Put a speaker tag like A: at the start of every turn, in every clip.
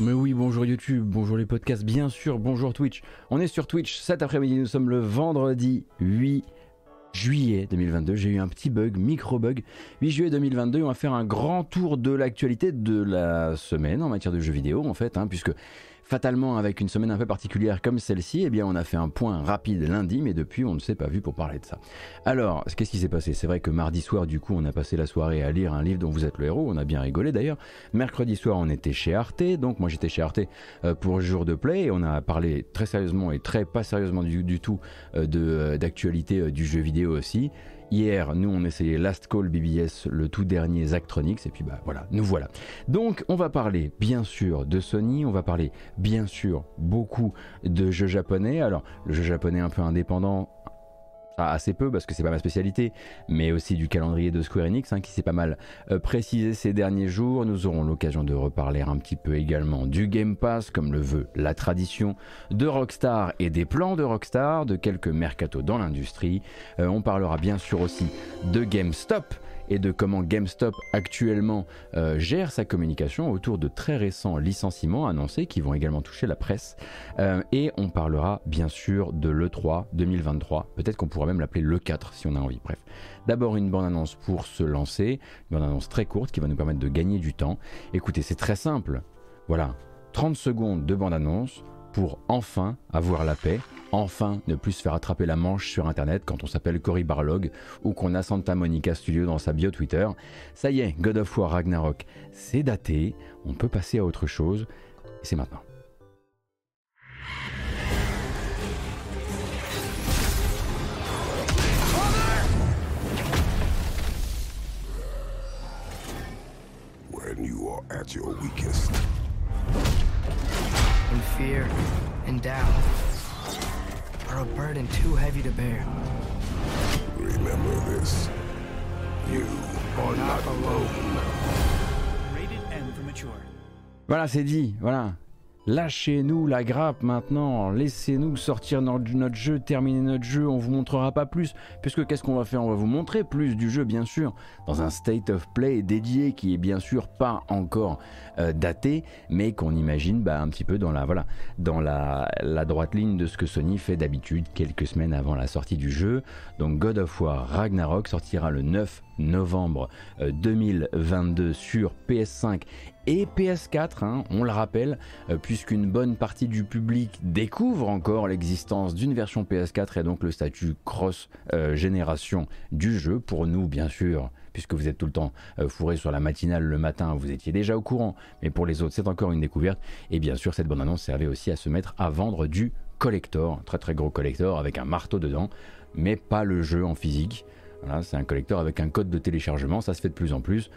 A: Mais oui, bonjour YouTube, bonjour les podcasts, bien sûr, bonjour Twitch. On est sur Twitch cet après-midi, nous sommes le vendredi 8 juillet 2022. J'ai eu un petit bug, micro-bug. 8 juillet 2022, on va faire un grand tour de l'actualité de la semaine en matière de jeux vidéo en fait, hein, puisque Fatalement, avec une semaine un peu particulière comme celle-ci, eh bien, on a fait un point rapide lundi, mais depuis, on ne s'est pas vu pour parler de ça. Alors, qu'est-ce qui s'est passé? C'est vrai que mardi soir, du coup, on a passé la soirée à lire un livre dont vous êtes le héros. On a bien rigolé d'ailleurs. Mercredi soir, on était chez Arte. Donc, moi, j'étais chez Arte euh, pour jour de play. On a parlé très sérieusement et très pas sérieusement du, tout euh, euh, d'actualité du jeu vidéo aussi. Hier, nous, on essayait Last Call BBS, le tout dernier Zachtronics, et puis bah voilà, nous voilà. Donc, on va parler bien sûr de Sony, on va parler bien sûr beaucoup de jeux japonais. Alors, le jeu japonais un peu indépendant, assez peu parce que c'est pas ma spécialité, mais aussi du calendrier de Square Enix hein, qui s'est pas mal euh, précisé ces derniers jours. Nous aurons l'occasion de reparler un petit peu également du Game Pass, comme le veut la tradition, de Rockstar et des plans de Rockstar, de quelques mercato dans l'industrie. Euh, on parlera bien sûr aussi de GameStop et de comment GameStop actuellement euh, gère sa communication autour de très récents licenciements annoncés qui vont également toucher la presse. Euh, et on parlera bien sûr de l'E3 2023. Peut-être qu'on pourra même l'appeler l'E4 si on a envie. Bref. D'abord une bande-annonce pour se lancer, une bande-annonce très courte qui va nous permettre de gagner du temps. Écoutez, c'est très simple. Voilà, 30 secondes de bande-annonce pour enfin avoir la paix, enfin ne plus se faire attraper la manche sur internet quand on s'appelle Cory Barlog ou qu'on a Santa Monica Studio dans sa bio Twitter. Ça y est, God of War Ragnarok, c'est daté, on peut passer à autre chose, c'est maintenant. In fear and doubt. are a burden too heavy to bear. Remember this. You are not alone. Rated M for mature. Voilà, c'est dit. Voilà. Lâchez-nous la grappe maintenant, laissez-nous sortir notre jeu, terminer notre jeu, on vous montrera pas plus, puisque qu'est-ce qu'on va faire? On va vous montrer plus du jeu bien sûr, dans un state of play dédié qui est bien sûr pas encore euh, daté, mais qu'on imagine bah, un petit peu dans la voilà, dans la, la droite ligne de ce que Sony fait d'habitude quelques semaines avant la sortie du jeu. Donc God of War Ragnarok sortira le 9 novembre 2022 euh, sur PS5 et PS4, hein, on le rappelle, euh, puisqu'une bonne partie du public découvre encore l'existence d'une version PS4 et donc le statut cross-génération du jeu. Pour nous, bien sûr, puisque vous êtes tout le temps euh, fourré sur la matinale le matin, vous étiez déjà au courant, mais pour les autres, c'est encore une découverte. Et bien sûr, cette bonne annonce servait aussi à se mettre à vendre du collector, très très gros collector avec un marteau dedans, mais pas le jeu en physique. C'est un collector avec un code de téléchargement, ça se fait de plus en plus.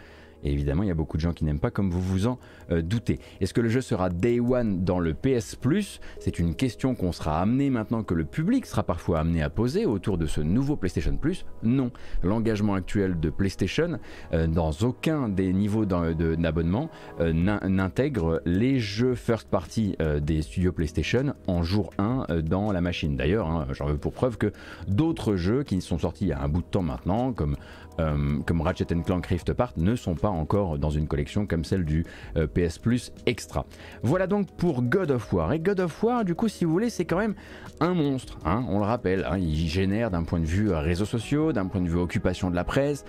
A: Et évidemment, il y a beaucoup de gens qui n'aiment pas comme vous vous en euh, doutez. Est-ce que le jeu sera Day One dans le PS Plus? C'est une question qu'on sera amené maintenant que le public sera parfois amené à poser autour de ce nouveau PlayStation Plus. Non. L'engagement actuel de PlayStation, euh, dans aucun des niveaux d'abonnement, euh, n'intègre les jeux first party des studios PlayStation en jour 1 dans la machine. D'ailleurs, hein, j'en veux pour preuve que d'autres jeux qui sont sortis il y a un bout de temps maintenant, comme euh, comme Ratchet Clank Rift Apart ne sont pas encore dans une collection comme celle du euh, PS Plus Extra. Voilà donc pour God of War. Et God of War, du coup, si vous voulez, c'est quand même un monstre, hein, on le rappelle. Hein, il génère d'un point de vue euh, réseaux sociaux, d'un point de vue occupation de la presse.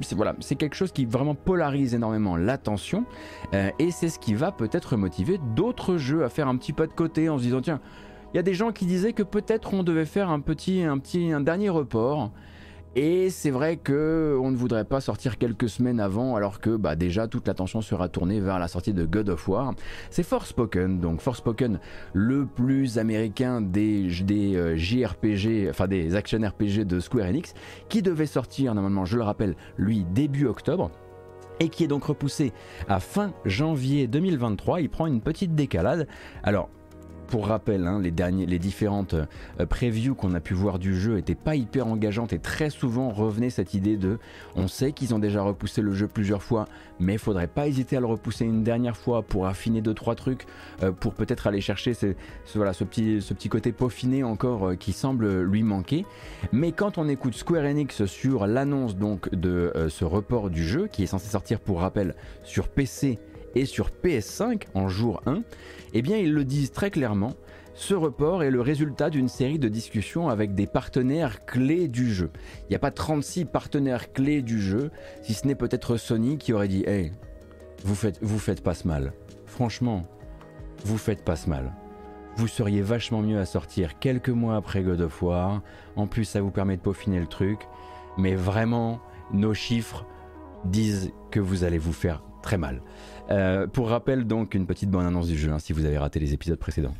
A: C'est voilà, quelque chose qui vraiment polarise énormément l'attention. et c'est ce qui va peut-être motiver d'autres jeux à faire un petit pas de côté en se disant tiens, il y a des gens qui disaient que peut-être on devait faire un petit, un petit, un dernier report. Et c'est vrai que on ne voudrait pas sortir quelques semaines avant, alors que bah, déjà toute l'attention sera tournée vers la sortie de God of War. C'est Forspoken, donc Forspoken, le plus américain des, des euh, JRPG, enfin des action RPG de Square Enix, qui devait sortir normalement, je le rappelle, lui début octobre et qui est donc repoussé à fin janvier 2023. Il prend une petite décalade. Alors, pour rappel, hein, les, derniers, les différentes euh, previews qu'on a pu voir du jeu n'étaient pas hyper engageantes et très souvent revenait cette idée de on sait qu'ils ont déjà repoussé le jeu plusieurs fois, mais il faudrait pas hésiter à le repousser une dernière fois pour affiner deux trois trucs, euh, pour peut-être aller chercher ce petit côté peaufiné encore euh, qui semble lui manquer. Mais quand on écoute Square Enix sur l'annonce donc de ce report du jeu qui est censé sortir pour rappel sur PC et sur PS5 en jour 1, eh bien ils le disent très clairement, ce report est le résultat d'une série de discussions avec des partenaires clés du jeu. Il n'y a pas 36 partenaires clés du jeu, si ce n'est peut-être Sony qui aurait dit Hey, vous faites, vous faites pas ce mal. Franchement, vous faites pas ce mal. Vous seriez vachement mieux à sortir quelques mois après God of War. En plus, ça vous permet de peaufiner le truc. Mais vraiment, nos chiffres disent que vous allez vous faire très mal. Euh, pour rappel, donc, une petite bonne annonce du jeu, hein, si vous avez raté les épisodes précédents.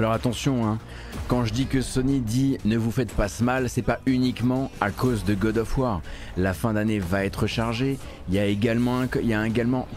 A: Alors attention, hein. quand je dis que Sony dit ne vous faites pas ce mal, c'est pas uniquement à cause de God of War. La fin d'année va être chargée. Il y a également,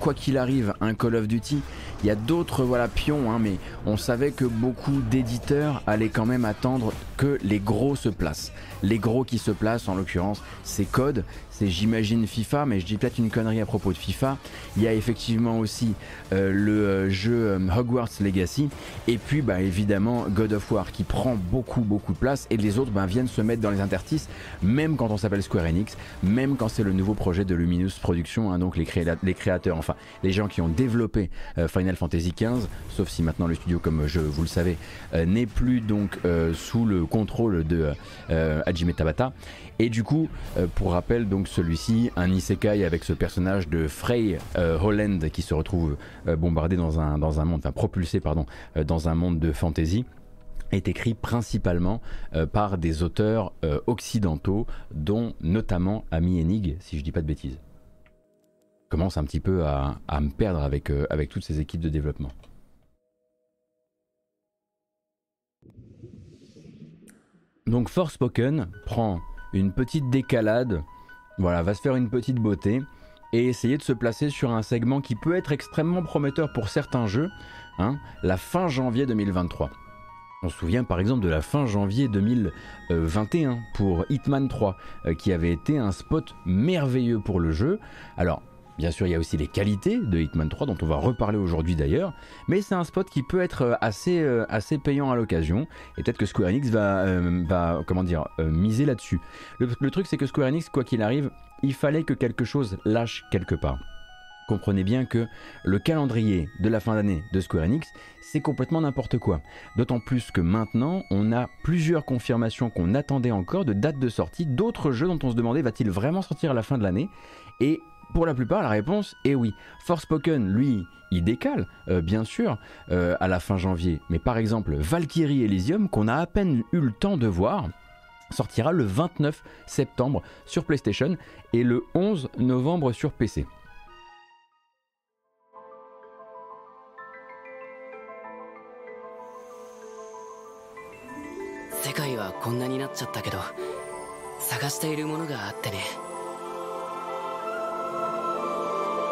A: quoi qu'il arrive, un Call of Duty. Il y a d'autres voilà pions, hein, mais on savait que beaucoup d'éditeurs allaient quand même attendre que les gros se placent. Les gros qui se placent, en l'occurrence, c'est Code, j'imagine FIFA, mais je dis peut-être une connerie à propos de FIFA. Il y a effectivement aussi euh, le euh, jeu euh, Hogwarts Legacy, et puis bah, évidemment God of War qui prend beaucoup beaucoup de place, et les autres bah, viennent se mettre dans les interstices, même quand on s'appelle Square Enix, même quand c'est le nouveau projet de Luminous Productions, hein, donc les, les, créateurs, enfin les gens qui ont développé Final Fantasy XV, sauf si maintenant le studio, comme je vous le savez, n'est plus donc sous le contrôle de Hajime Tabata. Et du coup, pour rappel, donc celui-ci, un isekai avec ce personnage de Frey euh, Holland qui se retrouve euh, bombardé dans un, monde, enfin propulsé pardon, euh, dans un monde de fantasy est écrit principalement par des auteurs occidentaux, dont notamment Ami Enig, si je dis pas de bêtises. Je commence un petit peu à, à me perdre avec, avec toutes ces équipes de développement. Donc Forspoken prend une petite décalade voilà, va se faire une petite beauté et essayer de se placer sur un segment qui peut être extrêmement prometteur pour certains jeux, hein, la fin janvier 2023. On se souvient par exemple de la fin janvier 2021 pour Hitman 3, euh, qui avait été un spot merveilleux pour le jeu. Alors, Bien sûr, il y a aussi les qualités de Hitman 3 dont on va reparler aujourd'hui d'ailleurs, mais c'est un spot qui peut être euh, assez, euh, assez payant à l'occasion et peut-être que Square Enix va, euh, comment dire, miser là-dessus. Le, truc c'est que Square Enix, quoi qu'il arrive, il fallait que quelque chose lâche quelque part. Comprenez bien que le calendrier de la fin d'année de Square Enix, c'est complètement n'importe quoi. D'autant plus que maintenant, on a plusieurs confirmations qu'on attendait encore de dates de sortie d'autres jeux dont on se demandait va-t-il vraiment sortir à la fin de l'année? Et pour la plupart, la réponse est oui. Forspoken, lui, il décale, euh, bien sûr, euh, à la fin janvier. Mais par exemple, Valkyrie Elysium, qu'on a à peine eu le temps de voir, sortira le 29 septembre sur PlayStation et le 11 novembre sur PC.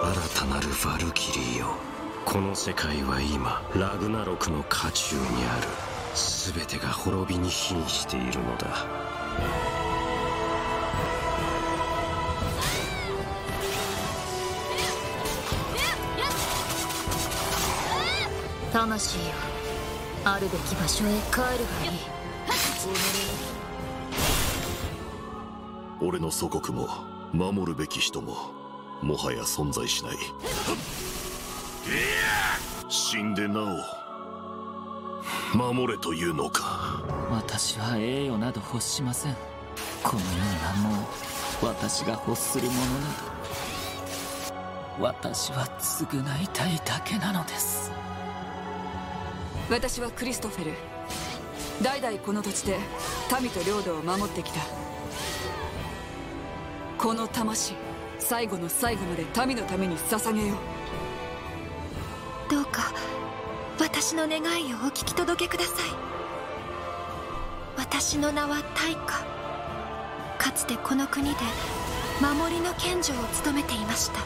B: 新たなるヴァルキリーよ。この世界は今ラグナロクの渦中にある。全てが滅びに瀕しているのだ。
C: 魂よあるべき場所へ帰るがいい。
D: 俺の祖国も守るべき人ももはや存在しない。死んでなお守れというのか。
E: 私は栄誉など欲しません。この世にはもう私が欲するものなど私は償いたいだけなのです。
F: 私はクリストフェル。代々この土地で民と領土を守ってきた。この魂最後の最後まで民のために捧げよ
C: う。どうか私の願いをお聞き届けください。私の名は大化かつてこの国で守りの賢者を務めていました。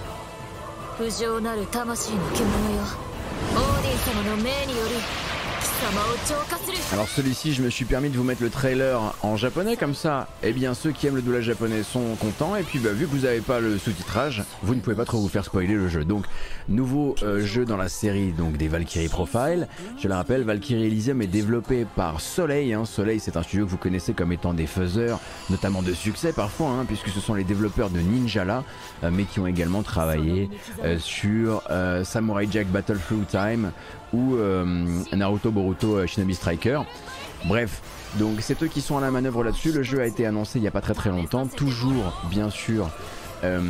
C: 不浄なる魂の獣よ。オーディン様の命により
A: Alors celui-ci, je me suis permis de vous mettre le trailer en japonais comme ça. Eh bien, ceux qui aiment le doublage japonais sont contents. Et puis, bah, vu que vous n'avez pas le sous-titrage, vous ne pouvez pas trop vous faire spoiler le jeu. Donc, nouveau euh, jeu dans la série donc des Valkyrie Profile. Je le rappelle, Valkyrie Elysium est développé par Soleil. Hein. Soleil, c'est un studio que vous connaissez comme étant des faiseurs, notamment de succès parfois, hein, puisque ce sont les développeurs de Ninjala, euh, mais qui ont également travaillé euh, sur Samurai Jack Battle Through Time ou euh, Naruto Boruto euh, Shinobi Striker. Bref, donc c'est eux qui sont à la manœuvre là-dessus. Le jeu a été annoncé il n'y a pas très très longtemps. Toujours, bien sûr. Euh,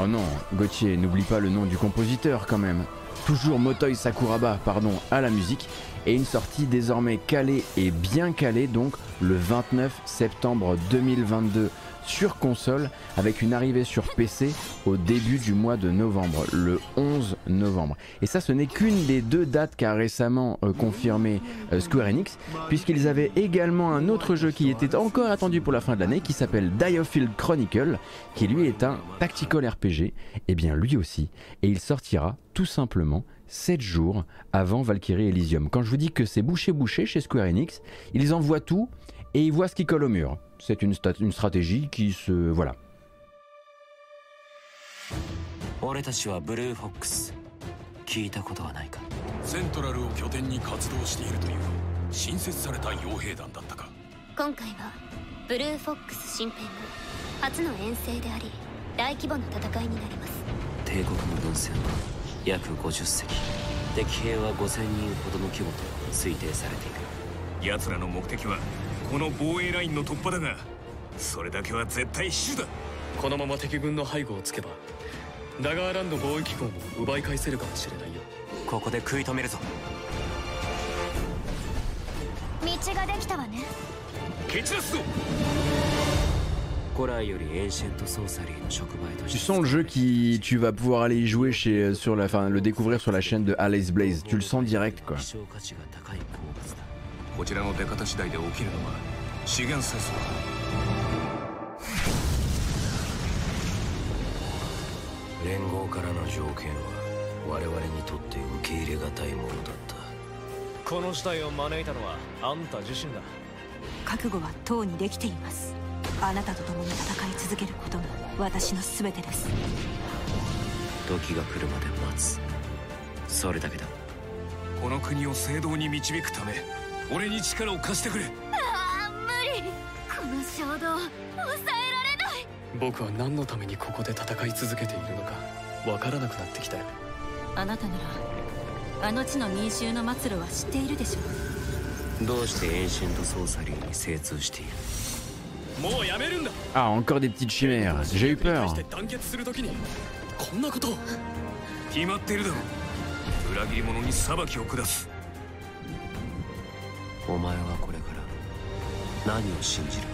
A: oh non, Gauthier, n'oublie pas le nom du compositeur quand même. Toujours Motoi Sakuraba, pardon, à la musique. Et une sortie désormais calée et bien calée, donc le 29 septembre 2022 sur console avec une arrivée sur PC au début du mois de novembre, le 11 novembre. Et ça, ce n'est qu'une des deux dates qu'a récemment euh, confirmé euh, Square Enix, puisqu'ils avaient également un autre jeu qui était encore attendu pour la fin de l'année, qui s'appelle Diofield Chronicle, qui lui est un tactical RPG, et eh bien lui aussi, et il sortira tout simplement 7 jours avant Valkyrie Elysium. Quand je vous dis que c'est bouché bouché chez Square Enix, ils envoient tout et ils voient ce qui colle au mur. C'est une, une stratégie qui se... voilà. 俺たちはブルーフォックス聞いたことはないかセントラルを拠点に活動しているという新設された傭兵団だったか
C: 今回はブルーフォックス新編が初の遠征であり大規模な戦いになります帝国の軍船は約50隻敵兵は5000人ほどの規模と推定されている奴らの目的はこの防衛ラインの突破だがそれだけは絶対死守だこのまま敵軍の背後をつけばダガーランド貿易港も奪い返せるかもしれないよここで食い止めるぞ道ができたわね蹴散らすぞ Tu
A: sens le jeu qui tu vas pouvoir aller y jouer chez sur la fin le découvrir sur la chaîne de Alice Blaze. Tu le sens direct quoi. こちらの出方次第で起きるのは資源戦争連合からの条件は我々にとって受け入れがたいものだった。この事態を招いたのはあんた自身だ。覚悟はとうにできています。あなたと共に戦い続けることが私の全てです。時が来るまで待つ。それだけだ。この国を正道に導くため俺に力を貸してくれ。ああ無理。この衝動抑えられない。僕は何のためにここで戦い続けているのかわからなくなってきた。よあなたならあの地の民衆の末路は知っているでしょう。どうしてエンシェントソーサリーに精通している？Ah, encore des petites chimères. J'ai eu peur. こんなこと決まっているだろ裏切り者に裁きを下すお前はこれから何を信じる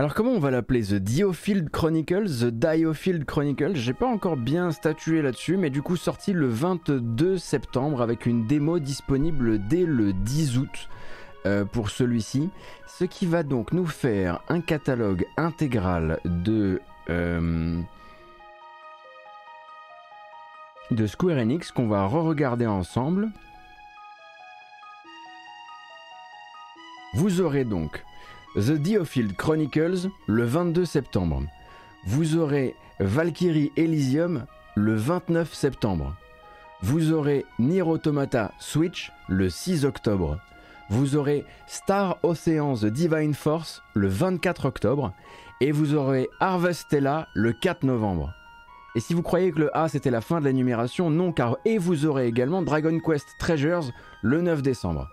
A: Alors comment on va l'appeler The Diofield Chronicles The Diofield Chronicles J'ai pas encore bien statué là-dessus, mais du coup sorti le 22 septembre avec une démo disponible dès le 10 août. Euh, pour celui-ci, ce qui va donc nous faire un catalogue intégral de, euh, de Square Enix qu'on va re-regarder ensemble. Vous aurez donc The Diofield Chronicles le 22 septembre. Vous aurez Valkyrie Elysium le 29 septembre. Vous aurez Nier Automata Switch le 6 octobre vous aurez Star Oceans The Divine Force le 24 octobre et vous aurez Harvestella le 4 novembre. Et si vous croyez que le A c'était la fin de la numération, non car et vous aurez également Dragon Quest Treasures le 9 décembre.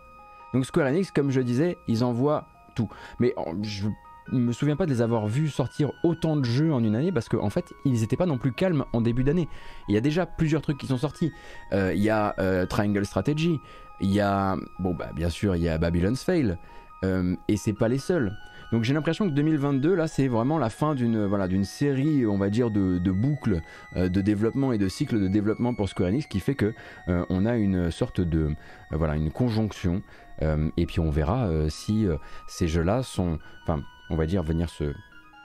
A: Donc Square Enix, comme je disais, ils envoient tout. Mais je me souviens pas de les avoir vus sortir autant de jeux en une année parce qu'en en fait ils n'étaient pas non plus calmes en début d'année. Il y a déjà plusieurs trucs qui sont sortis. Euh, il y a euh, Triangle Strategy, il y a, bon bah bien sûr, il y a Babylon's Fail, euh, et c'est pas les seuls. Donc j'ai l'impression que 2022, là, c'est vraiment la fin d'une voilà, d'une série, on va dire, de, boucles de développement et de cycles de développement pour Square Enix qui fait que on a une sorte de voilà, une conjonction. et puis on verra si ces jeux-là sont, enfin, on va dire, venir se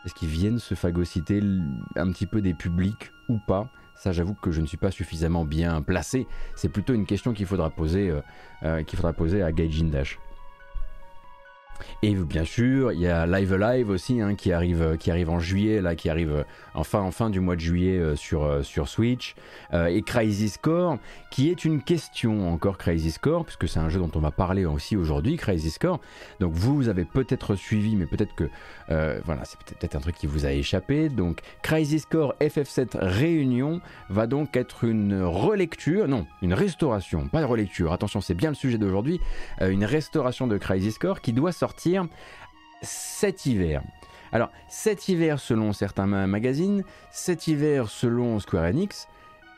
A: est-ce qu'ils viennent se phagocyter un petit peu des publics ou pas Ça, j'avoue que je ne suis pas suffisamment bien placé. C'est plutôt une question qu'il faudra poser, euh, euh, à Gaijin Dash. Et bien sûr, il y a Live Alive aussi hein, qui, arrive, qui arrive en juillet, là, qui arrive en fin, du mois de juillet euh, sur, euh, sur Switch. Euh, et Crazy Score, qui est une question encore Crazy Score, puisque c'est un jeu dont on va parler aussi aujourd'hui, Crazy Score. Donc vous avez peut-être suivi, mais peut-être que voilà, c'est peut-être un truc qui vous a échappé. Donc Crazy Score FF7 Réunion va donc être une relecture, non, une restauration, pas de relecture, attention, c'est bien le sujet d'aujourd'hui, une restauration de Crazy Score qui doit sortir sortir cet hiver. Alors, cet hiver selon certains magazines, cet hiver selon Square Enix,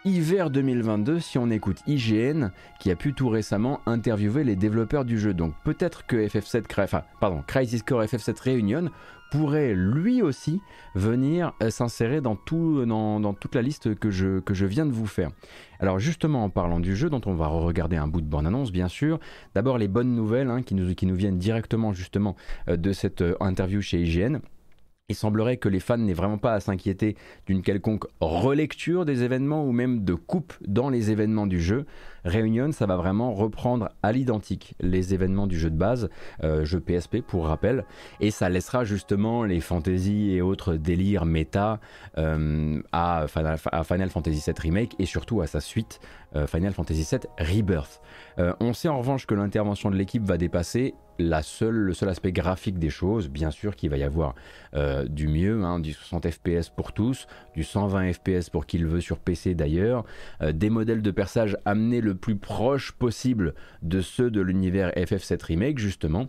A: hiver 2022 si on écoute IGN qui a pu tout récemment interviewer les développeurs du jeu. Donc peut-être que FF7, enfin, pardon, Crisis Core FF7 Reunion pourrait lui aussi venir euh, s'insérer dans, tout, dans, toute la liste que je, que je viens de vous faire. Alors justement en parlant du jeu dont on va regarder un bout de bande-annonce bien sûr, d'abord les bonnes nouvelles hein, qui, nous, qui nous viennent directement justement euh, de cette euh, interview chez IGN. Il semblerait que les fans n'aient vraiment pas à s'inquiéter d'une quelconque relecture des événements ou même de coupe dans les événements du jeu. Réunion, ça va vraiment reprendre à l'identique les événements du jeu de base, euh, jeu PSP pour rappel, et ça laissera justement les fantaisies et autres délires méta euh, à, Final, Fantasy VII Remake et surtout à sa suite euh, Final Fantasy VII Rebirth. on sait en revanche que l'intervention de l'équipe va dépasser la seule, le seul aspect graphique des choses, bien sûr qu'il va y avoir du mieux, hein, du 60 fps pour tous, du 120 fps pour qui le veut sur PC d'ailleurs, des modèles de perçage amenés le plus proche possible de ceux de l'univers FF7 Remake, justement.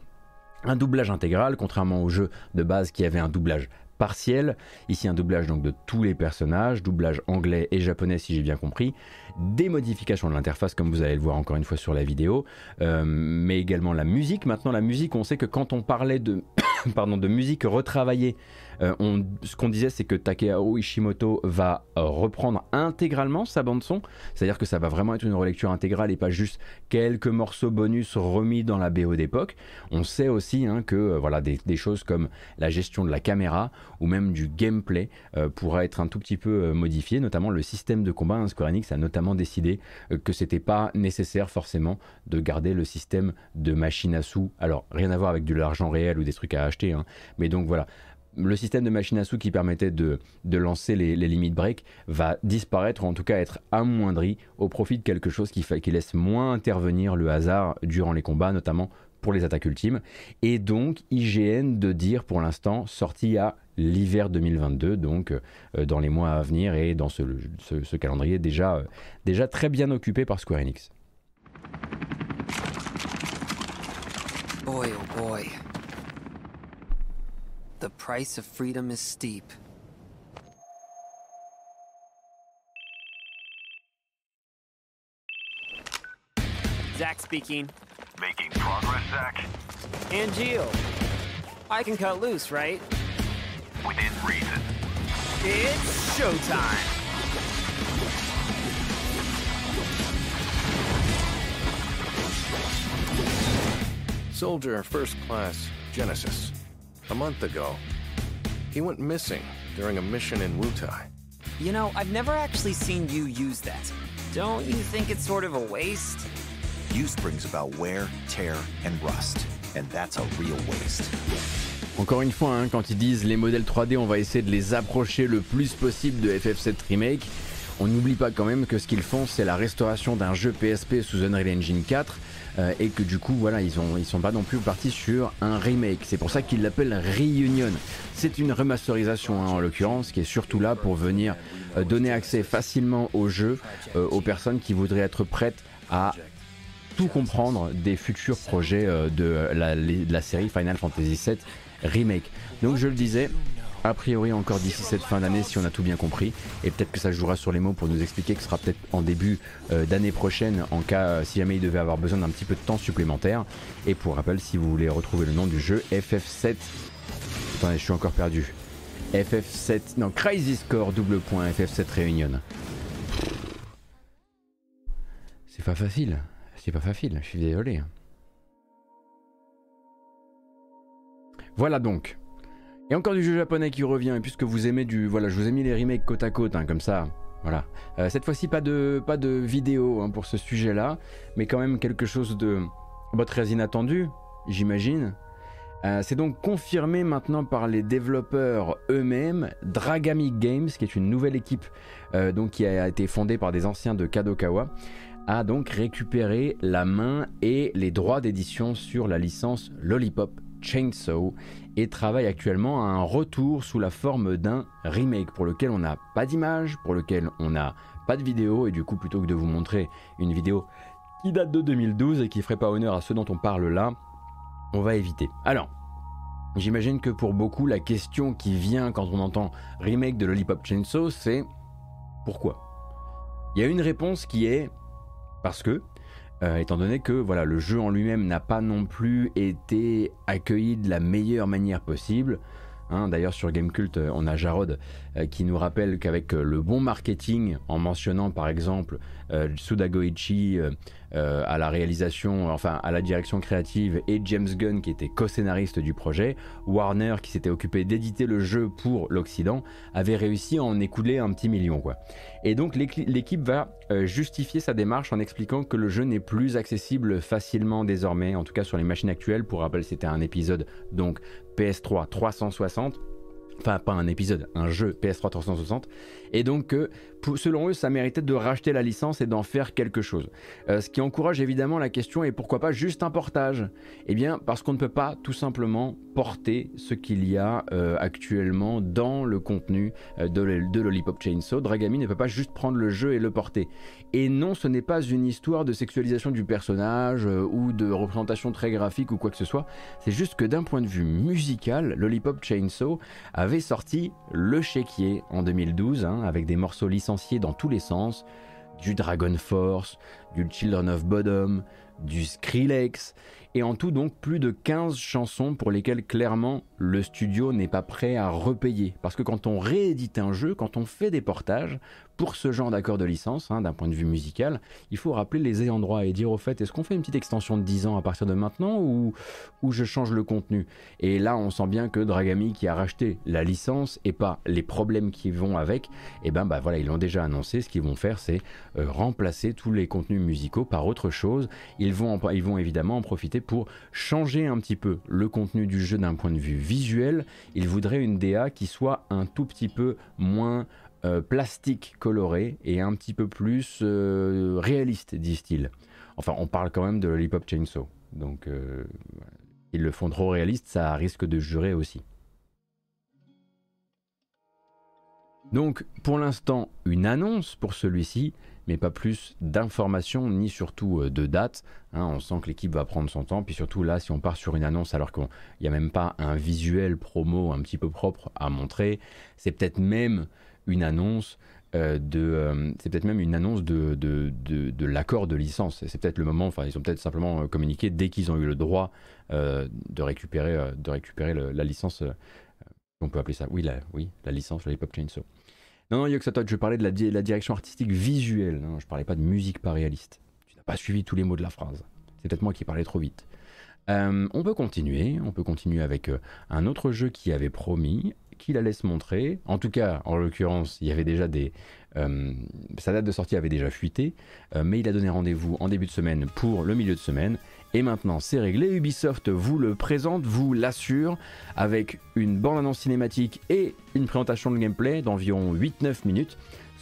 A: Un doublage intégral, contrairement au jeu de base qui avait un doublage partiel. Ici, un doublage donc de tous les personnages, doublage anglais et japonais si j'ai bien compris. Des modifications de l'interface, comme vous allez le voir encore une fois sur la vidéo, euh, mais également la musique. Maintenant, la musique, on sait que quand on parlait de, pardon, de musique retravaillée euh, ce qu'on disait, c'est que Takehao Ishimoto va euh, reprendre intégralement sa bande son, c'est-à-dire que ça va vraiment être une relecture intégrale et pas juste quelques morceaux bonus remis dans la BO d'époque. On sait aussi hein, que euh, voilà des, choses comme la gestion de la caméra ou même du gameplay pourra être un tout petit peu modifié, notamment le système de combat. Hein, Square Enix a notamment décidé que c'était pas nécessaire forcément de garder le système de machine à sous. Alors rien à voir avec de l'argent réel ou des trucs à acheter, hein, mais donc voilà le système de machine à sous qui permettait de, lancer les, limites break va disparaître ou en tout cas être amoindri au profit de quelque chose qui, qui laisse moins intervenir le hasard durant les combats, notamment pour les attaques ultimes. Et donc IGN de dire pour l'instant sorti à l'hiver 2022, donc euh, dans les mois à venir et dans ce, calendrier déjà, euh, déjà très bien occupé par Square Enix. Oh boy. The price of freedom is steep.
G: Zach speaking.
H: Making progress, Zach?
G: And Geo. I can cut loose, right?
H: Within reason.
G: It's showtime!
I: Soldier, First Class, Genesis a month ago. He went missing during a mission in Wutai.
G: You know, I've never actually seen you use that. Don't you think it's sort of a waste?
J: Use brings about wear, tear, and rust. And that's a real waste.
A: Encore une fois, hein, quand ils disent les modèles 3D, on va essayer de les approcher le plus possible de FF7 Remake. On n'oublie pas quand même que ce qu'ils font, c'est la restauration d'un jeu PSP sous Unreal Engine 4 euh, et que du coup voilà ils ont ils sont pas non plus partis sur un remake. C'est pour ça qu'ils l'appellent Reunion. C'est une remasterisation hein, en l'occurrence qui est surtout là pour venir euh, donner accès facilement au jeu euh, aux personnes qui voudraient être prêtes à tout comprendre des futurs projets de la, de la série Final Fantasy VII Remake. Donc je le disais, a priori encore d'ici cette fin d'année si on a tout bien compris. Et peut-être que ça jouera sur les mots pour nous expliquer que ce sera peut-être en début euh, d'année prochaine en cas euh, si jamais il devait avoir besoin d'un petit peu de temps supplémentaire. Et pour rappel, si vous voulez retrouver le nom du jeu, FF7 Attendez, je suis encore perdu. FF7, non, Crisis Core, double point, FF7 Réunion. C'est pas facile, c'est pas facile, je suis désolé. Voilà donc. Et encore du jeu japonais qui revient, puisque vous aimez du... Voilà, je vous ai mis les remakes côte à côte, hein, comme ça. Voilà. Euh, cette fois-ci, pas de, pas de vidéo hein, pour ce sujet-là, mais quand même quelque chose de bah, très inattendu, j'imagine. Euh, c'est donc confirmé maintenant par les développeurs eux-mêmes, Dragami Games, qui est une nouvelle équipe euh, donc qui a été fondée par des anciens de Kadokawa, a donc récupéré la main et les droits d'édition sur la licence Lollipop Chainsaw et travaille actuellement à un retour sous la forme d'un remake pour lequel on n'a pas d'image, pour lequel on n'a pas de vidéo et du coup plutôt que de vous montrer une vidéo qui date de 2012 et qui ferait pas honneur à ce dont on parle là, on va éviter. Alors, j'imagine que pour beaucoup, la question qui vient quand on entend remake de Lollipop Chainsaw, c'est pourquoi? Il y a une réponse qui est parce que, euh, étant donné que voilà, le jeu en lui-même n'a pas non plus été accueilli de la meilleure manière possible. Hein, d'ailleurs, sur Gamecult, euh, on a Jarod qui nous rappelle qu'avec le bon marketing, en mentionnant par exemple Suda Goichi euh, à la réalisation, enfin à la direction créative, et James Gunn qui était co-scénariste du projet, Warner qui s'était occupé d'éditer le jeu pour l'Occident, avait réussi à en écouler un petit million quoi. Et donc l'équipe va euh, justifier sa démarche en expliquant que le jeu n'est plus accessible facilement désormais, en tout cas sur les machines actuelles. Pour rappel, c'était un épisode donc PS3 360 enfin pas un épisode, un jeu PS3 360, et donc selon eux, ça méritait de racheter la licence et d'en faire quelque chose. Euh, ce qui encourage évidemment la question et pourquoi pas juste un portage? Eh bien, parce qu'on ne peut pas tout simplement porter ce qu'il y a euh, actuellement dans le contenu euh, de, de Lollipop Chainsaw. Dragami ne peut pas juste prendre le jeu et le porter. Et non, ce n'est pas une histoire de sexualisation du personnage ou de représentation très graphique ou quoi que ce soit. C'est juste que d'un point de vue musical, Lollipop Chainsaw avait sorti le chéquier en 2012 hein, avec des morceaux licenciés dans tous les sens, du Dragon Force, du Children of Bodom, du Skrillex, et en tout donc plus de 15 chansons pour lesquelles clairement le studio n'est pas prêt à repayer. Parce que quand on réédite un jeu, quand on fait des portages, pour ce genre d'accord de licence, hein, d'un point de vue musical, il faut rappeler les ayants droit et dire au fait, est-ce qu'on fait une petite extension de 10 ans à partir de maintenant ou, ou je change le contenu? Et là, on sent bien que Dragami, qui a racheté la licence et pas les problèmes qui vont avec, et eh ben bah voilà, ils l'ont déjà annoncé, ce qu'ils vont faire, c'est euh, remplacer tous les contenus musicaux par autre chose. Ils vont, ils vont évidemment en profiter pour changer un petit peu le contenu du jeu d'un point de vue visuel. Ils voudraient une DA qui soit un tout petit peu moins euh, plastique coloré et un petit peu plus euh, réaliste, disent-ils. Enfin, on parle quand même de Lollipop Chainsaw. Donc, euh, ils le font trop réaliste, ça risque de jurer aussi. Donc, pour l'instant, une annonce pour celui-ci, mais pas plus d'informations ni surtout de dates. Hein. on sent que l'équipe va prendre son temps. Puis surtout là, si on part sur une annonce alors qu'il n'y a même pas un visuel promo un petit peu propre à montrer, c'est peut-être même une annonce euh, de, euh, c'est peut-être même une annonce de, de, de, l'accord de licence. C'est peut-être le moment, enfin ils ont peut-être simplement euh, communiqué dès qu'ils ont eu le droit de récupérer, de récupérer la licence. on peut appeler ça, oui, la, oui, la licence, la hip-hop chainsaw. Non, non, Yoxatot, je parlais de la, la direction artistique visuelle. Non, je parlais pas de musique pas réaliste. Tu n'as pas suivi tous les mots de la phrase. C'est peut-être moi qui parlais trop vite. on peut continuer, on peut continuer avec un autre jeu qui avait promis, qu'il allait se montrer. En tout cas, en l'occurrence, il y avait déjà des. Euh, sa date de sortie avait déjà fuité, euh, mais il a donné rendez-vous en début de semaine pour le milieu de semaine. Et maintenant, c'est réglé. Ubisoft vous le présente, vous l'assure, avec une bande-annonce cinématique et une présentation de gameplay d'environ 8-9 minutes.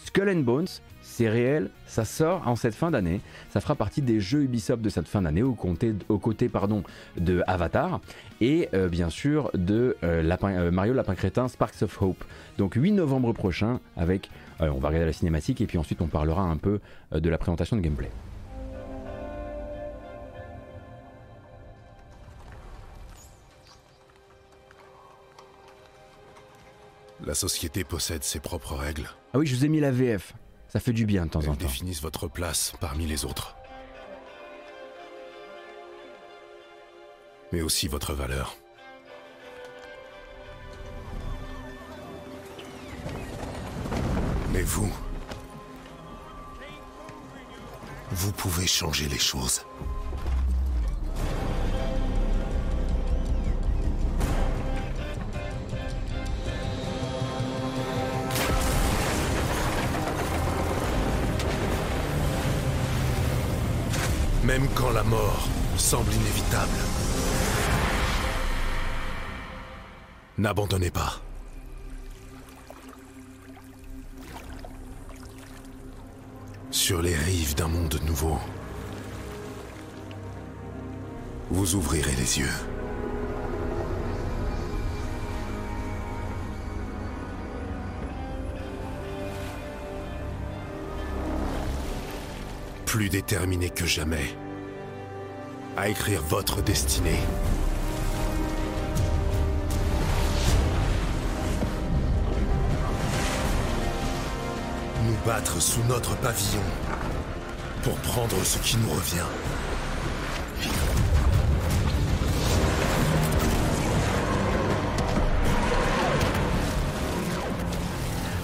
A: Skull and Bones, c'est réel, ça sort en cette fin d'année. Ça fera partie des jeux Ubisoft de cette fin d'année aux, côtés, pardon, de Avatar et euh, bien sûr de euh, euh, Mario Lapin Crétin Sparks of Hope. Donc 8 novembre prochain avec, on va regarder la cinématique et puis ensuite on parlera un peu de la présentation de gameplay.
D: La société possède ses propres règles.
A: Ah oui, je vous ai mis la VF. Ça fait du bien de temps en temps.
D: définissent votre place parmi les autres. Mais aussi votre valeur. Mais vous, vous pouvez changer les choses. Même quand la mort semble inévitable. N'abandonnez pas. Sur les rives d'un monde nouveau, vous ouvrirez les yeux. Plus déterminé que jamais à écrire votre destinée. Nous battre sous notre pavillon pour prendre ce qui nous revient.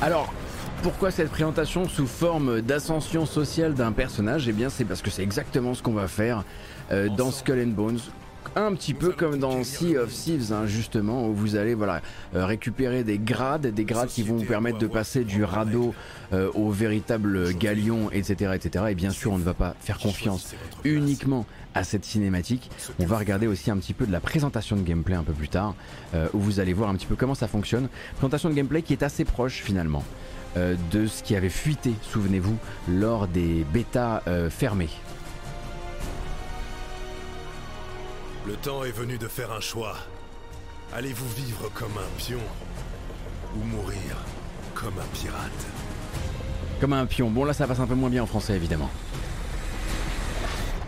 A: Alors, pourquoi cette présentation sous forme d'ascension sociale d'un personnage? Eh bien, c'est parce que c'est exactement ce qu'on va faire euh, dans Skull and Bones. Un petit peu comme dans Sea of Thieves, hein, justement, où vous allez voilà, euh, récupérer des grades, des grades qui vont vous permettre de passer du radeau euh, au véritable galion, etc., etc. Et bien sûr, on ne va pas faire confiance uniquement à cette cinématique. On va regarder aussi un petit peu de la présentation de gameplay un peu plus tard, où vous allez voir un petit peu comment ça fonctionne. Présentation de gameplay qui est assez proche finalement. De ce qui avait fuité, souvenez-vous, lors des bêtas fermées.
D: Le temps est venu de faire un choix. Allez-vous vivre comme un pion ou mourir comme un pirate?
A: Comme un pion. Bon là ça passe un peu moins bien en français évidemment.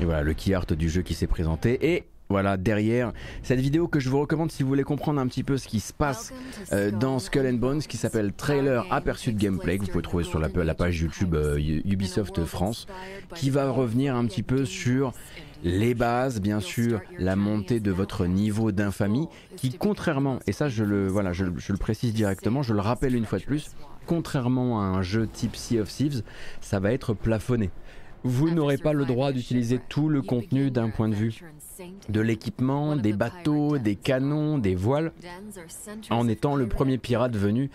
A: Et voilà le key art du jeu qui s'est présenté et voilà, derrière cette vidéo que je vous recommande si vous voulez comprendre un petit peu ce qui se passe euh, dans Skull and Bones, qui s'appelle Trailer aperçu de gameplay, que vous pouvez trouver sur la, la page YouTube euh, Ubisoft France, qui va revenir un petit peu sur les bases, bien sûr, la montée de votre niveau d'infamie, qui contrairement, et ça je le, voilà, je, le précise directement, je le rappelle une fois de plus, contrairement à un jeu type Sea of Thieves, ça va être plafonné. Vous n'aurez pas le droit d'utiliser tout le contenu d'un point de vue de l'équipement, des bateaux, des canons, des voiles, en étant le premier pirate venu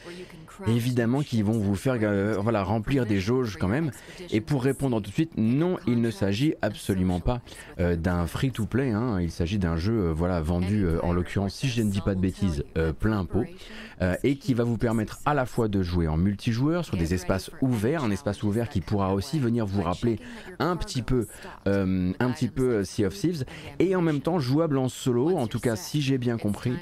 A: évidemment qu'ils vont vous faire euh, voilà, remplir des jauges quand même. Et pour répondre tout de suite, non, il ne s'agit absolument pas euh, d'un free-to-play. Hein. Il s'agit d'un jeu euh, voilà, vendu, en l'occurrence, si je ne dis pas de bêtises, plein pot. et qui va vous permettre à la fois de jouer en multijoueur sur des espaces ouverts, un espace ouvert qui pourra aussi venir vous rappeler un petit peu, un petit peu Sea of Thieves, et en même temps jouable en solo, en tout cas si j'ai bien compris,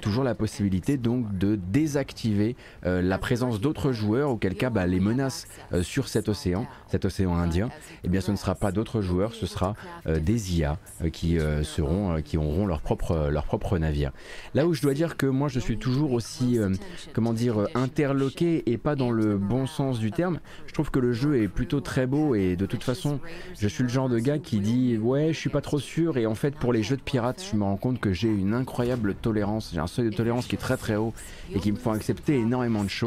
A: toujours la possibilité donc de désactiver la présence d'autres joueurs, auquel cas bah, les menaces euh, sur cet océan, cet océan Indien, eh bien ce ne sera pas d'autres joueurs, ce sera euh, des IA euh, qui seront, qui auront leur propre, leur propre navire. Là où je dois dire que moi je suis toujours aussi, comment dire, interloqué et pas dans le bon sens du terme. Je trouve que le jeu est plutôt très beau et de toute façon, je suis le genre de gars qui dit ouais, je suis pas trop sûr et en fait pour les jeux de pirates, je me rends compte que j'ai une incroyable tolérance, j'ai un seuil de tolérance qui est très très haut et qui me font accepter énormément de choses.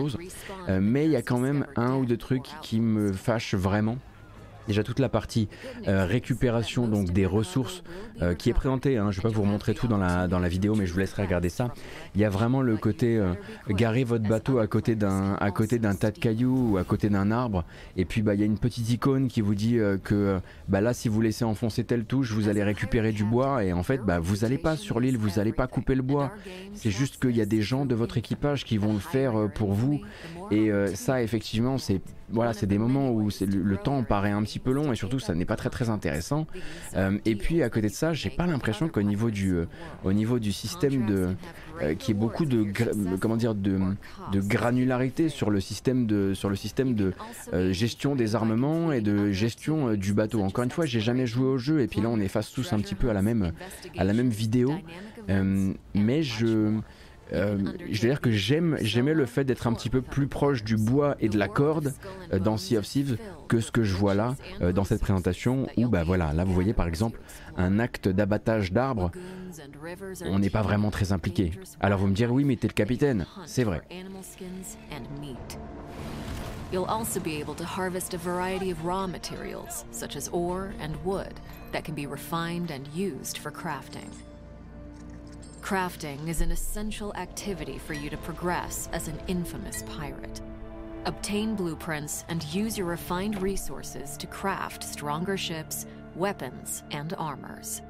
A: Euh, mais il y a quand même un ou deux trucs qui me fâchent vraiment. Déjà toute la partie euh, récupération donc des ressources euh, qui est présentée, hein. je vais pas vous remontrer tout dans la, dans la vidéo mais je vous laisserai regarder ça. Il y a vraiment le côté euh, garer votre bateau à côté d'un à côté d'un tas de cailloux ou à côté d'un arbre et puis bah il y a une petite icône qui vous dit que bah là si vous laissez enfoncer telle touche vous allez récupérer du bois et en fait bah vous allez pas sur l'île vous allez pas couper le bois. C'est juste qu'il y a des gens de votre équipage qui vont le faire pour vous et ça effectivement c'est voilà, c'est des moments où le, le, temps paraît un petit peu long et surtout ça n'est pas très très intéressant. Euh, et puis à côté de ça, j'ai pas l'impression qu'au niveau du euh, au niveau du système de euh, qui est beaucoup de comment dire de, de, granularité sur le système de sur le système de gestion des armements et de gestion du bateau. Encore une fois, j'ai jamais joué au jeu et puis là on est face tous un petit peu à la même à la même vidéo, mais je euh, je veux dire que j'aime, j'aimais le fait d'être un petit peu plus proche du bois et de la corde euh, dans Sea of Thieves que ce que je vois là euh, dans cette présentation où bah voilà, là vous voyez par exemple un acte d'abattage d'arbres, on n'est pas vraiment très impliqué. Alors vous me direz oui mais t'es le capitaine, c'est vrai.
K: You'll also be able to harvest a variety of raw materials, such as ore and wood, that can be refined and used for crafting. Crafting is an essential activity for you to progress as an infamous pirate. Obtain blueprints and use your refined resources to craft stronger ships, weapons, and armors.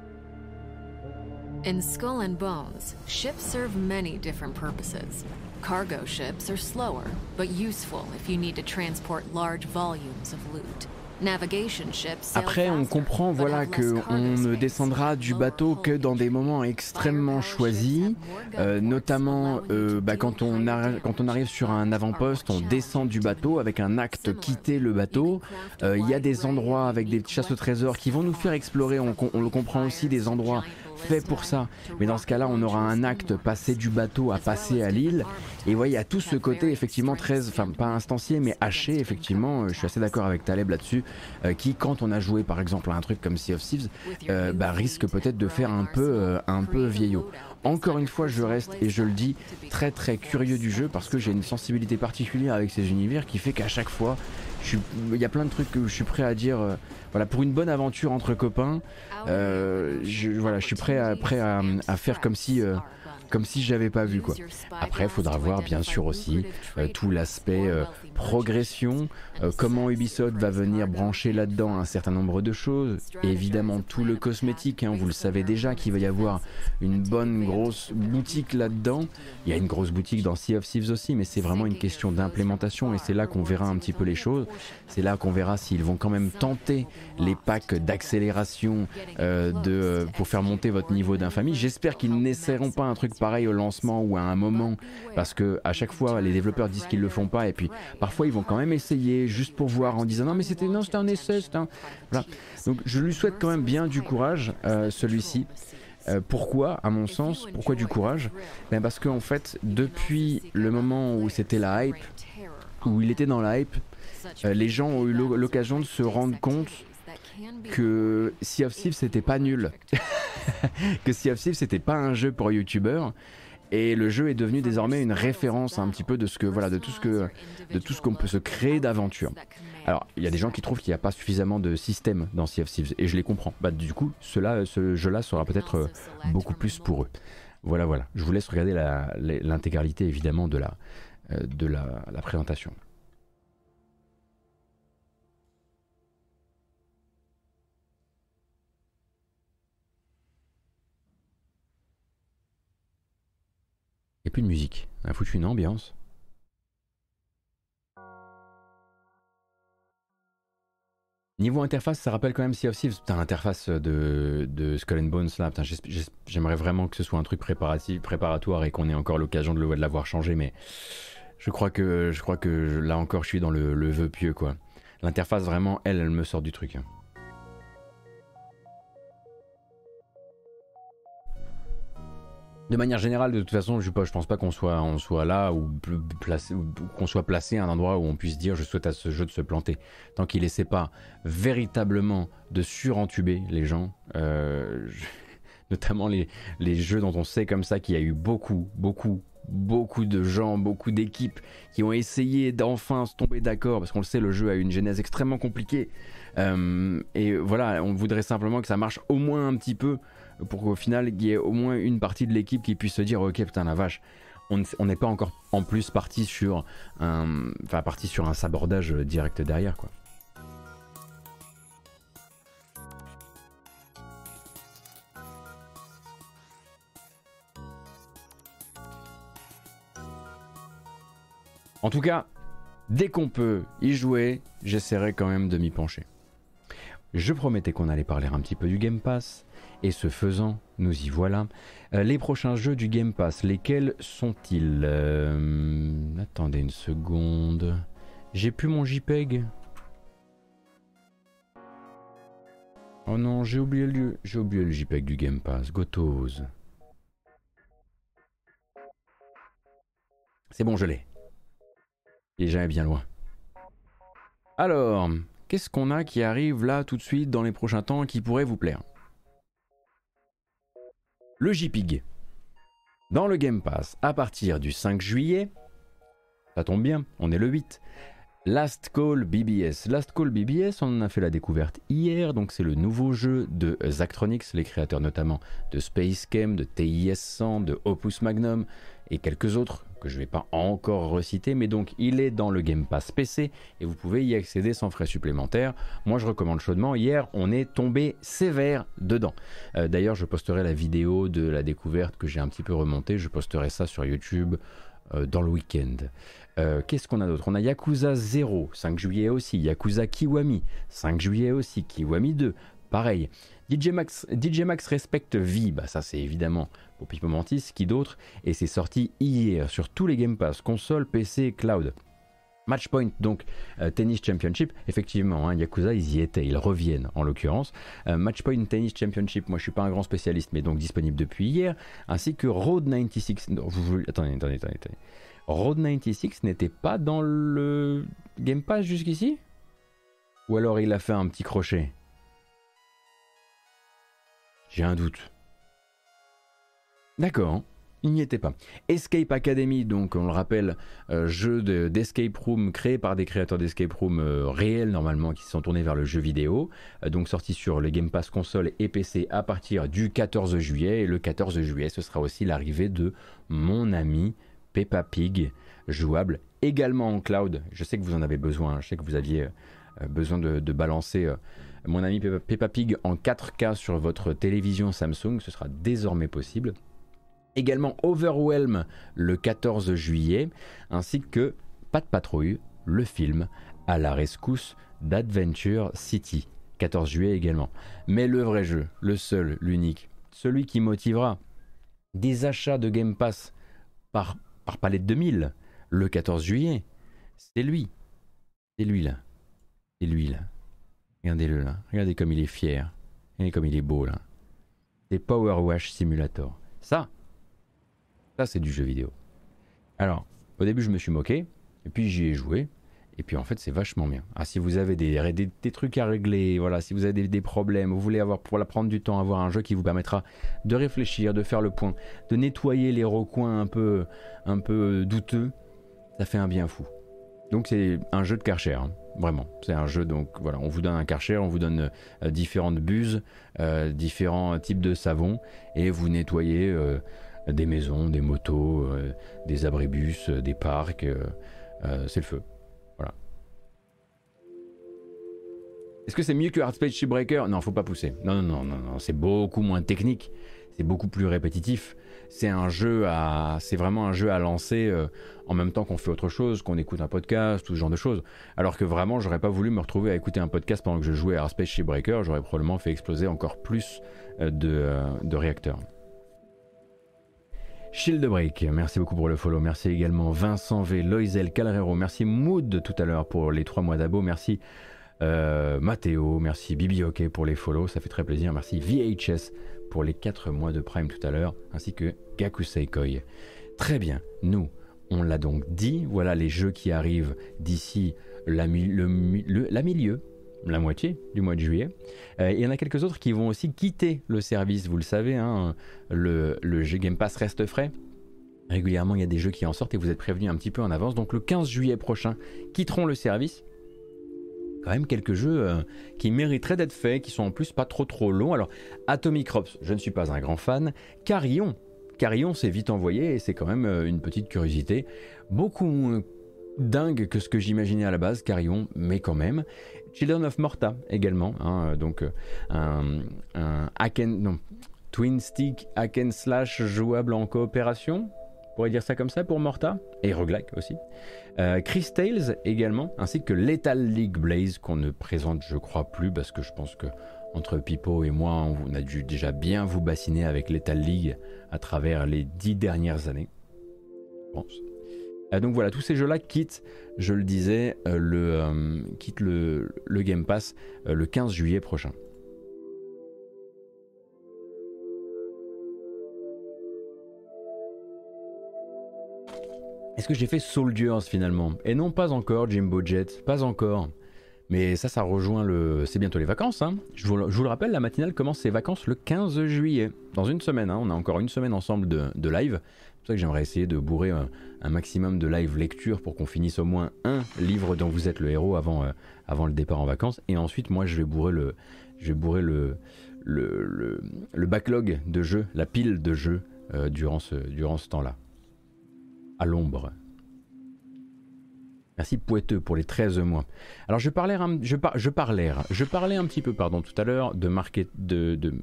K: In Skull and Bones, ships serve many different purposes. Cargo ships are slower, but useful if you need to transport large volumes of loot.
A: Après, on comprend voilà que on ne descendra du bateau que dans des moments extrêmement choisis, euh, notamment euh, bah, quand, on quand on arrive sur un avant-poste, on descend du bateau avec un acte quitter le bateau. Euh, il y a des endroits avec des chasses au trésor qui vont nous faire explorer. On, on le comprend aussi des endroits fait pour ça. Mais dans ce cas-là, on aura un acte passer du bateau à passer à l'île. Et voyez, il y a tout ce côté effectivement très, enfin pas instancier, mais haché. Effectivement, euh, je suis assez d'accord avec Taleb là-dessus, euh, qui quand on a joué par exemple à un truc comme Sea of Thieves, euh, bah, risque peut-être de faire un peu, un peu vieillot. Encore une fois, je reste, et je le dis, très très curieux du jeu parce que j'ai une sensibilité particulière avec ces univers qui fait qu'à chaque fois, il y a plein de trucs que je suis prêt à dire. voilà, pour une bonne aventure entre copains, euh, je, voilà, je suis prêt à, prêt à, à faire comme si euh, comme si j'avais pas vu quoi. Après, faudra voir bien sûr aussi euh, tout l'aspect euh, progression, euh, comment Ubisoft va venir brancher là-dedans un certain nombre de choses. évidemment, tout le cosmétique, hein, vous le savez déjà qu'il va y avoir une bonne grosse boutique là-dedans. Il y a une grosse boutique dans Sea of Thieves aussi, mais c'est vraiment une question d'implémentation et c'est là qu'on verra un petit peu les choses. C'est là qu'on verra s'ils vont quand même tenter les packs d'accélération pour faire monter votre niveau d'infamie. J'espère qu'ils n'essaieront pas un truc pareil au lancement ou à un moment, parce que à chaque fois les développeurs disent qu'ils le font pas, et puis parfois ils vont quand même essayer juste pour voir en disant non mais c'était non c'était un essai. Voilà. Donc je lui souhaite quand même bien du courage euh, celui-ci. Euh, pourquoi, à mon sens, pourquoi du courage? Ben Parce qu'en fait, depuis le moment où c'était la hype, où il était dans la hype, euh, les gens ont eu l'occasion de se rendre compte que Sea of Thieves c'était pas nul. que Sea of Thieves c'était pas un jeu pour youtubeurs et le jeu est devenu désormais une référence un petit peu de ce que voilà de tout ce que de tout ce qu'on peut se créer d'aventure. Alors, il y a des gens qui trouvent qu'il n'y a pas suffisamment de système dans Sea of Thieves et je les comprends. Bah du coup, ce jeu-là sera peut-être euh, beaucoup plus pour eux. Voilà voilà, je vous laisse regarder l'intégralité évidemment de la euh, de la présentation. Plus de musique. On a foutu une ambiance. Niveau interface, ça rappelle quand même Sea of Thieves. Putain, l'interface de, de, Skull and Bones là, j'aimerais vraiment que ce soit un truc préparatif, préparatoire et qu'on ait encore l'occasion de, l'avoir changé, mais je crois que, je crois que là encore, je suis dans le, le vœu pieux quoi. L'interface vraiment, elle, elle me sort du truc. De manière générale, de toute façon, je, je pense pas qu'on soit, là ou, qu'on soit placé à un endroit où on puisse dire je souhaite à ce jeu de se planter. Tant qu'il essaie pas véritablement de surentuber les gens, euh, notamment les, les jeux dont on sait comme ça qu'il y a eu beaucoup, beaucoup, beaucoup de gens, beaucoup d'équipes qui ont essayé d'enfin se tomber d'accord, parce qu'on le sait, le jeu a une genèse extrêmement compliquée. Euh, et voilà, on voudrait simplement que ça marche au moins un petit peu pour qu'au final il y ait au moins une partie de l'équipe qui puisse se dire ok putain la vache on n'est pas encore en plus parti sur un enfin parti sur un sabordage direct derrière quoi. En tout cas, dès qu'on peut y jouer, j'essaierai quand même de m'y pencher. Je promettais qu'on allait parler un petit peu du Game Pass, et ce faisant, nous y voilà. Euh, les prochains jeux du Game Pass, lesquels sont-ils? Euh, Attendez une seconde. J'ai plus mon JPEG. Oh non, j'ai oublié le, j'ai oublié le JPEG du Game Pass. Gotos. C'est bon, je l'ai. Il est jamais bien loin. Alors, qu'est-ce qu'on a qui arrive là tout de suite dans les prochains temps qui pourrait vous plaire? Le JPIG. Dans le Game Pass, à partir du 5 juillet, ça tombe bien, on est le 8, Last Call BBS. Last Call BBS, on en a fait la découverte hier, donc c'est le nouveau jeu de Zachtronics, les créateurs notamment de Space Cam, de TIS 100, de Opus Magnum et quelques autres que je ne vais pas encore reciter, mais donc il est dans le Game Pass PC et vous pouvez y accéder sans frais supplémentaires. Moi je recommande chaudement, hier on est tombé sévère dedans. Euh, d'ailleurs je posterai la vidéo de la découverte que j'ai un petit peu remontée, je posterai ça sur YouTube euh, dans le week-end. Euh, qu'est-ce qu'on a d'autre? On a Yakuza 0, 5 juillet aussi. Yakuza Kiwami, 5 juillet aussi. Kiwami 2, pareil. DJ Max, DJ Max respecte V, bah ça c'est évidemment pour Pipo Mantis, qui d'autre Et c'est sorti hier sur tous les Game Pass, console, PC, cloud. Matchpoint, donc euh, Tennis Championship, effectivement, hein, Yakuza, ils y étaient, ils reviennent en l'occurrence. Euh, Matchpoint Tennis Championship, moi je suis pas un grand spécialiste, mais donc disponible depuis hier, ainsi que Road 96. attendez, attendez, attendez. Road 96 n'était pas dans le Game Pass jusqu'ici? Ou alors il a fait un petit crochet? J'ai un doute. D'accord, il n'y était pas. Escape Academy, donc on le rappelle, euh, jeu d'escape room créé par des créateurs d'escape room euh, réels normalement qui se sont tournés vers le jeu vidéo, euh, donc sorti sur le Game Pass console et PC à partir du 14 juillet. Et le 14 juillet, ce sera aussi l'arrivée de mon ami Peppa Pig, jouable également en cloud. Je sais que vous en avez besoin, je sais que vous aviez besoin de, balancer mon ami Peppa Pig en 4K sur votre télévision Samsung, ce sera désormais possible. Également Overwhelm le 14 juillet, ainsi que Pas de patrouille, le film à la rescousse d'Adventure City, 14 juillet également. Mais le vrai jeu, le seul, l'unique, celui qui motivera des achats de Game Pass par Palette 2000 le 14 juillet. C'est lui. C'est lui là. C'est lui là. Regardez-le là. Regardez comme il est fier. Regardez comme il est beau là. C'est Power Wash Simulator. Ça, ça c'est du jeu vidéo. Alors, au début je me suis moqué, et puis j'y ai joué, et puis en fait, c'est vachement bien. Ah, si vous avez des, trucs à régler, voilà, si vous avez des, problèmes, vous voulez avoir pour la prendre du temps, avoir un jeu qui vous permettra de réfléchir, de faire le point, de nettoyer les recoins un peu, un peu douteux, ça fait un bien fou. Donc c'est un jeu de Karcher, hein, vraiment. C'est un jeu, donc voilà, on vous donne un Karcher, on vous donne euh, différentes buses, euh, différents types de savon, et vous nettoyez euh, des maisons, des motos, des abribus, des parcs. c'est le feu. Est-ce que c'est mieux que Hard Space Shipbreaker Non, faut pas pousser. Non, non, non, non, c'est beaucoup moins technique, c'est beaucoup plus répétitif. C'est un jeu à, c'est vraiment un jeu à lancer euh, en même temps qu'on fait autre chose, qu'on écoute un podcast, tout ce genre de choses. Alors que vraiment, j'aurais pas voulu me retrouver à écouter un podcast pendant que je jouais à Hard Space Shipbreaker. J'aurais probablement fait exploser encore plus euh, euh, de réacteurs. Shield Break, merci beaucoup pour le follow. Merci également Vincent V, Loisel, Calrero. Merci Mood tout à l'heure pour les trois mois d'abo. Merci euh, Mathéo, merci Bibi pour les follow, ça fait très plaisir. Merci VHS pour les 4 mois de Prime tout à l'heure, ainsi que Gakusei Koi. Très bien, nous, on l'a donc dit, voilà les jeux qui arrivent d'ici la milieu, la moitié du mois de juillet. Euh, il y en a quelques autres qui vont aussi quitter le service, vous le savez, hein, le, le Game Pass reste frais. Régulièrement, il y a des jeux qui en sortent et vous êtes prévenus un petit peu en avance. Donc le 15 juillet prochain, quitteront le service quand même quelques jeux euh, qui mériteraient d'être faits, qui sont en plus pas trop trop longs. Alors, Atomic Crops, je ne suis pas un grand fan. Carillon, Carillon, c'est vite envoyé et c'est quand même euh, une petite curiosité. Beaucoup moins dingue que ce que j'imaginais à la base, Carillon, mais quand même. Children of Morta également, hein, euh, donc un, un twin stick hack and slash jouable en coopération, on pourrait dire ça comme ça pour Morta, et roguelike aussi. Euh, Chris Tales également, ainsi que Lethal League Blaze qu'on ne présente je crois plus parce que je pense que entre Pipo et moi on a dû déjà bien vous bassiner avec Lethal League à travers les dix dernières années. Euh, donc voilà, tous ces jeux-là quittent, je le disais, euh, le, quittent le, le, Game Pass le 15 juillet prochain. Est-ce que j'ai fait Soldiers finalement? Et non, pas encore, Jimbo Jet, pas encore. Mais ça, ça rejoint le. C'est bientôt les vacances. Hein. Je, vous, le rappelle, la matinale commence ses vacances le 15 juillet. Dans une semaine. Hein. On a encore une semaine ensemble de, live. C'est pour ça que j'aimerais essayer de bourrer un, maximum de live lecture pour qu'on finisse au moins un livre dont vous êtes le héros avant, euh, avant le départ en vacances. Et ensuite, moi, je vais bourrer le, je vais bourrer le, le, backlog de jeux, la pile de jeux euh, durant ce, durant ce temps-là. À l'ombre. Merci Poiteux pour les 13 mois. Alors je parlais, je, je, parlais, je parlais un petit peu pardon, tout à l'heure de, market, de, de,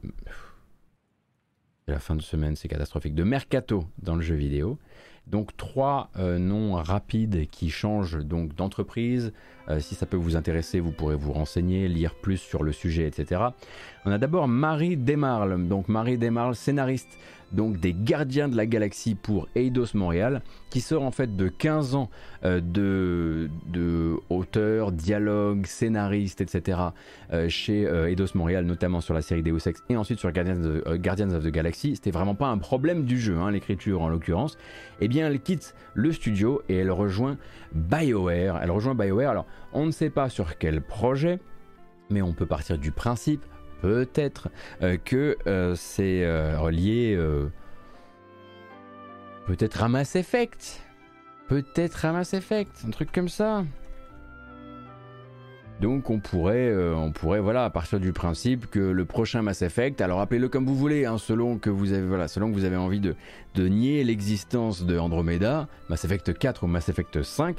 A: la fin de semaine, c'est catastrophique, de mercato dans le jeu vidéo. Donc trois euh, noms rapides qui changent donc d'entreprise. Euh, si ça peut vous intéresser, vous pourrez vous renseigner, lire plus sur le sujet, etc. On a d'abord Marie Desmarles. Donc Marie Desmarles, scénariste donc des Gardiens de la Galaxie pour Eidos Montréal, qui sort en fait de 15 ans euh, de, auteur, dialogue, scénariste, etc. Euh, chez euh, Eidos Montréal, notamment sur la série Deus Ex et ensuite sur Guardians of, Guardians the Galaxy. C'était vraiment pas un problème du jeu, hein, l'écriture en l'occurrence. Eh bien, elle quitte le studio et elle rejoint BioWare. Elle rejoint BioWare. Alors, on ne sait pas sur quel projet, mais on peut partir du principe peut-être euh, que euh, c'est euh, relié peut-être à Mass Effect. Peut-être à Mass Effect, un truc comme ça. Donc on pourrait, on pourrait voilà, à partir du principe que le prochain Mass Effect, alors appelez-le comme vous voulez, hein, selon que vous avez, voilà, selon que vous avez envie de, nier l'existence de Andromeda, Mass Effect 4 ou Mass Effect 5,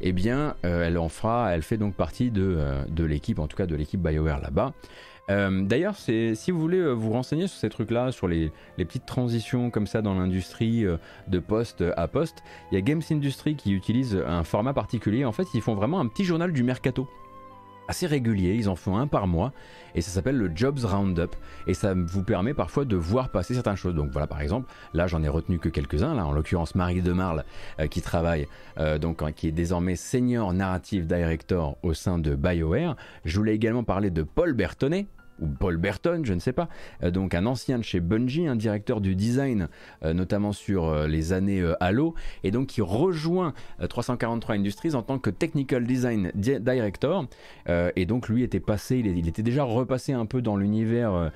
A: eh bien, elle en fera, elle fait donc partie de, de l'équipe, en tout cas de l'équipe BioWare là-bas. Euh, d'ailleurs, si vous voulez euh, vous renseigner sur ces trucs-là, sur les, petites transitions comme ça dans l'industrie euh, de poste à poste, il y a Games Industry qui utilise un format particulier. En fait, ils font vraiment un petit journal du mercato assez régulier, ils en font un par mois et ça s'appelle le Jobs Roundup et ça vous permet parfois de voir passer certaines choses. Donc voilà par exemple, là j'en ai retenu que quelques-uns, là en l'occurrence Marie Demarle qui travaille donc qui est désormais senior narrative director au sein de BioWare. Je voulais également parler de Paul Bertonnet ou Paul Burton, je ne sais pas, euh, donc un ancien de chez Bungie, un directeur du design, euh, notamment sur euh, les années Halo, et donc qui rejoint 343 Industries en tant que Technical Design Director, et donc lui était passé, il, était déjà repassé un peu dans l'univers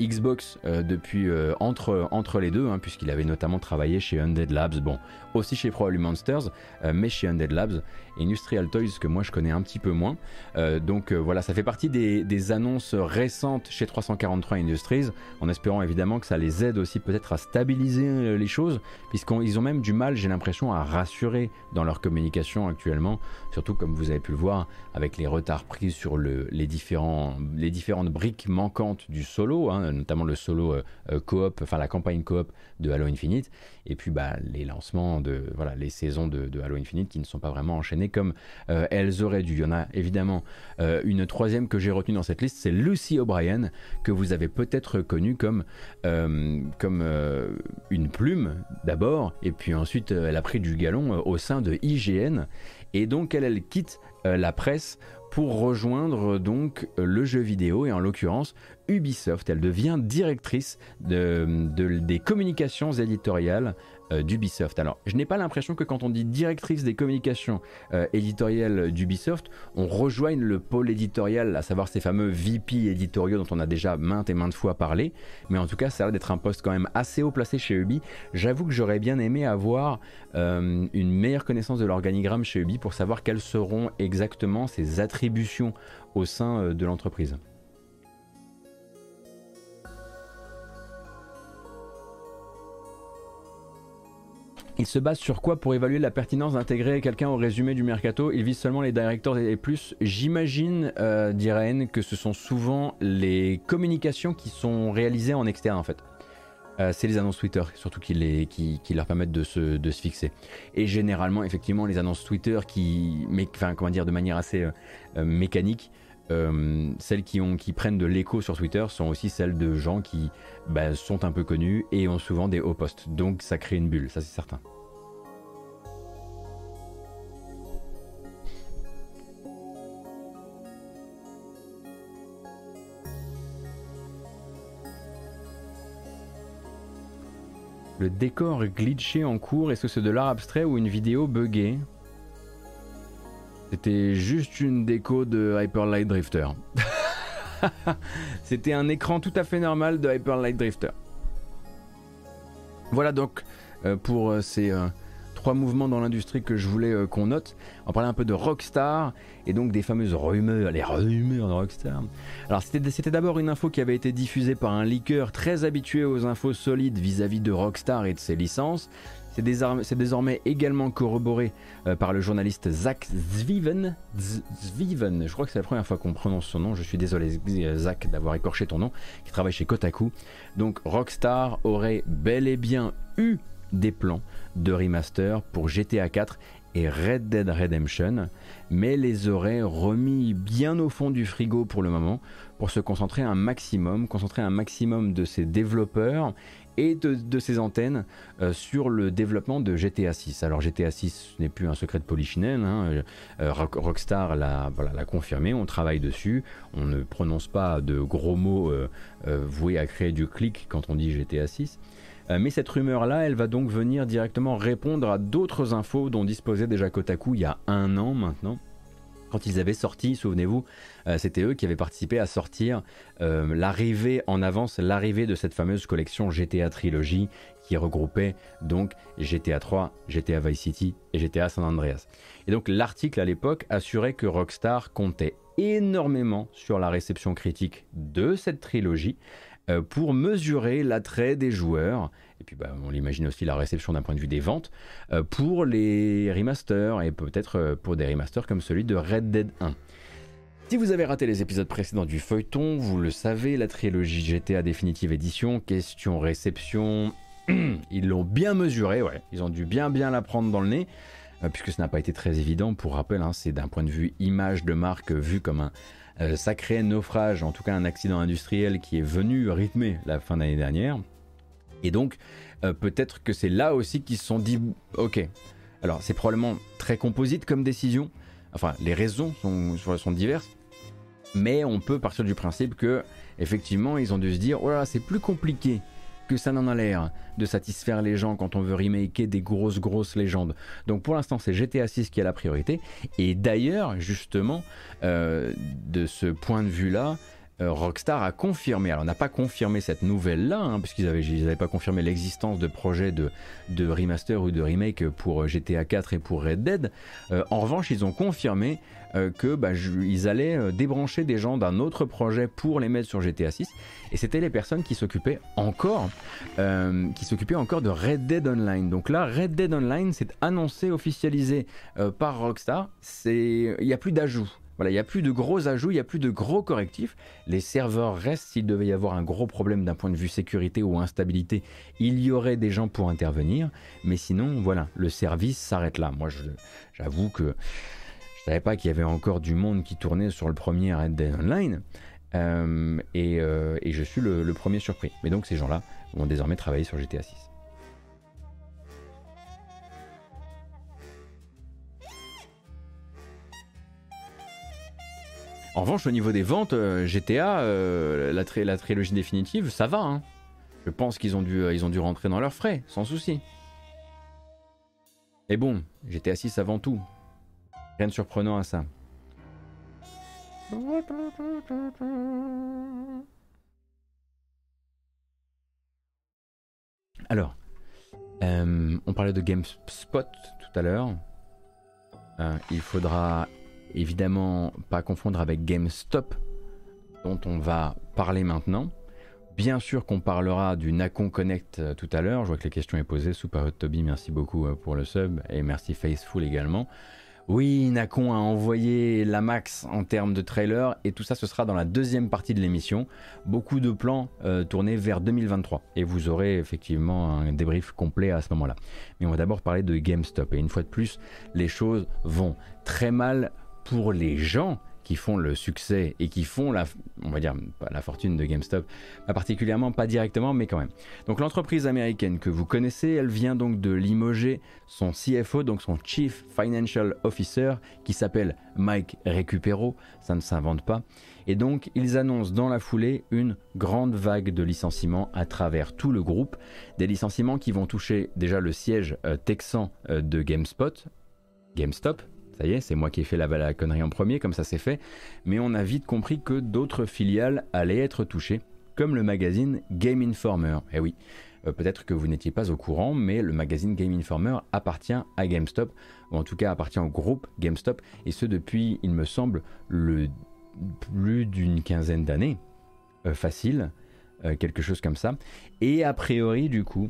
A: Xbox depuis entre, les deux, hein, puisqu'il avait notamment travaillé chez Undead Labs, bon, aussi chez Probably Monsters, mais chez Undead Labs, Industrial Toys que moi je connais un petit peu moins. donc voilà, ça fait partie des, annonces récentes chez 343 Industries, en espérant évidemment que ça les aide aussi peut-être à stabiliser euh, les choses, puisqu'ils ont même du mal, j'ai l'impression, à rassurer dans leur communication actuellement, surtout comme vous avez pu le voir avec les retards pris sur le, les, différentes briques manquantes du solo, hein, notamment le solo euh, euh, coop, enfin la campagne coop de Halo Infinite, et puis bah, les lancements de voilà les saisons de, Halo Infinite qui ne sont pas vraiment enchaînées comme elles auraient dû. Il y en a évidemment une troisième que j'ai retenue dans cette liste, c'est Lucy O'Brien, que vous avez peut-être connu comme, euh, comme euh, une plume d'abord, et puis ensuite euh, elle a pris du galon au sein de IGN, et donc elle, elle quitte la presse pour rejoindre donc le jeu vidéo et en l'occurrence Ubisoft. Elle devient directrice de, des communications éditoriales euh, d'Ubisoft. Alors, je n'ai pas l'impression que quand on dit directrice des communications euh, éditoriales d'Ubisoft, on rejoigne le pôle éditorial, à savoir ces fameux VP éditoriaux dont on a déjà maintes et maintes fois parlé. Mais en tout cas, ça a l'air d'être un poste quand même assez haut placé chez Ubi. J'avoue que j'aurais bien aimé avoir euh, une meilleure connaissance de l'organigramme chez Ubi pour savoir quelles seront exactement ses attributions au sein de l'entreprise. Il se base sur quoi pour évaluer la pertinence d'intégrer quelqu'un au résumé du mercato? Il vise seulement les directeurs et plus. J'imagine, euh, que ce sont souvent les communications qui sont réalisées en externe en fait. Euh, c'est les annonces Twitter surtout qui, leur permettent de se, fixer. Et généralement, effectivement, les annonces Twitter qui, enfin, comment dire, de manière assez euh, euh, mécanique, euh, celles qui, prennent de l'écho sur Twitter sont aussi celles de gens qui bah, sont un peu connus et ont souvent des hauts postes. Donc ça crée une bulle, ça c'est certain. Le décor glitché en cours, est-ce que c'est de l'art abstrait ou une vidéo buggée? C'était juste une déco de Hyper Light Drifter. C'était un écran tout à fait normal de Hyper Light Drifter. Voilà donc euh, pour euh, ces euh, trois mouvements dans l'industrie que je voulais qu'on note. On parlait un peu de Rockstar et donc des fameuses rumeurs, les rumeurs de Rockstar. Alors c'était d'abord une info qui avait été diffusée par un leaker très habitué aux infos solides vis-à-vis -vis de Rockstar et de ses licences. C'est désormais également corroboré euh, par le journaliste Zach Zwiven. Zwiven, je crois que c'est la première fois qu'on prononce son nom. Je suis désolé, Zach, d'avoir écorché ton nom, qui travaille chez Kotaku. Donc, Rockstar aurait bel et bien eu des plans de remaster pour GTA 4 et Red Dead Redemption, mais les aurait remis bien au fond du frigo pour le moment pour se concentrer un maximum, concentrer un maximum de ses développeurs et de, ses antennes euh, sur le développement de GTA 6. Alors GTA 6 n'est plus un secret de polichinelle, hein, euh, euh, Rockstar l'a confirmé, on travaille dessus, on ne prononce pas de gros mots voués à créer du clic quand on dit GTA 6. Mais cette rumeur-là, elle va donc venir directement répondre à d'autres infos dont disposait déjà Kotaku il y a un an maintenant quand ils avaient sorti, souvenez-vous, euh, c'était eux qui avaient participé à sortir euh, l'arrivée en avance, l'arrivée de cette fameuse collection GTA Trilogy qui regroupait donc GTA 3, GTA Vice City et GTA San Andreas. Et donc l'article à l'époque assurait que Rockstar comptait énormément sur la réception critique de cette trilogie euh, pour mesurer l'attrait des joueurs et puis bah, on l'imagine aussi la réception d'un point de vue des ventes euh, pour les remasters et peut-être euh, pour des remasters comme celui de Red Dead 1. Si vous avez raté les épisodes précédents du feuilleton, vous le savez, la trilogie GTA définitive édition, question réception, ils l'ont bien mesuré, ils ont dû bien bien la prendre dans le nez, euh, puisque ce n'a pas été très évident. Pour rappel, hein, c'est d'un point de vue image de marque vu comme un sacré naufrage, en tout cas un accident industriel qui est venu rythmer la fin d'année dernière. Et donc, euh, peut-être que c'est là aussi qu'ils se sont dit, ok, alors c'est probablement très composite comme décision, enfin les raisons sont, diverses, mais on peut partir du principe que effectivement ils ont dû se dire, oh c'est plus compliqué que ça n'en a l'air de satisfaire les gens quand on veut remaker des grosses grosses légendes. Donc pour l'instant c'est GTA 6 qui a la priorité, et d'ailleurs justement euh, de ce point de vue là, euh, Rockstar a confirmé, alors on n'a pas confirmé cette nouvelle-là, hein, puisqu'ils n'avaient pas confirmé l'existence de projets de, remaster ou de remake pour euh, GTA 4 et pour Red Dead. Euh, en revanche, ils ont confirmé que bah, ils allaient débrancher des gens d'un autre projet pour les mettre sur GTA 6, et c'était les personnes qui s'occupaient encore, encore de Red Dead Online. Donc là, Red Dead Online s'est annoncé, officialisé par Rockstar. il n'y a plus d'ajout il n'y a plus de gros ajouts, il n'y a plus de gros correctifs. Les serveurs restent s'il devait y avoir un gros problème d'un point de vue sécurité ou instabilité, il y aurait des gens pour intervenir. Mais sinon, voilà, le service s'arrête là. Moi, j'avoue que je ne savais pas qu'il y avait encore du monde qui tournait sur le premier Red Dead Online. Euh, euh, et, je suis le, le premier surpris. Mais donc ces gens-là vont désormais travailler sur GTA 6. En revanche, au niveau des ventes, euh, GTA, euh, la, trilogie définitive, ça va. Hein. Je pense qu'ils ont, dû, euh, ont dû rentrer dans leurs frais, sans souci. Et bon, GTA 6 avant tout. Rien de surprenant à ça. Alors, on parlait de GameSpot tout à l'heure. il faudra évidemment pas confondre avec GameStop, dont on va parler maintenant. Bien sûr qu'on parlera du Nacon Connect euh, tout à l'heure. Je vois que la question est posée. Super Toby, merci beaucoup euh, pour le sub. Et merci Faithful également. Oui, Nacon a envoyé la max en termes de trailer et tout ça ce sera dans la deuxième partie de l'émission. Beaucoup de plans euh, tournés vers 2023 et vous aurez effectivement un débrief complet à ce moment-là. Mais on va d'abord parler de GameStop et une fois de plus, les choses vont très mal pour les gens qui font le succès et qui font la, on va dire, la fortune de GameStop, pas particulièrement, pas directement, mais quand même. Donc l'entreprise américaine que vous connaissez, elle vient donc de limoger son CFO, donc son Chief Financial Officer, qui s'appelle Mike Recupero, ça ne s'invente pas. Et donc ils annoncent dans la foulée une grande vague de licenciements à travers tout le groupe, des licenciements qui vont toucher déjà le siège euh, texan euh, de GameSpot, GameStop, Ça y est, c'est moi qui ai fait la, la connerie en premier, comme ça c'est fait. Mais on a vite compris que d'autres filiales allaient être touchées, comme le magazine Game Informer. Eh oui, euh, peut-être que vous n'étiez pas au courant, mais le magazine Game Informer appartient à GameStop, ou en tout cas appartient au groupe GameStop, et ce depuis, il me semble, le plus d'une quinzaine d'années. Euh, facile, euh, quelque chose comme ça. Et a priori, du coup,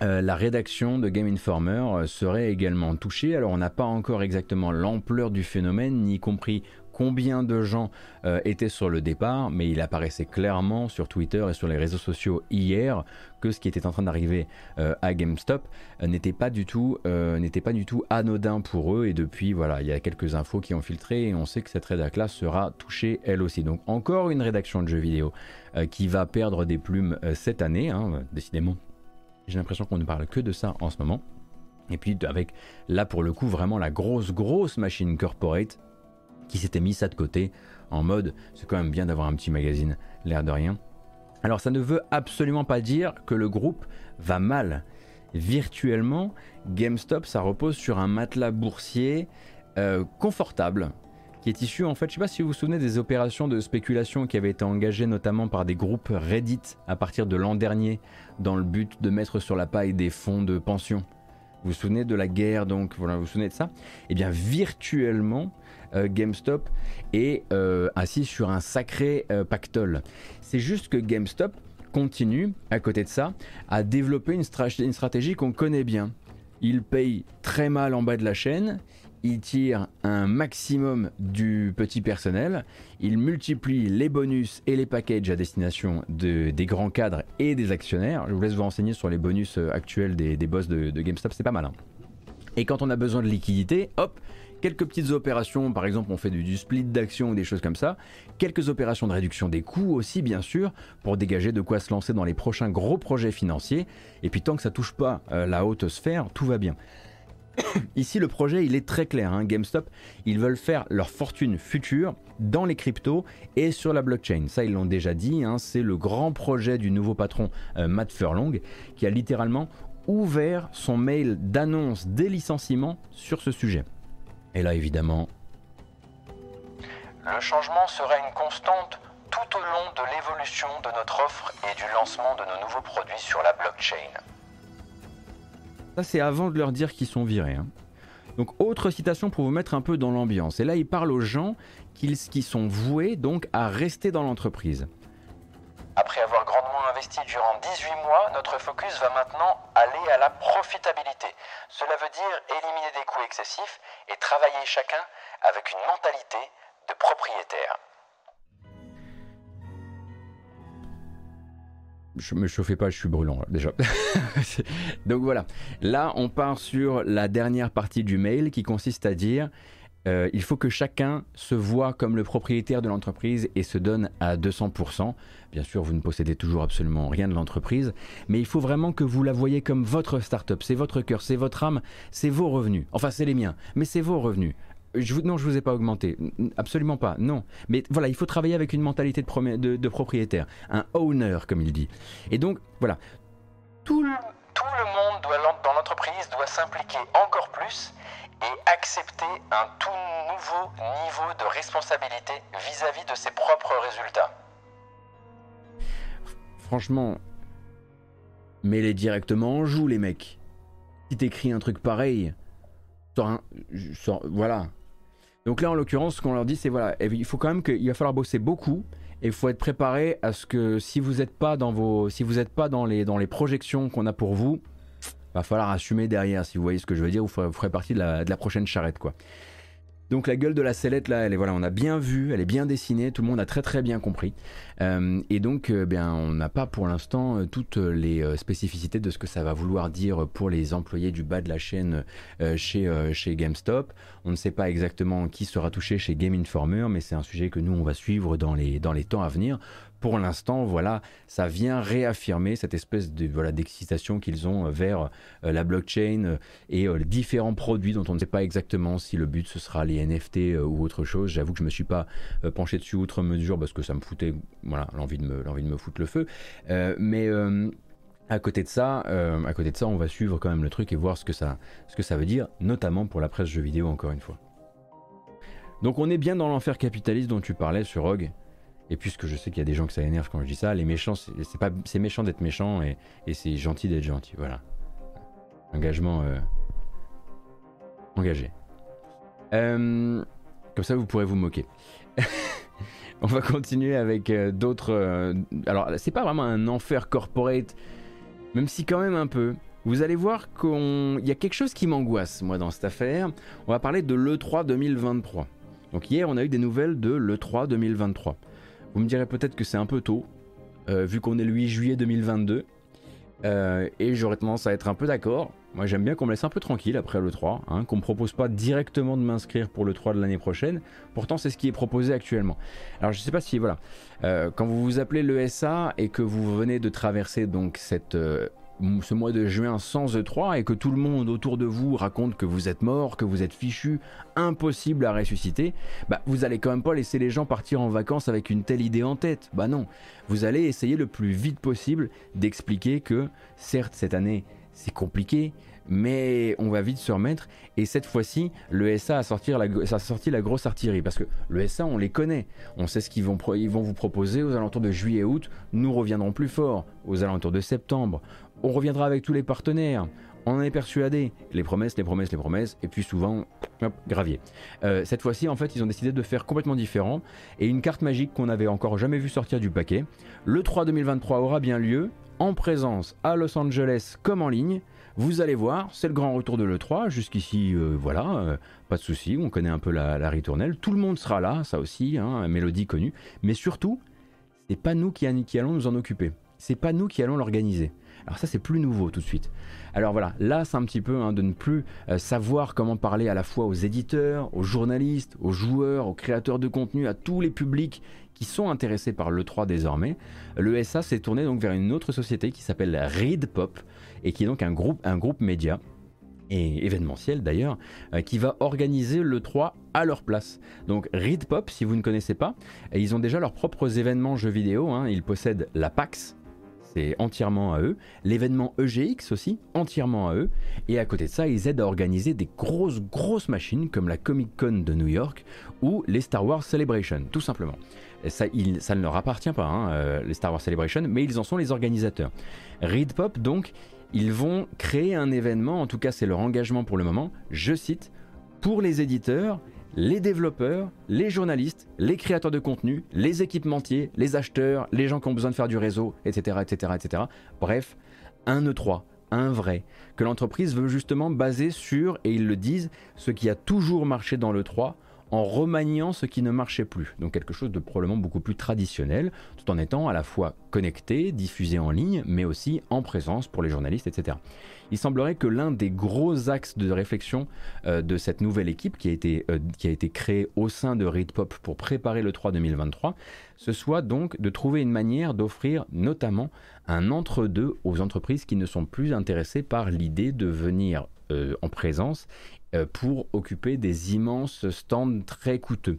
A: la rédaction de Game Informer serait également touchée. Alors on n'a pas encore exactement l'ampleur du phénomène, ni compris combien de gens euh, étaient sur le départ, mais il apparaissait clairement sur Twitter et sur les réseaux sociaux hier que ce qui était en train d'arriver euh, à GameStop euh, n'était pas du tout anodin pour eux. Et depuis voilà il y a quelques infos qui ont filtré et on sait que cette rédac là sera touchée elle aussi. Donc encore une rédaction de jeux vidéo qui va perdre des plumes cette année hein, décidément j'ai l'impression qu'on ne parle que de ça en ce moment et puis avec là pour le coup vraiment la grosse grosse machine corporate qui s'était mis ça de côté en mode c'est quand même bien d'avoir un petit magazine, l'air de rien. Alors ça ne veut absolument pas dire que le groupe va mal. Virtuellement, GameStop, ça repose sur un matelas boursier euh, confortable qui est issu en fait, je sais pas si vous vous souvenez des opérations de spéculation qui avaient été engagées notamment par des groupes Reddit à partir de l'an dernier dans le but de mettre sur la paille des fonds de pension. Vous vous souvenez de la guerre donc voilà, vous vous souvenez de ça? Eh bien virtuellement, euh, GameStop est euh, assis sur un sacré euh, pactole. C'est juste que GameStop continue, à côté de ça, à développer une, une stratégie qu'on connaît bien. Il paye très mal en bas de la chaîne, il tire un maximum du petit personnel, il multiplie les bonus et les packages à destination de, des grands cadres et des actionnaires. Je vous laisse vous renseigner sur les bonus actuels des, boss de, GameStop, c'est pas mal. Hein. Et quand on a besoin de liquidité, hop, quelques petites opérations, par exemple on fait du, split d'action ou des choses comme ça, quelques opérations de réduction des coûts aussi bien sûr, pour dégager de quoi se lancer dans les prochains gros projets financiers, et puis tant que ça touche pas euh, la haute sphère, tout va bien. Ici, le projet, il est très clair. Hein. GameStop, ils veulent faire leur fortune future dans les cryptos et sur la blockchain. Ça, ils l'ont déjà dit. Hein. C'est le grand projet du nouveau patron euh, Matt Furlong qui a littéralement ouvert son mail d'annonce des licenciements sur ce sujet. Et là, évidemment...
L: Le changement sera une constante tout au long de l'évolution de notre offre et du lancement de nos nouveaux produits sur la blockchain.
A: Ça, c'est avant de leur dire qu'ils sont virés. Hein. Donc, autre citation pour vous mettre un peu dans l'ambiance. Et là, il parle aux gens qui, sont voués donc à rester dans l'entreprise.
L: Après avoir grandement investi durant 18 mois, notre focus va maintenant aller à la profitabilité. Cela veut dire éliminer des coûts excessifs et travailler chacun avec une mentalité de propriétaire.
A: Je me chauffais pas, je suis brûlant déjà. Donc voilà, là on part sur la dernière partie du mail qui consiste à dire euh, il faut que chacun se voit comme le propriétaire de l'entreprise et se donne à 200%. Bien sûr, vous ne possédez toujours absolument rien de l'entreprise, mais il faut vraiment que vous la voyez comme votre start-up. C'est votre cœur, c'est votre âme, c'est vos revenus. Enfin, c'est les miens, mais c'est vos revenus. Je vous, non, je vous ai pas augmenté, absolument pas, non. Mais voilà, il faut travailler avec une mentalité de, de propriétaire, un owner, comme il dit. Et donc, voilà,
L: tout le, tout le monde doit, dans l'entreprise doit s'impliquer encore plus et accepter un tout nouveau niveau de responsabilité vis-à-vis de ses propres résultats.
A: Franchement, mets-les directement en joue, les mecs. Si t'écris un truc pareil, un, voilà. Donc là, en l'occurrence, ce qu'on leur dit, c'est voilà, il faut quand même qu'il va falloir bosser beaucoup et il faut être préparé à ce que si vous n'êtes pas dans vos, si vous n'êtes pas dans les, projections qu'on a pour vous, va falloir assumer derrière, si vous voyez ce que je veux dire, vous ferez, partie de la, de la, prochaine charrette, quoi. Donc la gueule de la sellette là, elle est voilà, on a bien vu, elle est bien dessinée, tout le monde a très très bien compris. Euh, et donc, euh, bien, on n'a pas pour l'instant euh, toutes les spécificités de ce que ça va vouloir dire pour les employés du bas de la chaîne chez chez GameStop. On ne sait pas exactement qui sera touché chez Game Informer, mais c'est un sujet que nous on va suivre dans les dans les temps à venir pour l'instant, voilà, ça vient réaffirmer cette espèce de voilà d'excitation qu'ils ont vers euh, la blockchain euh, et euh, les différents produits dont on ne sait pas exactement si le but ce sera les NFT ou autre chose. J'avoue que je me suis pas penché dessus outre mesure parce que ça me foutait voilà l'envie de me l'envie de me foutre le feu, mais à côté de ça, à côté de ça, on va suivre quand même le truc et voir ce que ça, ce que ça veut dire, notamment pour la presse jeux vidéo encore une fois. Donc on est bien dans l'enfer capitaliste dont tu parlais sur Rogue. Et puisque je sais qu'il y a des gens que ça énerve quand je dis ça, les méchants, c'est pas, c'est méchant d'être méchant et, c'est gentil d'être gentil. Voilà. Engagement euh, engagé. Euh, comme ça, vous pourrez vous moquer. On va continuer avec euh, d'autres. alors, c'est pas vraiment un enfer corporate, même si quand même un peu. Vous allez voir qu'il y a quelque chose qui m'angoisse, moi, dans cette affaire. On va parler de l'E3 2023. Donc, hier, on a eu des nouvelles de l'E3 2023. Vous me direz peut-être que c'est un peu tôt, euh, vu qu'on est le 8 juillet 2022. Euh, et j'aurais tendance à être un peu d'accord. Moi j'aime bien qu'on me laisse un peu tranquille après le 3, hein, qu'on me propose pas directement de m'inscrire pour le 3 de l'année prochaine. Pourtant c'est ce qui est proposé actuellement. Alors je sais pas si voilà, euh, quand vous vous appelez l'ESA et que vous venez de traverser donc cette ce mois de juin sans E3 et que tout le monde autour de vous raconte que vous êtes mort, que vous êtes fichu, impossible à ressusciter, bah vous allez quand même pas laisser les gens partir en vacances avec une telle idée en tête. Bah non, vous allez essayer le plus vite possible d'expliquer que certes cette année c'est compliqué, mais on va vite se remettre. Et cette fois-ci, le SA a sorti, la, grosse artillerie parce que le SA, on les connaît. On sait ce qu'ils vont, vont vous proposer aux alentours de juillet-août. Nous reviendrons plus fort aux alentours de septembre. On reviendra avec tous les partenaires. On en est persuadé. Les promesses, les promesses, les promesses, et puis souvent, hop, gravier. Euh, cette fois-ci, en fait, ils ont décidé de faire complètement différent. Et une carte magique qu'on n'avait encore jamais vu sortir du paquet. Le 3 2023 aura bien lieu, en présence à Los Angeles comme en ligne. Vous allez voir, c'est le grand retour de l'E3. Jusqu'ici, euh, voilà, euh, pas de souci, on connaît un peu la, ritournelle. Tout le monde sera là, ça aussi, hein, mélodie connue. Mais surtout, c'est pas nous qui allons nous en occuper. C'est pas nous qui allons l'organiser. Alors ça c'est plus nouveau tout de suite. Alors voilà, là c'est un petit peu hein, de ne plus euh, savoir comment parler à la fois aux éditeurs, aux journalistes, aux joueurs, aux créateurs de contenu, à tous les publics qui sont intéressés par l'E3 désormais. Le SA s'est tourné donc vers une autre société qui s'appelle Read Pop et qui est donc un groupe, un groupe média et événementiel d'ailleurs, euh, qui va organiser le 3 à leur place. Donc Read Pop, si vous ne connaissez pas, ils ont déjà leurs propres événements jeux vidéo. Hein. Ils possèdent la PAX, entièrement à eux. L'événement EGX aussi, entièrement à eux. Et à côté de ça, ils aident à organiser des grosses, grosses machines comme la Comic Con de New York ou les Star Wars Celebration, tout simplement. ça, ne leur appartient pas, hein, euh, les Star Wars Celebration, mais ils en sont les organisateurs. Read Pop, donc, ils vont créer un événement, en tout cas c'est leur engagement pour le moment, je cite, pour les éditeurs les développeurs, les journalistes, les créateurs de contenu, les équipementiers, les acheteurs, les gens qui ont besoin de faire du réseau, etc. etc., etc. Bref, un E3, un vrai, que l'entreprise veut justement baser sur, et ils le disent, ce qui a toujours marché dans l'E3, en remaniant ce qui ne marchait plus. Donc quelque chose de probablement beaucoup plus traditionnel, tout en étant à la fois connecté, diffusé en ligne, mais aussi en présence pour les journalistes, etc. Il semblerait que l'un des gros axes de réflexion euh, de cette nouvelle équipe qui a, été, euh, créée au sein de Readpop pour préparer le 3 2023, ce soit donc de trouver une manière d'offrir notamment un entre-deux aux entreprises qui ne sont plus intéressées par l'idée de venir euh, en présence pour occuper des immenses stands très coûteux.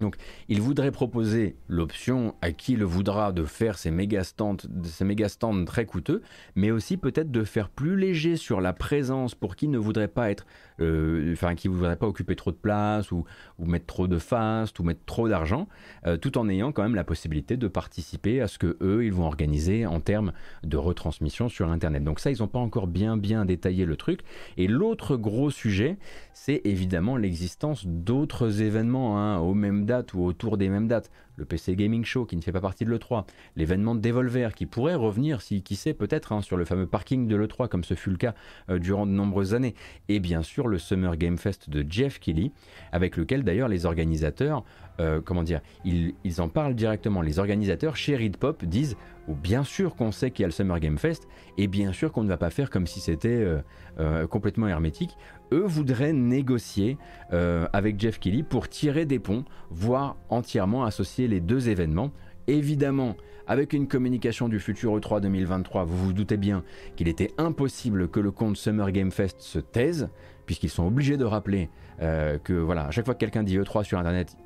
A: Donc, il voudrait proposer l'option à qui le voudra de faire ces méga stands, ces méga stands très coûteux, mais aussi peut-être de faire plus léger sur la présence pour qui ne voudrait pas être, euh, enfin, qui ne voudrait pas occuper trop de place ou, mettre trop de fast ou mettre trop d'argent, euh, tout en ayant quand même la possibilité de participer à ce que eux ils vont organiser en termes de retransmission sur Internet. Donc ça, ils n'ont pas encore bien bien détaillé le truc. Et l'autre gros sujet, c'est évidemment l'existence d'autres événements hein, aux mêmes dates ou autour des mêmes dates le PC Gaming Show qui ne fait pas partie de l'E3, l'événement de Devolver qui pourrait revenir, si, qui sait peut-être, hein, sur le fameux parking de l'E3 comme ce fut le cas euh, durant de nombreuses années, et bien sûr le Summer Game Fest de Jeff Kelly, avec lequel d'ailleurs les organisateurs, euh, comment dire, ils, en parlent directement. Les organisateurs chez Read Pop disent, ou bien sûr qu'on sait qu'il y a le Summer Game Fest, et bien sûr qu'on ne va pas faire comme si c'était euh, complètement hermétique. Eux voudraient négocier avec Jeff Kelly pour tirer des ponts, voire entièrement associer les deux événements. Évidemment, avec une communication du futur E3 2023, vous vous doutez bien qu'il était impossible que le compte Summer Game Fest se taise, puisqu'ils sont obligés de rappeler euh, que voilà, à chaque fois que quelqu'un dit E3 sur Internet,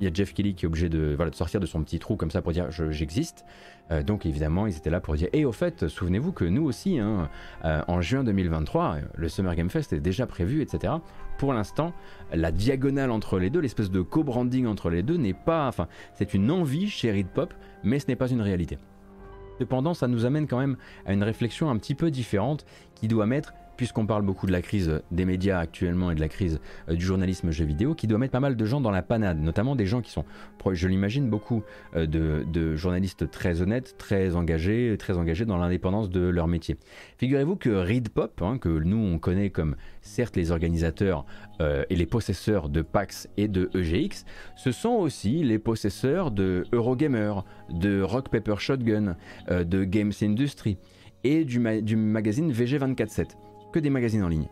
A: il y a Jeff Kelly qui est obligé de, de sortir de son petit trou comme ça pour dire j'existe. Euh, donc évidemment, ils étaient là pour dire et au fait, souvenez-vous que nous aussi, hein, euh, en juin 2023, le Summer Game Fest est déjà prévu, etc. Pour l'instant, la diagonale entre les deux, l'espèce de co-branding entre les deux n'est pas, enfin, c'est une envie chez Reed Pop, mais ce n'est pas une réalité. Cependant, ça nous amène quand même à une réflexion un petit peu différente qui doit mettre puisqu'on parle beaucoup de la crise des médias actuellement et de la crise euh, du journalisme jeu vidéo, qui doit mettre pas mal de gens dans la panade, notamment des gens qui sont, je l'imagine, beaucoup euh, de, journalistes très honnêtes, très engagés, très engagés dans l'indépendance de leur métier. Figurez-vous que Read Pop, hein, que nous on connaît comme certes les organisateurs euh, et les possesseurs de PAX et de EGX, ce sont aussi les possesseurs de Eurogamer, de Rock Paper Shotgun, de Games Industry et du, du magazine VG247 des magazines en ligne.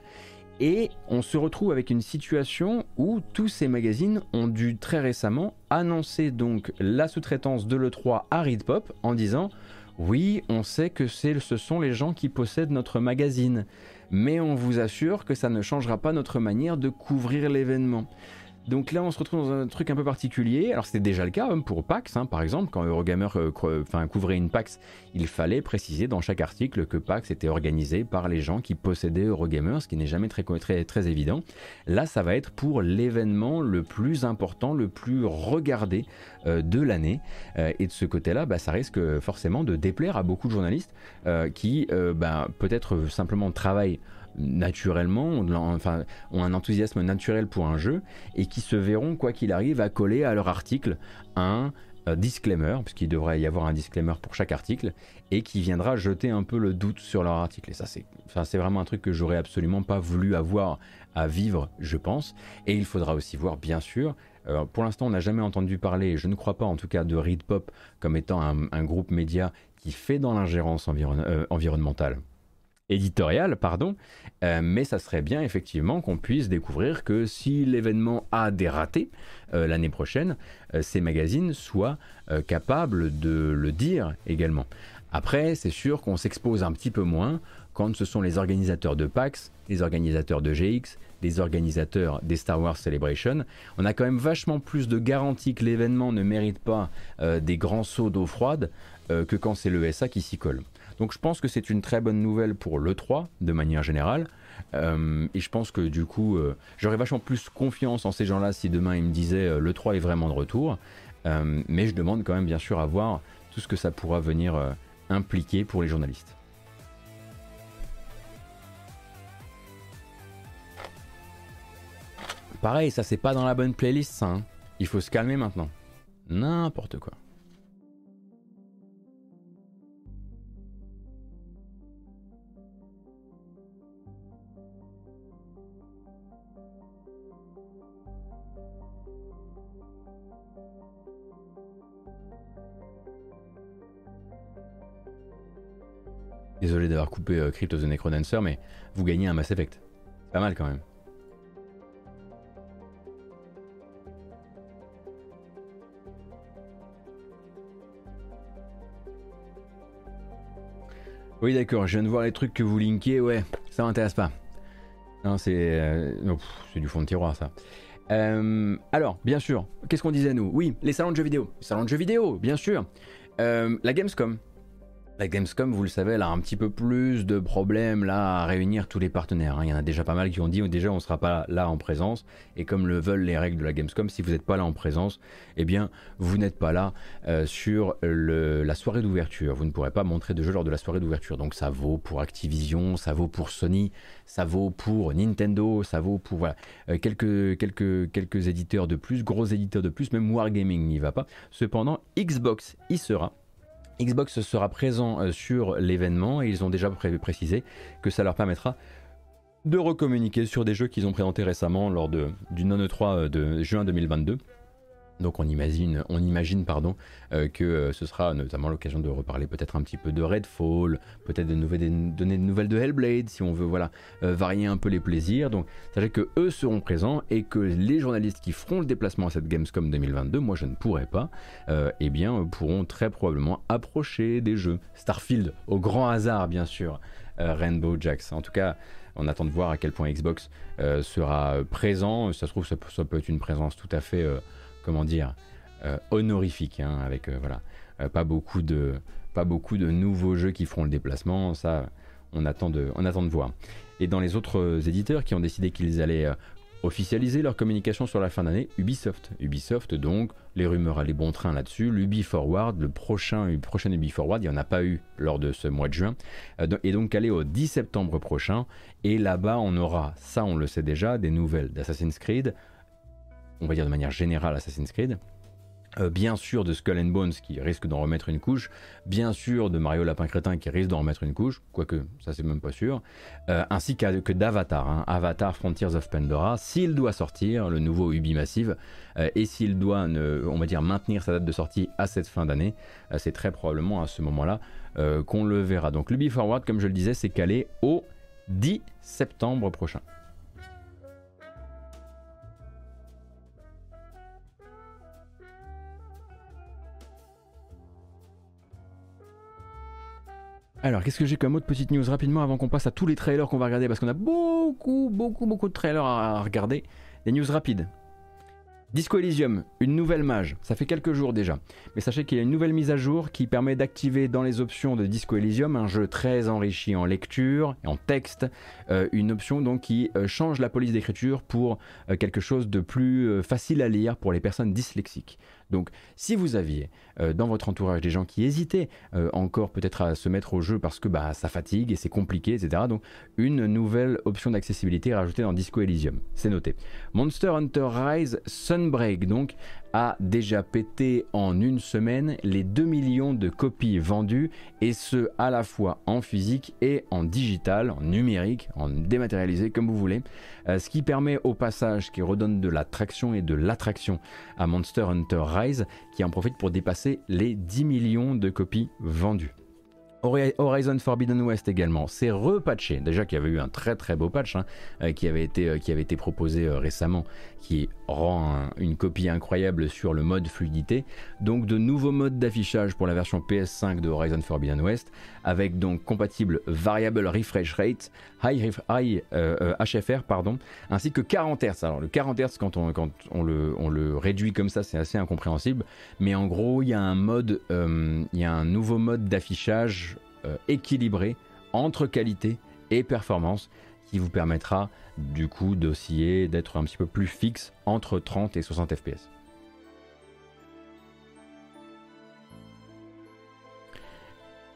A: Et on se retrouve avec une situation où tous ces magazines ont dû très récemment annoncer donc la sous-traitance de l'E3 à Read Pop en disant oui, on sait que ce sont les gens qui possèdent notre magazine, mais on vous assure que ça ne changera pas notre manière de couvrir l'événement. Donc là, on se retrouve dans un truc un peu particulier. Alors c'était déjà le cas hein, pour PAX, hein, par exemple, quand Eurogamer euh, couvrait une PAX, il fallait préciser dans chaque article que PAX était organisé par les gens qui possédaient Eurogamer, ce qui n'est jamais très, évident. Là, ça va être pour l'événement le plus important, le plus regardé euh, de l'année. Euh, et de ce côté-là, bah, ça risque forcément de déplaire à beaucoup de journalistes qui, bah, peut-être simplement travaillent naturellement, ont, un enthousiasme naturel pour un jeu et qui se verront, quoi qu'il arrive, à coller à leur article un disclaimer, puisqu'il devrait y avoir un disclaimer pour chaque article, et qui viendra jeter un peu le doute sur leur article. Et ça, c'est enfin, vraiment un truc que j'aurais absolument pas voulu avoir à vivre, je pense. Et il faudra aussi voir, bien sûr, euh, pour l'instant, on n'a jamais entendu parler, je ne crois pas en tout cas, de Read Pop comme étant un, groupe média qui fait dans l'ingérence euh, environnementale éditorial, pardon, euh, mais ça serait bien effectivement qu'on puisse découvrir que si l'événement a des ratés euh, l'année prochaine, euh, ces magazines soient capables de le dire également. Après, c'est sûr qu'on s'expose un petit peu moins quand ce sont les organisateurs de PAX, les organisateurs de GX, les organisateurs des Star Wars Celebration. On a quand même vachement plus de garanties que l'événement ne mérite pas des grands sauts d'eau froide que quand c'est l'ESA qui s'y colle. Donc je pense que c'est une très bonne nouvelle pour l'E3 de manière générale. Euh, et je pense que du coup, euh, j'aurais vachement plus confiance en ces gens-là si demain ils me disaient euh, l'E3 est vraiment de retour. mais je demande quand même bien sûr à voir tout ce que ça pourra venir impliquer pour les journalistes. Pareil, ça c'est pas dans la bonne playlist ça. Hein. Il faut se calmer maintenant. N'importe quoi. Désolé d'avoir coupé euh, Crypt of the Necrodancer, mais vous gagnez un Mass Effect. Pas mal quand même. Oui d'accord, je viens de voir les trucs que vous linkez, ouais, ça m'intéresse pas. Non, c'est euh, du fond de tiroir ça. Euh, alors, bien sûr, qu'est-ce qu'on disait nous? Oui, les salons de jeux vidéo. Salons de jeux vidéo, bien sûr. la Gamescom. La Gamescom, vous le savez, elle a un petit peu plus de problèmes là à réunir tous les partenaires. Hein. Il y en a déjà pas mal qui ont dit oh, déjà on ne sera pas là en présence. Et comme le veulent les règles de la Gamescom, si vous n'êtes pas là en présence, eh bien vous n'êtes pas là euh, sur la soirée d'ouverture. Vous ne pourrez pas montrer de jeu lors de la soirée d'ouverture. Donc ça vaut pour Activision, ça vaut pour Sony, ça vaut pour Nintendo, ça vaut pour euh, quelques éditeurs de plus, gros éditeurs de plus, même Wargaming n'y va pas. Cependant, Xbox y sera. Xbox sera présent euh, sur l'événement et ils ont déjà précisé que ça leur permettra de recommuniquer sur des jeux qu'ils ont présentés récemment lors du non-E3 euh, de juin 2022. Donc on imagine, on imagine pardon, euh, que euh, ce sera notamment l'occasion de reparler peut-être un petit peu de Redfall, peut-être de donner de nouvelles de Hellblade si on veut euh, varier un peu les plaisirs. Donc sachez que eux seront présents et que les journalistes qui feront le déplacement à cette Gamescom 2022, moi je ne pourrai pas, eh bien pourront très probablement approcher des jeux. Starfield au grand hasard bien sûr, Rainbow Jacks. En tout cas. On attend de voir à quel point Xbox sera présent. Ça se trouve, ça, peut être une présence tout à fait comment dire, honorifique, hein, avec voilà, pas beaucoup de pas beaucoup de nouveaux jeux qui feront le déplacement. Ça, on attend de, on attend de voir. Et dans les autres éditeurs qui ont décidé qu'ils allaient officialiser leur communication sur la fin d'année, Ubisoft. Ubisoft, donc, les rumeurs allaient bon train là-dessus. L'Ubi Forward, le prochain, prochain Ubi Forward, il n'y en a pas eu lors de ce mois de juin, euh, et donc aller au 10 septembre prochain. Et là-bas, on aura, ça on le sait déjà, des nouvelles d'Assassin's Creed, on va dire de manière générale Assassin's Creed, euh, bien sûr de Skull and Bones qui risque d'en remettre une couche, bien sûr de Mario Lapin Crétin qui risque d'en remettre une couche, quoique ça c'est même pas sûr, euh, ainsi que d'Avatar, hein. Avatar Frontiers of Pandora, s'il doit sortir, le nouveau Ubi Massive, euh, et s'il doit, on va dire, maintenir sa date de sortie à cette fin d'année, c'est très probablement à ce moment-là qu'on le verra. Donc l'Ubi Forward, comme je le disais, c'est calé au 10 septembre prochain. Alors, qu'est-ce que j'ai comme autre petite news rapidement avant qu'on passe à tous les trailers qu'on va regarder? Parce qu'on a beaucoup, beaucoup, beaucoup de trailers à regarder. Des news rapides. Disco Elysium, une nouvelle mage, ça fait quelques jours déjà. Mais sachez qu'il y a une nouvelle mise à jour qui permet d'activer dans les options de Disco Elysium un jeu très enrichi en lecture et en texte, euh, une option donc qui euh, change la police d'écriture pour euh, quelque chose de plus facile à lire pour les personnes dyslexiques. Donc si vous aviez euh, dans votre entourage des gens qui hésitaient euh, encore peut-être à se mettre au jeu parce que bah, ça fatigue et c'est compliqué, etc. Donc une nouvelle option d'accessibilité rajoutée dans Disco Elysium, c'est noté. Monster Hunter Rise Sunbreak donc a déjà pété en une semaine les 2 millions de copies vendues, et ce à la fois en physique et en digital, en numérique, en dématérialisé, comme vous voulez, euh, ce qui permet au passage, qui redonne de l'attraction et de l'attraction à Monster Hunter Rise, qui en profite pour dépasser les 10 millions de copies vendues. Horizon Forbidden West également, c'est repatché. Déjà qu'il y avait eu un très très beau patch hein, euh, qui, avait été, euh, qui avait été proposé récemment, qui rend une copie incroyable sur le mode fluidité. Donc de nouveaux modes d'affichage pour la version PS5 de Horizon Forbidden West, avec donc compatible Variable Refresh Rate, High, high HFR, pardon, ainsi que 40 Hz. Alors le 40 Hz quand on, quand on, le, on le réduit comme ça, c'est assez incompréhensible. Mais en gros, il y a un il y a un nouveau mode d'affichage euh, équilibré entre qualité et performance qui vous permettra du coup d'osciller, d'être un petit peu plus fixe entre 30 et 60 fps.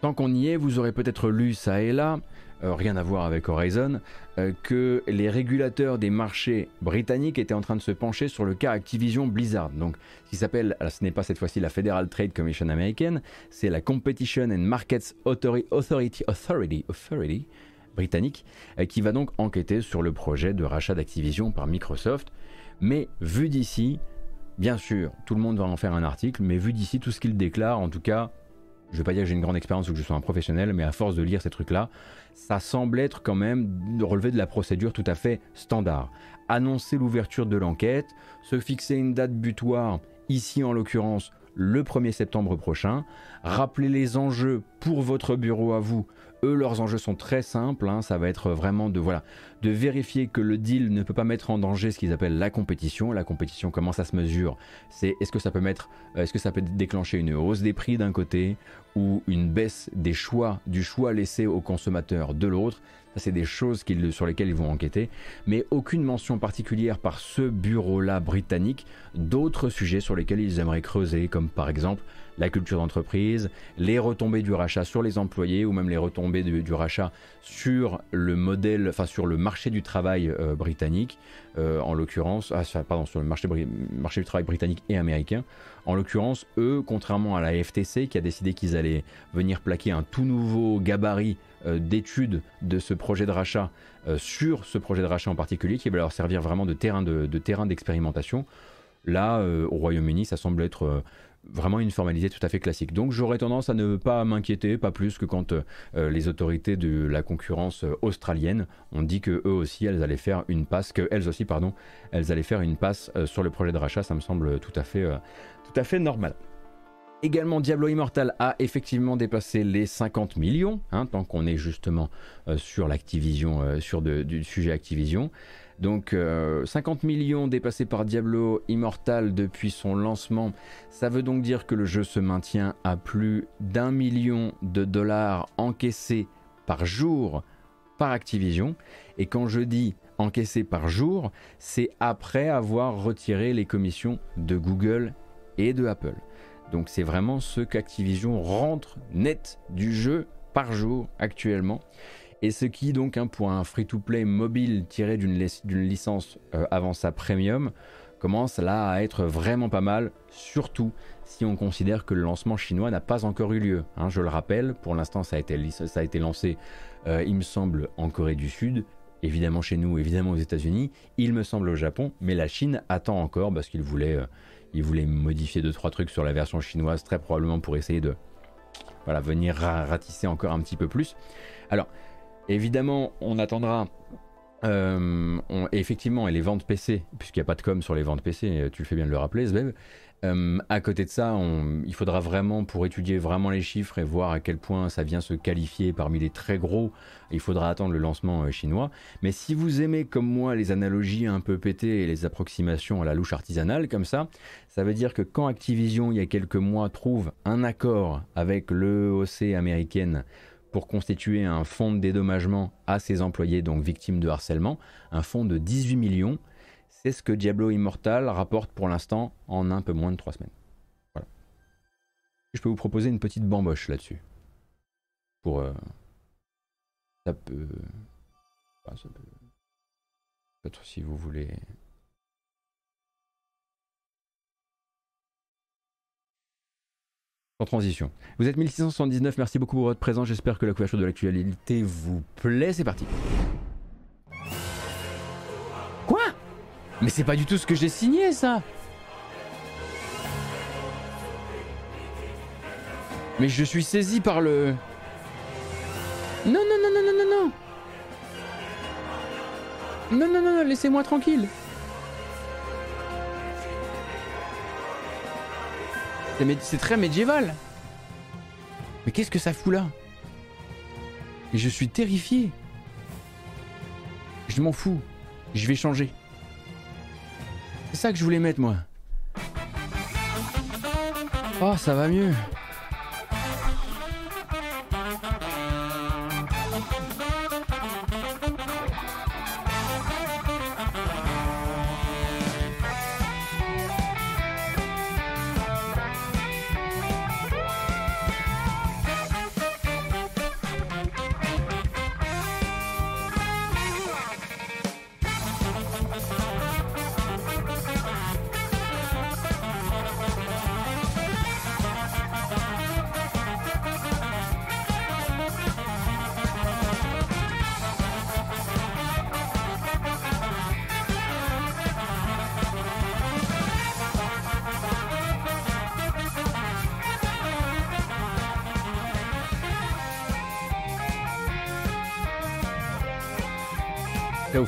A: Tant qu'on y est, vous aurez peut-être lu ça et là euh, rien à voir avec Horizon, euh, que les régulateurs des marchés britanniques étaient en train de se pencher sur le cas Activision Blizzard. Donc, qui s'appelle, ce n'est pas cette fois-ci la Federal Trade Commission américaine, c'est la Competition and Markets Authority, Authority, Authority, britannique, euh, qui va donc enquêter sur le projet de rachat d'Activision par Microsoft. Mais vu d'ici, bien sûr, tout le monde va en faire un article, mais vu d'ici, tout ce qu'il déclare, en tout cas, je ne vais pas dire que j'ai une grande expérience ou que je sois un professionnel, mais à force de lire ces trucs-là, ça semble être quand même de relever de la procédure tout à fait standard. Annoncer l'ouverture de l'enquête, se fixer une date butoir, ici en l'occurrence le 1er septembre prochain, rappeler les enjeux pour votre bureau à vous eux, leurs enjeux sont très simples. Hein. ça va être vraiment de, voilà, de vérifier que le deal ne peut pas mettre en danger ce qu'ils appellent la compétition. La compétition, comment ça se mesure? C'est est-ce que ça peut mettre, euh, est-ce que ça peut déclencher une hausse des prix d'un côté ou une baisse des choix, du choix laissé aux consommateurs de l'autre? C'est des choses sur lesquelles ils vont enquêter, mais aucune mention particulière par ce bureau-là britannique d'autres sujets sur lesquels ils aimeraient creuser, comme par exemple la culture d'entreprise, les retombées du rachat sur les employés ou même les retombées du, rachat sur le modèle, enfin sur le marché du travail euh, britannique, euh, en l'occurrence, ah, pardon, sur le marché, du travail britannique et américain. En l'occurrence, eux, contrairement à la FTC qui a décidé qu'ils allaient venir plaquer un tout nouveau gabarit euh, d'études de ce projet de rachat sur ce projet de rachat en particulier, qui va leur servir vraiment de terrain de, terrain d'expérimentation. Là, au Royaume-Uni, ça semble être vraiment une formalité tout à fait classique. Donc j'aurais tendance à ne pas m'inquiéter, pas plus que quand euh, les autorités de la concurrence euh, australienne ont dit que eux aussi elles allaient faire une passe, que elles aussi pardon, elles allaient faire une passe euh, sur le projet de rachat. Ça me semble tout à fait, tout à fait normal. Également, Diablo Immortal a effectivement dépassé les 50 millions, hein, tant qu'on est justement sur l'Activision, sur du sujet Activision. Donc 50 millions dépassés par Diablo Immortal depuis son lancement, ça veut donc dire que le jeu se maintient à plus d'un million de dollars encaissés par jour par Activision. Et quand je dis encaissés par jour, c'est après avoir retiré les commissions de Google et de Apple. Donc c'est vraiment ce qu'Activision rentre net du jeu par jour actuellement. Et ce qui donc hein, pour un free-to-play mobile tiré d'une licence euh, avant sa premium commence là à être vraiment pas mal, surtout si on considère que le lancement chinois n'a pas encore eu lieu. Hein. je le rappelle, pour l'instant ça, ça a été lancé, euh, il me semble, en Corée du Sud, évidemment chez nous, évidemment aux États-Unis, il me semble au Japon, mais la Chine attend encore parce qu'il voulait, euh, modifier deux trois trucs sur la version chinoise, très probablement pour essayer de voilà, venir ratisser encore un petit peu plus. Alors, évidemment, on attendra. Euh, effectivement, et les ventes PC, puisqu'il n'y a pas de com sur les ventes PC, tu le fais bien de le rappeler, Zbev, euh, à côté de ça, il faudra vraiment, pour étudier vraiment les chiffres et voir à quel point ça vient se qualifier parmi les très gros, il faudra attendre le lancement euh, chinois. Mais si vous aimez comme moi les analogies un peu pétées et les approximations à la louche artisanale comme ça, ça veut dire que quand Activision, il y a quelques mois, trouve un accord avec l'EOC américaine pour constituer un fonds de dédommagement à ses employés, donc victimes de harcèlement, un fonds de 18 millions, c'est ce que Diablo Immortal rapporte pour l'instant en un peu moins de 3 semaines. Voilà. Je peux vous proposer une petite bamboche là-dessus. Pour. Euh, ça peut. Ça peut. Peut-être si vous voulez. En transition. Vous êtes 1679, merci beaucoup pour votre présence. J'espère que la couverture de l'actualité vous plaît. C'est parti. Mais c'est pas du tout ce que j'ai signé, ça Mais je suis saisi par le... Non, non, non, non, non, non, non Non, non, non, non, laissez-moi tranquille C'est très médiéval Mais qu'est-ce que ça fout là? Et je suis terrifié Je m'en fous. Je vais changer. C'est ça que je voulais mettre moi. Oh, ça va mieux.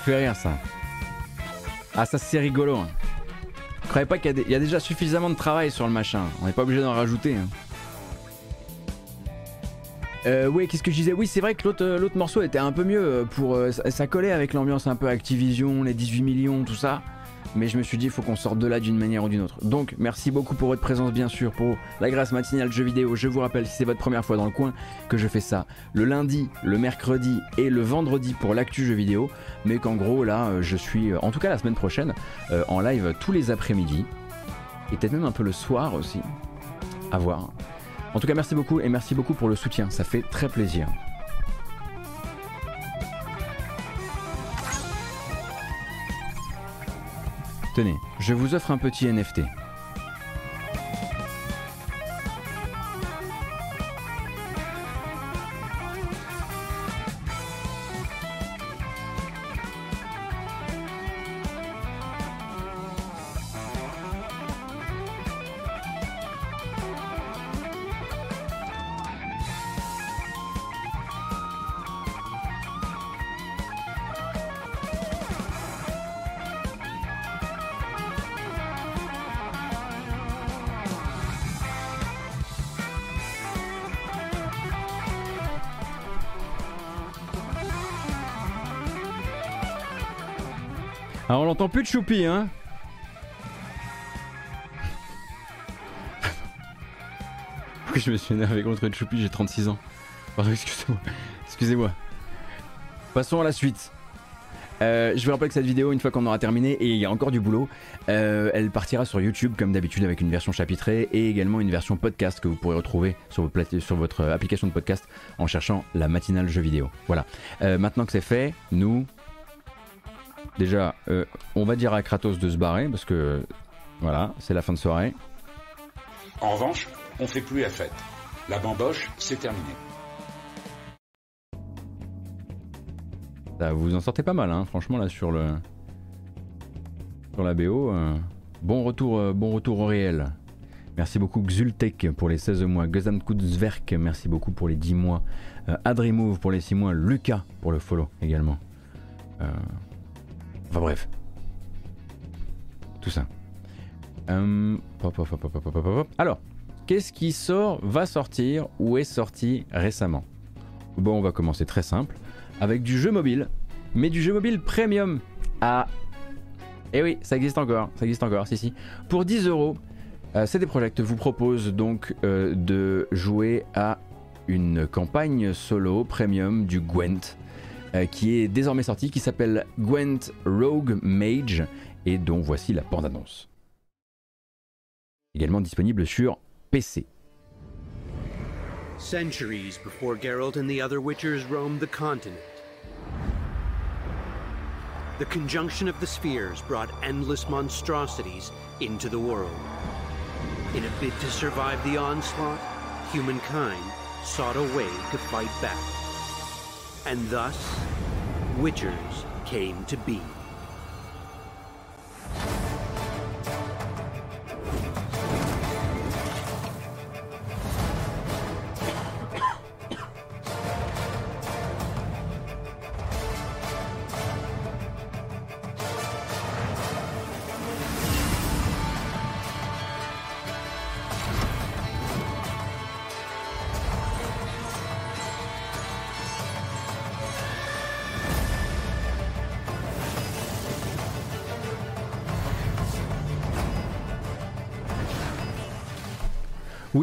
A: Fait rire ça. Ah ça c'est rigolo. Hein. croyez pas qu'il y, a déjà suffisamment de travail sur le machin. On n'est pas obligé d'en rajouter. Hein. Euh, oui, qu'est-ce que je disais? Oui, c'est vrai que l'autre, euh, morceau était un peu mieux euh, pour euh, ça collait avec l'ambiance un peu Activision, les 18 millions, tout ça mais je me suis dit il faut qu'on sorte de là d'une manière ou d'une autre. Donc merci beaucoup pour votre présence bien sûr, pour la grâce matinale jeux vidéo. Je vous rappelle si c'est votre première fois dans le coin que je fais ça le lundi, le mercredi et le vendredi pour l'actu jeux vidéo, mais qu'en gros là euh, je suis, euh, en tout cas la semaine prochaine, euh, en live tous les après-midi, et peut-être même un peu le soir aussi, à voir. En tout cas merci beaucoup et merci beaucoup pour le soutien, ça fait très plaisir. Tenez, je vous offre un petit NFT. Choupi, hein je me suis énervé contre Choupi J'ai 36 ans. Pardon, excusez-moi. Excusez-moi. Passons à la suite. Euh, je vous rappelle que cette vidéo, une fois qu'on aura terminé, et il y a encore du boulot, euh, elle partira sur YouTube comme d'habitude avec une version chapitrée et également une version podcast que vous pourrez retrouver sur, sur votre application de podcast en cherchant la matinale jeu vidéo. Voilà. Euh, maintenant que c'est fait, nous, déjà, on va dire à Kratos de se barrer parce que voilà, c'est la fin de soirée.
M: En revanche, on fait plus la fête. La bamboche, c'est terminé.
A: vous en sortez pas mal, hein, franchement, là, sur le. Sur la BO. Euh, bon, retour, euh, bon retour au réel. Merci beaucoup Xultek pour les 16 mois. Kudzverk, merci beaucoup pour les 10 mois. Euh, Adrimove pour les 6 mois. Lucas pour le follow également. Enfin bref. Tout ça. Alors, qu'est-ce qui sort, va sortir ou est sorti récemment? Bon, on va commencer très simple avec du jeu mobile, mais du jeu mobile premium. Ah, eh oui, ça existe encore, ça existe encore, si si. Pour 10 euros, euh, CD Projekt vous propose donc euh, de jouer à une campagne solo premium du Gwent, euh, qui est désormais sorti, qui s'appelle Gwent Rogue Mage, et dont voici la bande-annonce. Également disponible sur PC. Centuries before Geralt and the other Witchers roamed the continent. The conjunction of the spheres brought endless monstrosities into the world. In a bid to survive the onslaught, humankind sought a way to fight back. And thus, Witchers came to be.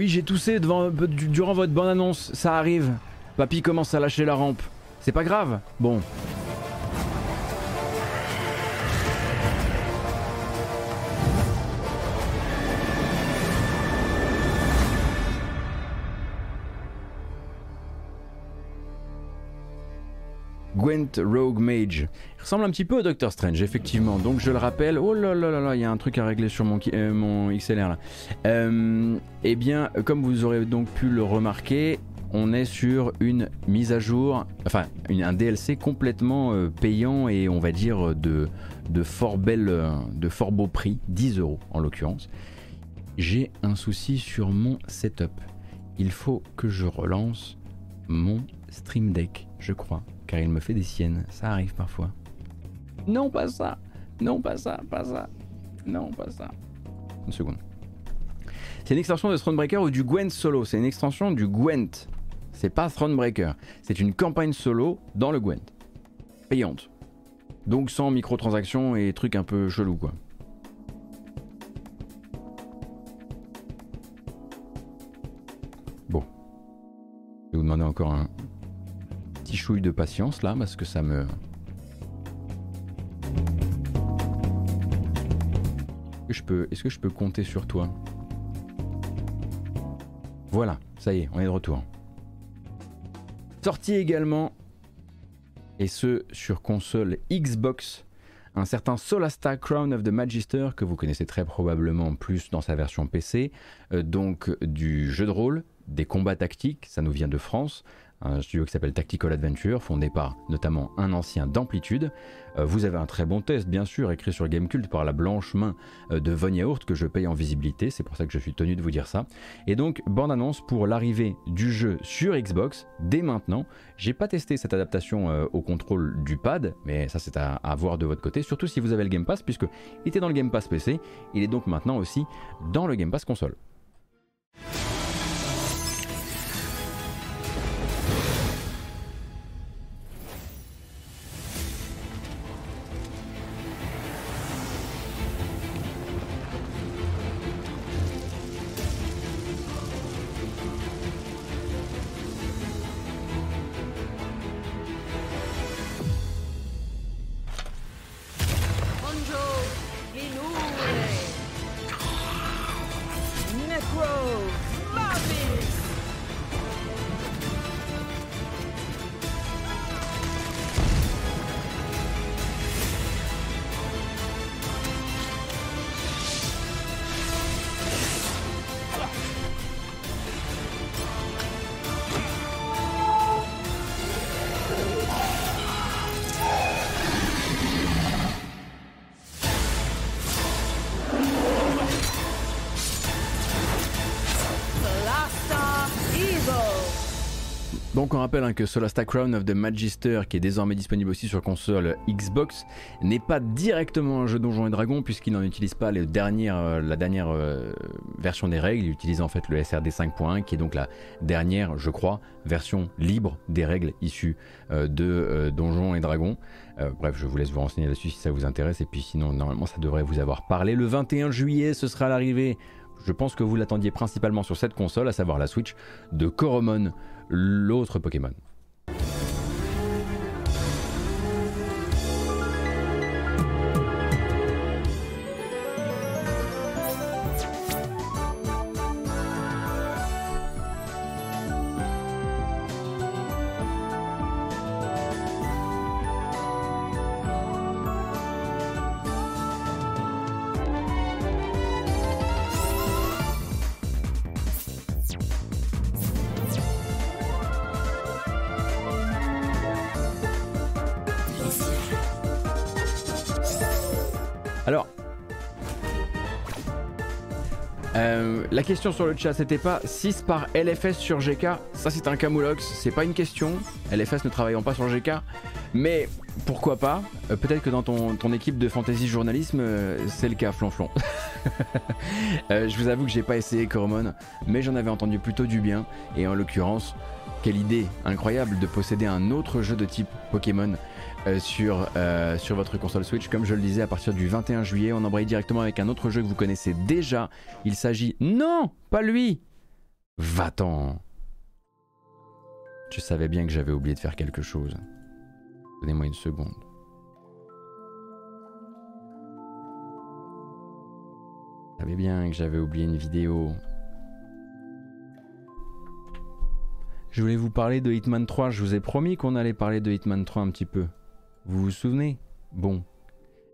A: J'ai toussé durant votre bonne annonce, ça arrive. Papy commence à lâcher la rampe. C'est pas grave. Bon, Rogue Mage. Il ressemble un petit peu au Doctor Strange, effectivement. Donc je le rappelle. Oh là là là là, il y a un truc à régler sur mon, euh, mon XLR là. Euh, eh bien, comme vous aurez donc pu le remarquer, on est sur une mise à jour, enfin un DLC complètement euh, payant et on va dire de, de fort belle, de fort beau prix, 10 euros en l'occurrence. J'ai un souci sur mon setup. Il faut que je relance mon Stream Deck, je crois car il me fait des siennes. Ça arrive parfois. Non, pas ça. Non, pas ça, pas ça. Non, pas ça. Une seconde. C'est une extension de Thronebreaker ou du Gwent Solo. C'est une extension du Gwent. C'est pas Thronebreaker. C'est une campagne solo dans le Gwent. Payante. Donc sans microtransactions et trucs un peu chelous quoi. Bon. Je vais vous demander encore un, petit chouille de patience là parce que ça me. Est-ce que je peux compter sur toi? Voilà, ça y est, on est de retour. Sorti également, et ce sur console Xbox, un certain Solasta Crown of the Magister que vous connaissez très probablement plus dans sa version PC, euh, donc du jeu de rôle, des combats tactiques, ça nous vient de France, un studio qui s'appelle Tactical Adventure, fondé par notamment un ancien d'Amplitude. Euh, vous avez un très bon test, bien sûr, écrit sur Gamecult par la blanche main euh, de Von Yaourt, que je paye en visibilité, c'est pour ça que je suis tenu de vous dire ça. Et donc, bande annonce pour l'arrivée du jeu sur Xbox dès maintenant. J'ai pas testé cette adaptation euh, au contrôle du pad, mais ça c'est à, à, voir de votre côté, surtout si vous avez le Game Pass, puisque il était dans le Game Pass PC, il est donc maintenant aussi dans le Game Pass console. Donc on rappelle hein, que Solasta Crown of the Magister, qui est désormais disponible aussi sur console Xbox, n'est pas directement un jeu Donjons et Dragons puisqu'il n'en utilise pas euh, la dernière euh, version des règles. Il utilise en fait le SRD 5.1 qui est donc la dernière, je crois, version libre des règles issues euh, de Donjons et Dragons. bref, je vous laisse vous renseigner là-dessus si ça vous intéresse. Et puis sinon, normalement, ça devrait vous avoir parlé. Le 21 juillet, ce sera l'arrivée je pense que vous l'attendiez principalement sur cette console, à savoir la Switch, de Coromon, l'autre Pokémon. Question sur le chat, c'était pas 6 par LFS sur GK. Ça, c'est un camoulox, c'est pas une question. LFS ne travaillant pas sur GK. Mais pourquoi pas euh, Peut-être que dans ton, équipe de fantasy journalisme, euh, c'est le cas, flonflon. euh, je vous avoue que j'ai pas essayé Coromon, mais j'en avais entendu plutôt du bien. Et en l'occurrence, quelle idée incroyable de posséder un autre jeu de type Pokémon sur, euh, sur votre console Switch. Comme je le disais, à partir du 21 juillet, on embraye directement avec un autre jeu que vous connaissez déjà. Il s'agit... Non Pas lui Va-t'en Je savais bien que j'avais oublié de faire quelque chose. Donnez-moi une seconde. Je savais bien que j'avais oublié une vidéo. Je voulais vous parler de Hitman 3, je vous ai promis qu'on allait parler de Hitman 3 un petit peu. Vous vous souvenez? Bon,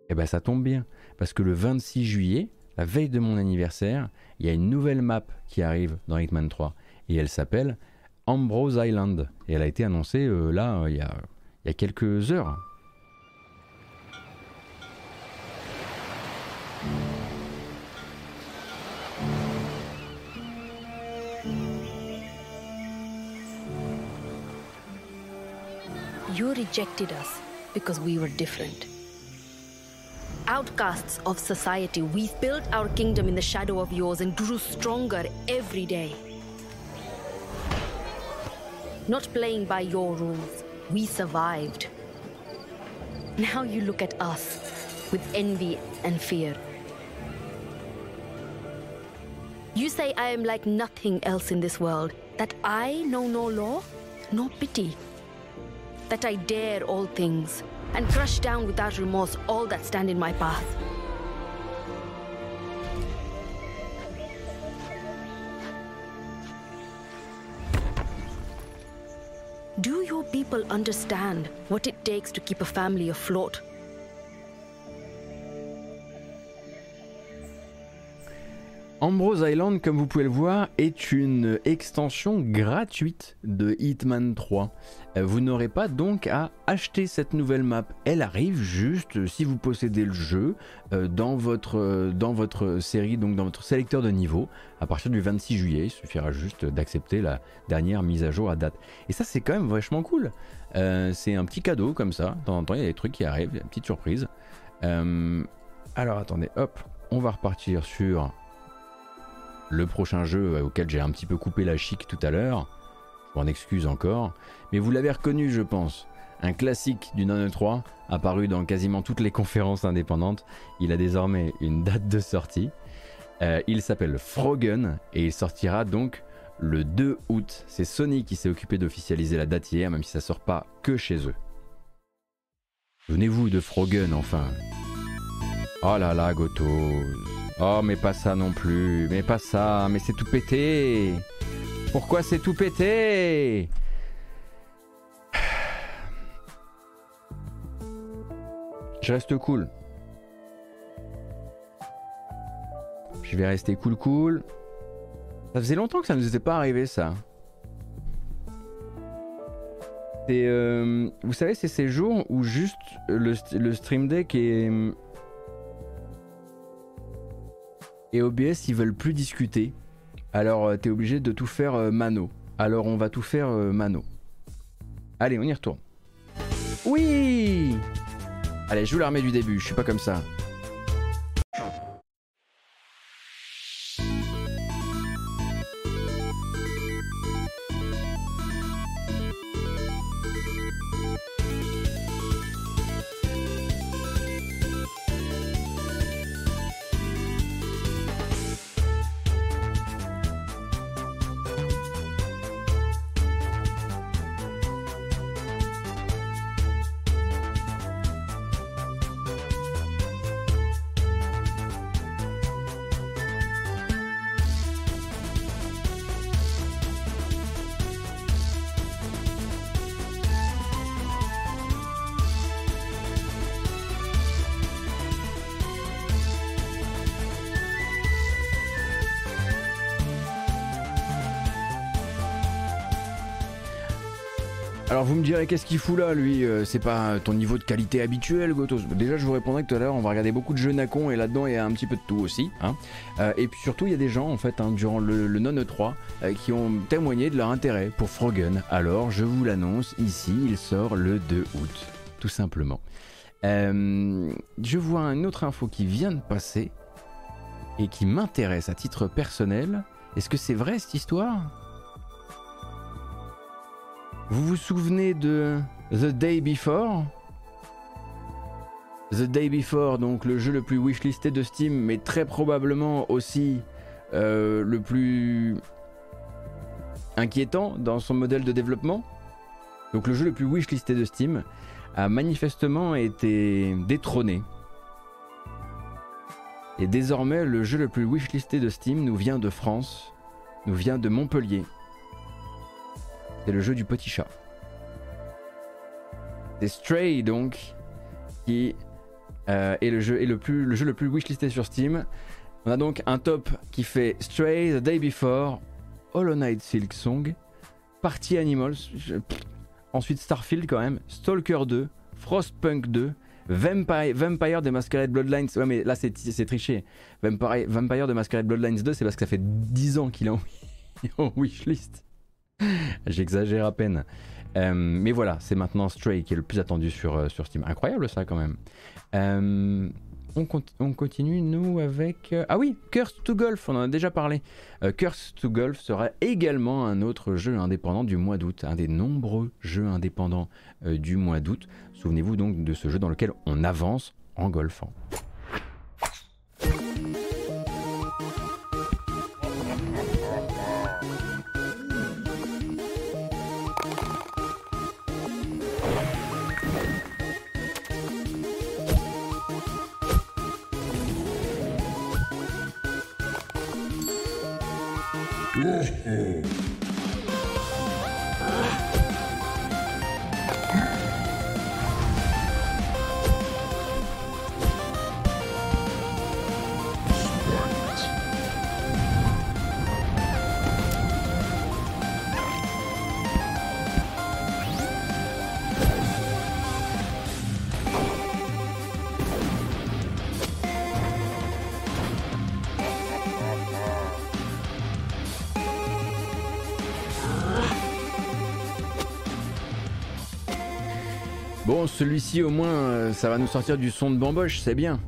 A: eh ben ça tombe bien, parce que le 26 juillet, la veille de mon anniversaire, il y a une nouvelle map qui arrive dans Hitman 3, et elle s'appelle Ambrose Island, et elle a été annoncée euh, là, il y, a, il y a quelques heures.
N: Because we were different. Outcasts of society, we built our kingdom in the shadow of yours and grew stronger every day. Not playing by your rules, we survived. Now you look at us with envy and fear. You say I am like nothing else in this world, that I know no law, no pity that I dare all things and crush down without remorse all that stand in my path. Do your people understand what it takes to keep a family afloat?
A: Ambrose Island, comme vous pouvez le voir, est une extension gratuite de Hitman 3. Euh, vous n'aurez pas donc à acheter cette nouvelle map. Elle arrive juste si vous possédez le jeu euh, dans, votre, euh, dans votre série, donc dans votre sélecteur de niveau, à partir du 26 juillet. Il suffira juste d'accepter la dernière mise à jour à date. Et ça, c'est quand même vachement cool. c'est un petit cadeau comme ça. De temps en temps, il y a des trucs qui arrivent, une petite surprise. alors attendez, hop, on va repartir sur le prochain jeu auquel j'ai un petit peu coupé la chic tout à l'heure. Je m'en excuse encore. Mais vous l'avez reconnu, je pense. Un classique du 9 apparu dans quasiment toutes les conférences indépendantes. Il a désormais une date de sortie. Euh, il s'appelle Frogen et il sortira donc le 2 août. C'est Sony qui s'est occupé d'officialiser la date hier, même si ça sort pas que chez eux. Venez-vous de Frogen enfin. Oh là là, Goto. Oh, mais pas ça non plus. Mais pas ça. Mais c'est tout pété. Pourquoi c'est tout pété? Je reste cool. Je vais rester cool cool. Ça faisait longtemps que ça ne nous était pas arrivé ça. Euh, vous savez, c'est ces jours où juste le Stream Deck est, et OBS ils veulent plus discuter. Alors euh, tu es obligé de tout faire euh, mano. Alors on va tout faire euh, mano. Allez, on y retourne. Oui Allez, je joue l'armée du début, je suis pas comme ça. Direz qu'est-ce qu'il fout là lui euh, C'est pas ton niveau de qualité habituel Gotos? Déjà je vous répondrai que tout à l'heure on va regarder beaucoup de jeux Nacon et là-dedans il y a un petit peu de tout aussi. Hein. Euh, et puis surtout il y a des gens en fait hein, durant le, non E3 euh, qui ont témoigné de leur intérêt pour Frogen. Alors je vous l'annonce ici, il sort le 2 août. Tout simplement. je vois une autre info qui vient de passer et qui m'intéresse à titre personnel. Est-ce que c'est vrai cette histoire? Vous vous souvenez de The Day Before? The Day Before, donc le jeu le plus wishlisté de Steam, mais très probablement aussi euh, le plus inquiétant dans son modèle de développement. Donc le jeu le plus wishlisté de Steam a manifestement été détrôné. Et désormais, le jeu le plus wishlisté de Steam nous vient de France, nous vient de Montpellier. C'est le jeu du petit chat. C'est Stray donc, qui euh, est, le jeu, le, plus, le jeu le plus wishlisté sur Steam. On a donc un top qui fait Stray, The Day Before, Hollow Knight Silk Song, Party Animals, ensuite Starfield quand même, Stalker 2, Frostpunk 2, Vampire, Vampire de Masquerade Bloodlines. Ouais, mais là c'est triché. Vampire, Vampire de Masquerade Bloodlines 2, c'est parce que ça fait 10 ans qu'il est en wishlist. J'exagère à peine. Euh, mais voilà, c'est maintenant Stray qui est le plus attendu sur, euh, sur Steam. Incroyable ça quand même. Euh, on, on, continue nous avec... ah oui, Curse to Golf, on en a déjà parlé. Curse to Golf sera également un autre jeu indépendant du mois d'août, un des nombreux jeux indépendants du mois d'août. Souvenez-vous donc de ce jeu dans lequel on avance en golfant.
O: Au moins, euh, ça va nous sortir du son de bamboche, c'est bien.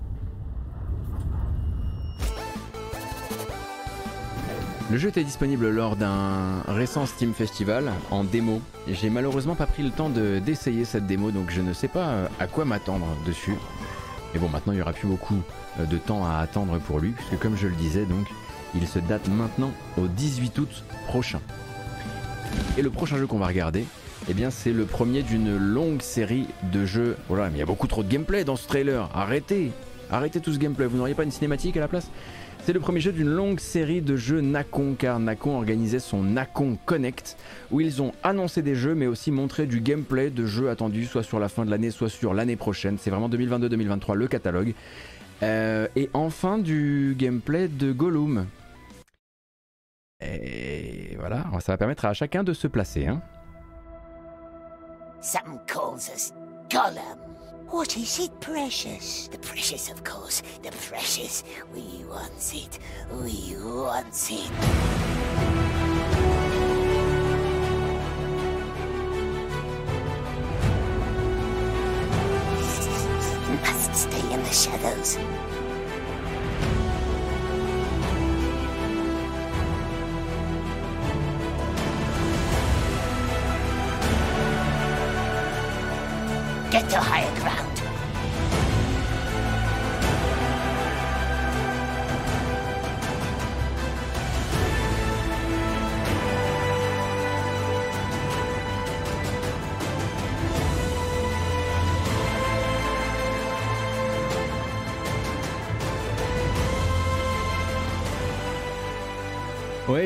O: Le jeu était disponible lors d'un récent Steam Festival en démo. J'ai malheureusement pas pris le temps d'essayer cette démo, donc je ne sais pas euh, à quoi m'attendre dessus. Mais bon, maintenant il y aura plus beaucoup euh, de temps à attendre pour lui, puisque comme je le disais, donc il se date maintenant au 18 août prochain. Et le prochain jeu qu'on va regarder, eh bien c'est le premier d'une longue série de jeux. Voilà, mais il y a beaucoup trop de gameplay dans ce trailer. Arrêtez, arrêtez tout ce gameplay. Vous n'auriez pas une cinématique à la place? C'est le premier jeu d'une longue série de jeux Nacon, car Nacon organisait son Nacon Connect, où ils ont annoncé des jeux, mais aussi montré du gameplay de jeux attendus, soit sur la fin de l'année, soit sur l'année prochaine. C'est vraiment 2022-2023 le catalogue. Euh, et enfin du gameplay de Gollum. Et voilà, ça va permettre à chacun de se placer. Hein. Some calls us Gollum. What is it, precious? The precious, of course. The precious. We want it. We want it.
P: must stay in the
A: shadows.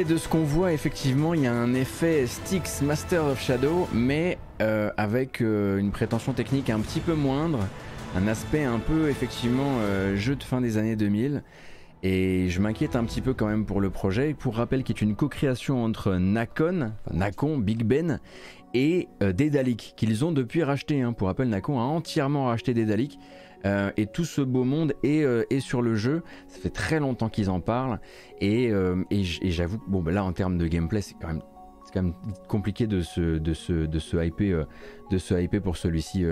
A: De ce qu'on voit, effectivement, il y a un effet Styx Master of Shadow, mais euh, avec euh, une prétention technique un petit peu moindre, un aspect un peu, effectivement, euh, jeu de fin des années 2000. Et je m'inquiète un petit peu quand même pour le projet, pour rappel, qui est une co-création entre Nakon, Nakon, Big Ben, et Daedalic, qu'ils ont depuis racheté. Hein. Pour rappel, Nakon a entièrement racheté Daedalic. Euh, et tout ce beau monde euh, est, sur le jeu. Ça fait très longtemps qu'ils en parlent. Et, euh, j'avoue, bon, bah là en termes de gameplay, c'est quand même compliqué de se, de de se hyper pour celui-ci,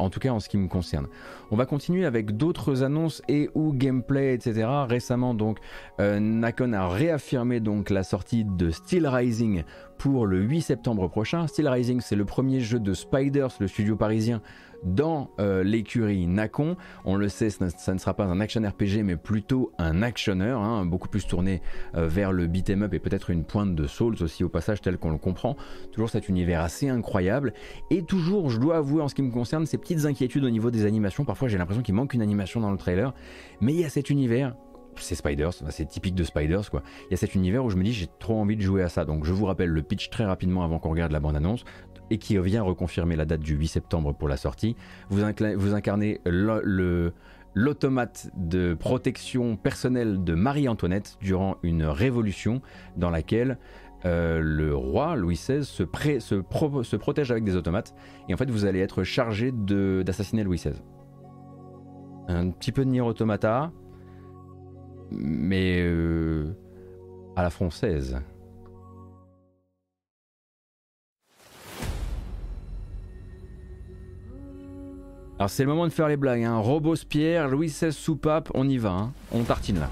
A: en tout cas en ce qui me concerne. On va continuer avec d'autres annonces et ou gameplay, etc. Récemment, donc, Nakon a réaffirmé donc la sortie de Steel Rising pour le 8 septembre prochain. Steel Rising, c'est le premier jeu de Spiders, le studio parisien, dans euh, l'écurie Nakon. On le sait, ça, ne sera pas un action RPG, mais plutôt un actionneur, hein, beaucoup plus tourné euh, vers le beat'em up et peut-être une pointe de Souls aussi au passage, tel qu'on le comprend. Toujours cet univers assez incroyable. Et toujours, je dois avouer en ce qui me concerne, ces petites inquiétudes au niveau des animations. Parfois, j'ai l'impression qu'il manque une animation dans le trailer. Mais il y a cet univers c'est Spiders, c'est typique de Spiders quoi. Il y a cet univers où je me dis j'ai trop envie de jouer à ça. Donc je vous rappelle le pitch très rapidement avant qu'on regarde la bande annonce et qui vient reconfirmer la date du 8 septembre pour la sortie. Vous, incarnez l'automate de protection personnelle de Marie-Antoinette durant une révolution dans laquelle euh, le roi Louis XVI se, protège avec des automates et en fait vous allez être chargé d'assassiner Louis XVI. Un petit peu de Nier Automata, mais euh, à la française. Alors c'est le moment de faire les blagues. Hein. Robespierre, Louis XVI soupape, on y va. Hein. On tartine là.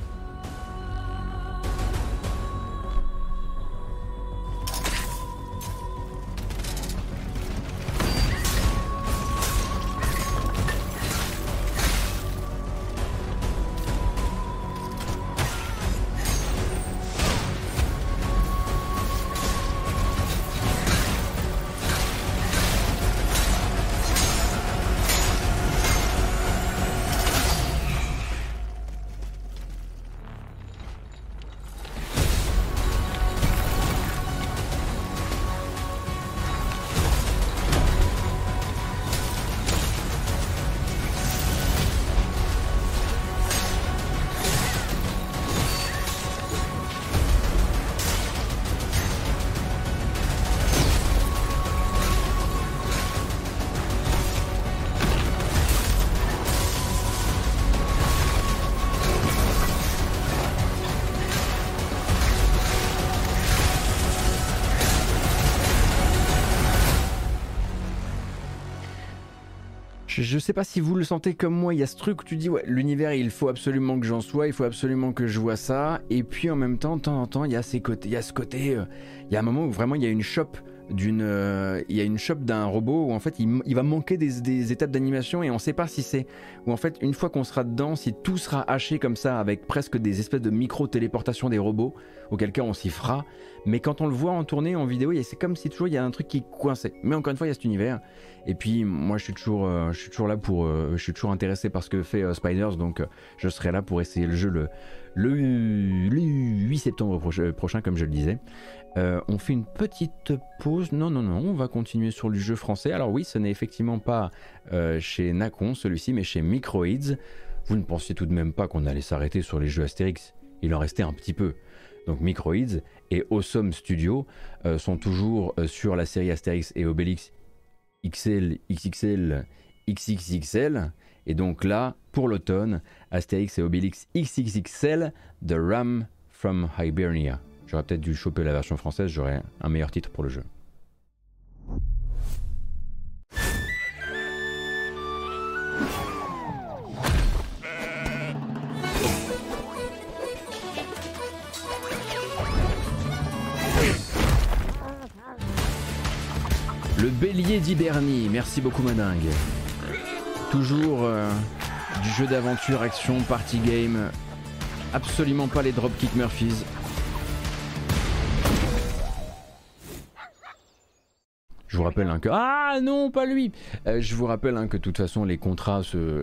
A: Pas si vous le sentez comme moi, il y a ce truc où tu dis, ouais, l'univers, il faut absolument que j'en sois, il faut absolument que je vois ça. Et puis en même temps, de temps en temps, il y a, ces côtés, il y a ce côté, euh, il y a un moment où vraiment il y a une chope euh, il y a une shop d'un robot où en fait il, va manquer des, étapes d'animation et on sait pas si c'est, ou en fait une fois qu'on sera dedans, si tout sera haché comme ça avec presque des espèces de micro téléportation des robots, auquel cas on s'y fera. Mais quand on le voit en tournée en vidéo, c'est comme si toujours il y a un truc qui coinçait. Mais encore une fois, il y a cet univers. Et puis moi je suis toujours, euh, là pour, euh, je suis toujours intéressé par ce que fait Spiders, donc je serai là pour essayer le jeu le, 8 septembre prochain, comme je le disais. Euh, on fait une petite pause. Non, non, non, on va continuer sur le jeu français. Alors oui, ce n'est effectivement pas euh, chez Nacon celui-ci, mais chez Microids. Vous ne pensiez tout de même pas qu'on allait s'arrêter sur les jeux Astérix. Il en restait un petit peu. Donc Microids et Awesome Studio euh, sont toujours sur la série Astérix et Obélix XL, XXL, XXXL. Et donc là, pour l'automne, Astérix et Obélix XXXL, The Ram from Hibernia. J'aurais peut-être dû choper la version française, j'aurais un meilleur titre pour le jeu. Le bélier d'Hibernie, merci beaucoup Madingue. Toujours euh, du jeu d'aventure, action, party game. Absolument pas les dropkick Murphys. Je vous rappelle hein, que ah non pas lui. Euh, je vous rappelle hein, que de toute façon les contrats,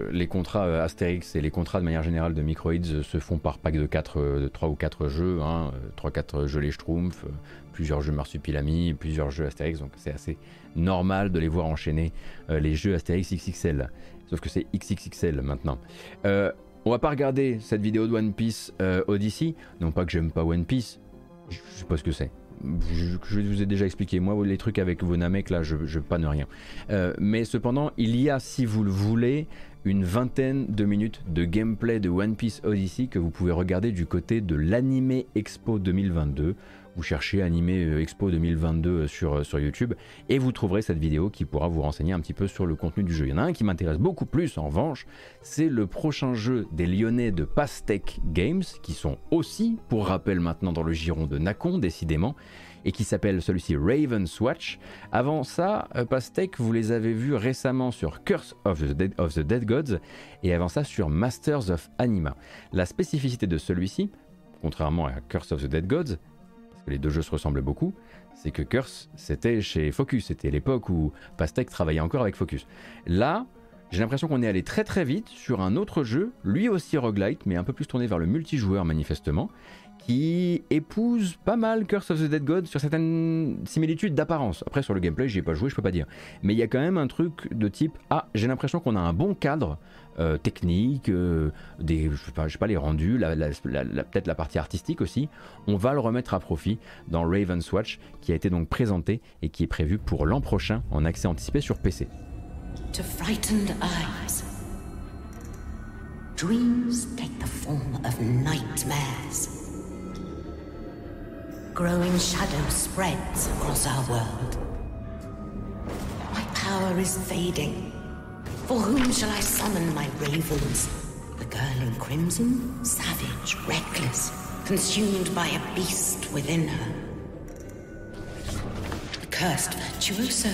A: les contrats euh, Astérix et les contrats de manière générale de Microids se font par pack de 4, de 3 ou 4 jeux, hein, 3-4 jeux les Schtroumpfs, plusieurs jeux Marsupilami, plusieurs jeux Astérix, donc c'est assez normal de les voir enchaîner les jeux Astérix XXL. Sauf que c'est XXXL maintenant. Euh, on va pas regarder cette vidéo de One Piece Odyssey. Non pas que j'aime pas One Piece. Je sais pas ce que c'est je, vous ai déjà expliqué, moi les trucs avec vos Namek là, je, je panne rien. Euh, mais cependant, il y a, si vous le voulez, une vingtaine de minutes de gameplay de One Piece Odyssey que vous pouvez regarder du côté de l'Anime Expo 2022. Vous cherchez Anime euh, Expo 2022 euh, sur, sur YouTube et vous trouverez cette vidéo qui pourra vous renseigner un petit peu sur le contenu du jeu. Il y en a un qui m'intéresse beaucoup plus en revanche, c'est le prochain jeu des Lyonnais de Pastec Games qui sont aussi, pour rappel maintenant, dans le giron de Nacon décidément et qui s'appelle celui-ci Raven's Watch. Avant ça, euh, Pastec, vous les avez vus récemment sur Curse of the, Dead, of the Dead Gods et avant ça sur Masters of Anima. La spécificité de celui-ci, contrairement à Curse of the Dead Gods, les deux jeux se ressemblent beaucoup, c'est que Curse, c'était chez Focus, c'était l'époque où Pastec travaillait encore avec Focus. Là, j'ai l'impression qu'on est allé très très vite sur un autre jeu, lui aussi roguelite, mais un peu plus tourné vers le multijoueur manifestement, qui épouse pas mal Curse of the Dead God sur certaines similitudes d'apparence. Après, sur le gameplay, j'y ai pas joué, je peux pas dire. Mais il y a quand même un truc de type Ah, j'ai l'impression qu'on a un bon cadre euh, technique, euh, des, je pas, les rendus, peut-être la partie artistique aussi. On va le remettre à profit dans Raven's Watch, qui a été donc présenté et qui est prévu pour l'an prochain en accès anticipé sur PC. To frightened eyes. Dreams take the form of nightmares. growing shadow spreads across our world. My power is fading. For whom shall I summon my ravens? The girl in crimson? Savage, reckless, consumed by a beast within her. The cursed virtuoso.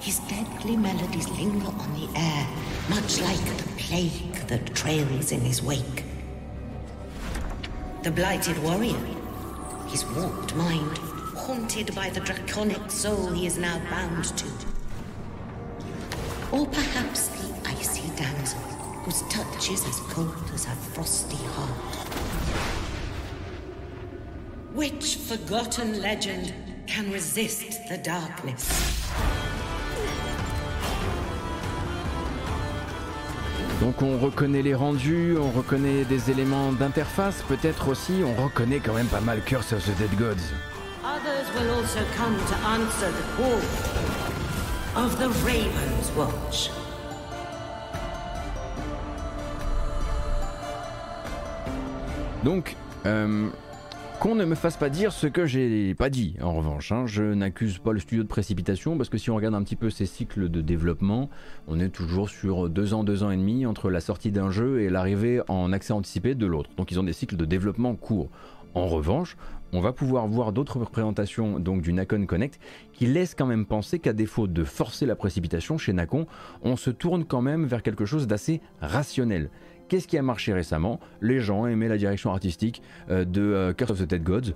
A: His deadly melodies linger on the air, much like the plague that trails in his wake. The blighted warrior his warped mind, haunted by the draconic soul he is now bound to. Or perhaps the icy damsel, whose touch is as cold as her frosty heart. Which forgotten legend can resist the darkness? Donc on reconnaît les rendus, on reconnaît des éléments d'interface, peut-être aussi on reconnaît quand même pas mal Curse of the Dead Gods. Others will also come to answer the call of the Raven's Watch. Donc, euh, qu'on ne me fasse pas dire ce que j'ai pas dit, en revanche. Hein. Je n'accuse pas le studio de précipitation, parce que si on regarde un petit peu ces cycles de développement, on est toujours sur deux ans, deux ans et demi entre la sortie d'un jeu et l'arrivée en accès anticipé de l'autre. Donc ils ont des cycles de développement courts. En revanche, on va pouvoir voir d'autres représentations donc du Nacon Connect qui laissent quand même penser qu'à défaut de forcer la précipitation chez Nacon, on se tourne quand même vers quelque chose d'assez rationnel. Qu'est-ce qui a marché récemment? Les gens aimaient la direction artistique euh, de euh, Curse of the Dead Gods.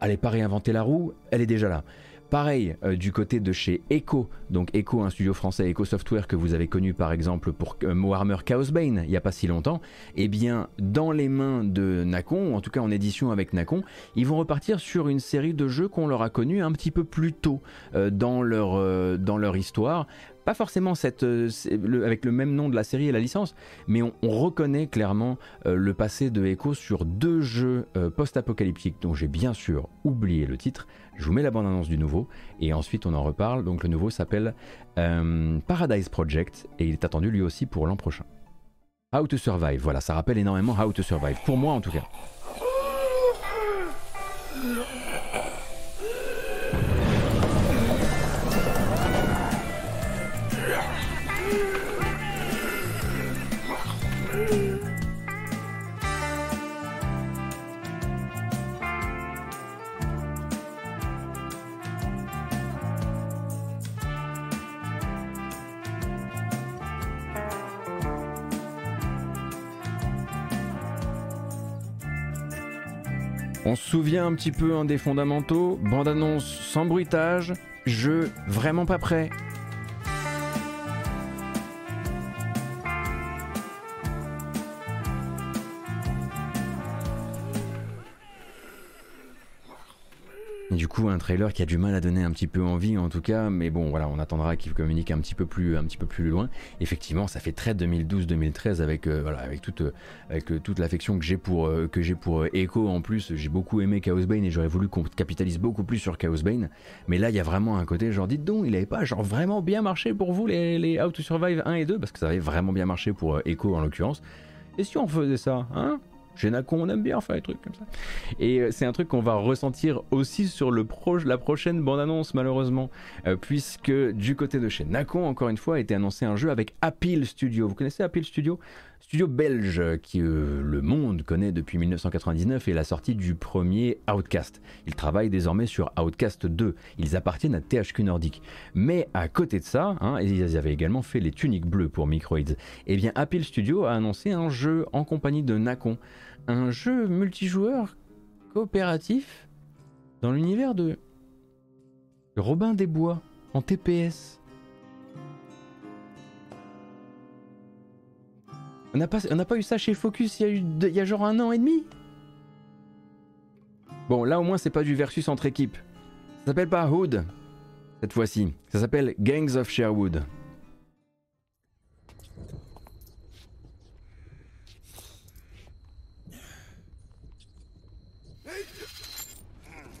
A: Allez pas réinventer la roue, elle est déjà là. Pareil euh, du côté de chez Echo, donc Echo, un studio français Echo Software que vous avez connu par exemple pour Warhammer Chaos Bane il n'y a pas si longtemps, eh bien dans les mains de Nacon, en tout cas en édition avec Nacon, ils vont repartir sur une série de jeux qu'on leur a connus un petit peu plus tôt dans, leur, dans leur histoire, pas forcément cette, euh, avec le même nom de la série et la licence, mais on, reconnaît clairement euh, le passé de Echo sur deux jeux euh, post-apocalyptiques dont j'ai bien sûr oublié le titre. Je vous mets la bande-annonce du nouveau et ensuite on en reparle. Donc le nouveau s'appelle Paradise Project et il est attendu lui aussi pour l'an prochain. How to Survive, voilà, ça rappelle énormément How to Survive, pour moi en tout cas. Souvient un petit peu des fondamentaux, bande-annonce sans bruitage, jeu vraiment pas prêt, un trailer qui a du mal à donner un petit peu envie, en tout cas. Mais bon, voilà, on attendra qu'il communique un petit peu plus, un petit peu plus loin. Effectivement, ça fait très 2012-2013 avec, euh, voilà, avec toute, euh, avec euh, toute l'affection que j'ai pour, que j'ai pour Echo. En plus, j'ai beaucoup aimé Chaos Bane et j'aurais voulu qu'on capitalise beaucoup plus sur Chaos Bane. Mais là, il y a vraiment un côté, genre, dites donc, il avait pas, genre, vraiment bien marché pour vous les, les How to Survive 1 et 2 parce que ça avait vraiment bien marché pour Echo en l'occurrence. Et si on faisait ça, hein? Chez on aime bien faire des trucs comme ça. Et euh, c'est un truc qu'on va ressentir aussi sur la prochaine bande-annonce, malheureusement, euh, puisque du côté de chez Nacon, encore une fois, a été annoncé un jeu avec Appeal Studio. Vous connaissez Appeal Studio? Studio belge qui euh, le monde connaît depuis 1999 et la sortie du premier Outcast. Ils travaillent désormais sur Outcast 2. Ils appartiennent à THQ Nordic. Mais à côté de ça, hein, ils avaient également fait les tuniques bleues pour Microids. Et eh bien Appeal Studio a annoncé un jeu en compagnie de Nacon. Un jeu multijoueur coopératif dans l'univers de Robin des Bois en TPS. On n'a pas, eu ça chez Focus il y, a eu, il y genre un an et demi? Bon, là au moins c'est pas du versus entre équipes. Ça s'appelle pas Hood cette fois-ci. Ça s'appelle Gangs of Sherwood.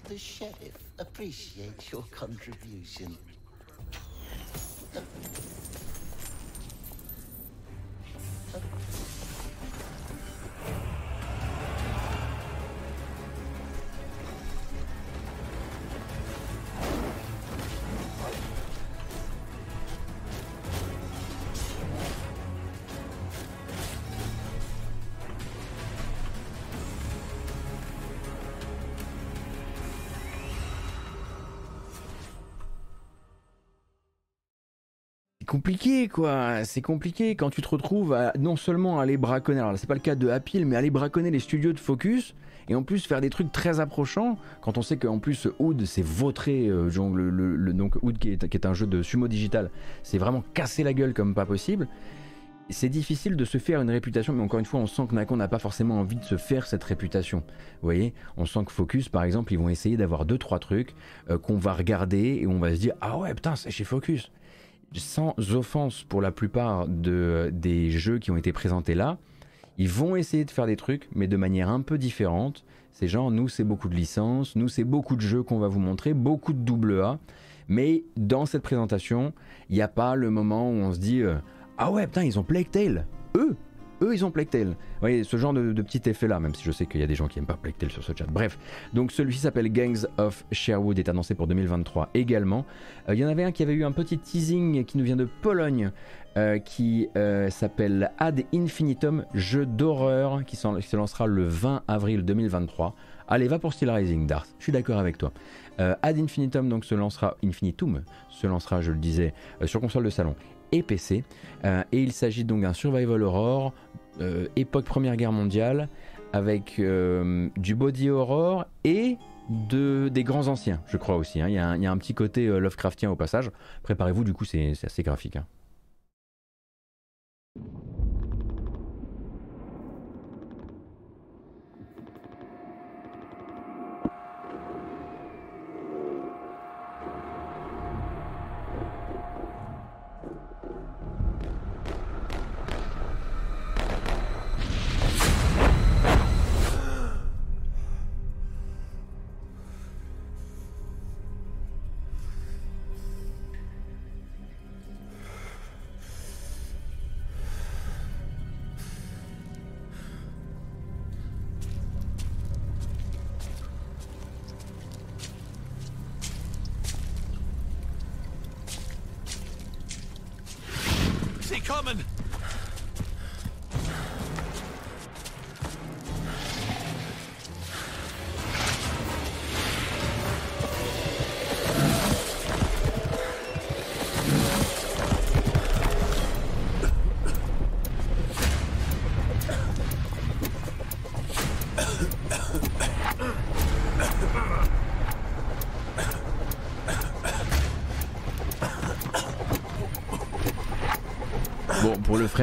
A: The sheriff appreciates your contribution. Compliqué quoi, c'est compliqué quand tu te retrouves à non seulement aller braconner, alors c'est pas le cas de Apple, mais aller braconner les studios de Focus et en plus faire des trucs très approchants quand on sait qu'en plus Oud c'est vautré, euh, le, donc Oud qui est, un jeu de sumo digital, c'est vraiment cassé la gueule comme pas possible. C'est difficile de se faire une réputation, mais encore une fois, on sent que Nakon n'a pas forcément envie de se faire cette réputation. Vous voyez, on sent que Focus, par exemple, ils vont essayer d'avoir deux trois trucs euh, qu'on va regarder et on va se dire ah ouais putain c'est chez Focus sans offense pour la plupart de, des jeux qui ont été présentés là, ils vont essayer de faire des trucs, mais de manière un peu différente. C'est genre, nous, c'est beaucoup de licences, nous, c'est beaucoup de jeux qu'on va vous montrer, beaucoup de double A. Mais dans cette présentation, il n'y a pas le moment où on se dit euh, Ah ouais, putain, ils ont Plague Tale Eux eux ils ont Tale. Vous voyez, ce genre de, petit effet là, même si je sais qu'il y a des gens qui n'aiment pas Tale sur ce chat. Bref, donc celui-ci s'appelle Gangs of Sherwood, est annoncé pour 2023 également. Euh, il y en avait un qui avait eu un petit teasing qui nous vient de Pologne. Euh, qui euh, s'appelle Ad Infinitum, jeu d'horreur qui, se lancera le 20 avril 2023. Allez, va pour Steel Rising, Darth. Je suis d'accord avec toi. Ad Infinitum donc se lancera, Infinitum se lancera, je le disais, sur console de salon et PC. et il s'agit donc d'un survival horror euh, époque Première Guerre mondiale, avec euh, du body horror et de, des grands anciens, je crois aussi. Hein. Il, y a un, petit côté euh, Lovecraftien au passage. Préparez-vous, du coup, c'est assez graphique. Hein.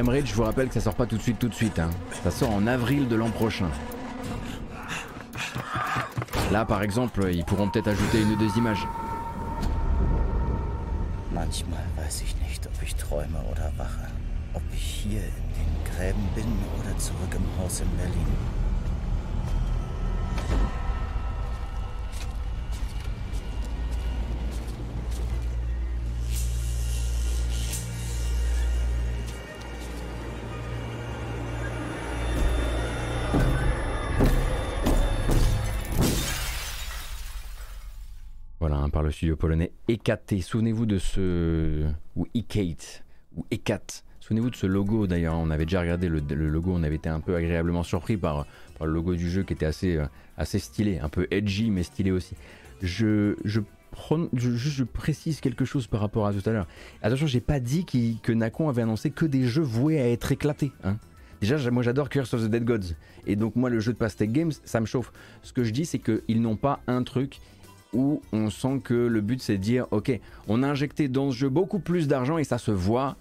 A: Framerate, je vous rappelle que ça sort pas tout de suite, tout de suite. Hein. Ça sort en avril de l'an prochain. Là, par exemple, ils pourront peut-être ajouter une ou deux images.
Q: Manchmal weiß ich nicht, ob ich träume oder wache. Ob ich hier in den Gräben bin oder zurück im Haus in Berlin.
A: Polonais EKT. Souvenez-vous de ce. ou Ekate, ou Ekat. Souvenez-vous de ce logo d'ailleurs, on avait déjà regardé le, logo, on avait été un peu agréablement surpris par, le logo du jeu qui était assez, euh, assez stylé, un peu edgy mais stylé aussi. Je, je, je, précise quelque chose par rapport à tout à l'heure. Attention, j'ai pas dit que Nacon avait annoncé que des jeux voués à être éclatés. Hein. Déjà, moi j'adore Curse of the Dead Gods. Et donc, moi, le jeu de Pastec Games, ça me chauffe. Ce que je dis, c'est qu'ils n'ont pas un truc, où on sent que le but c'est de dire ok, on a injecté dans ce jeu beaucoup plus d'argent et ça se voit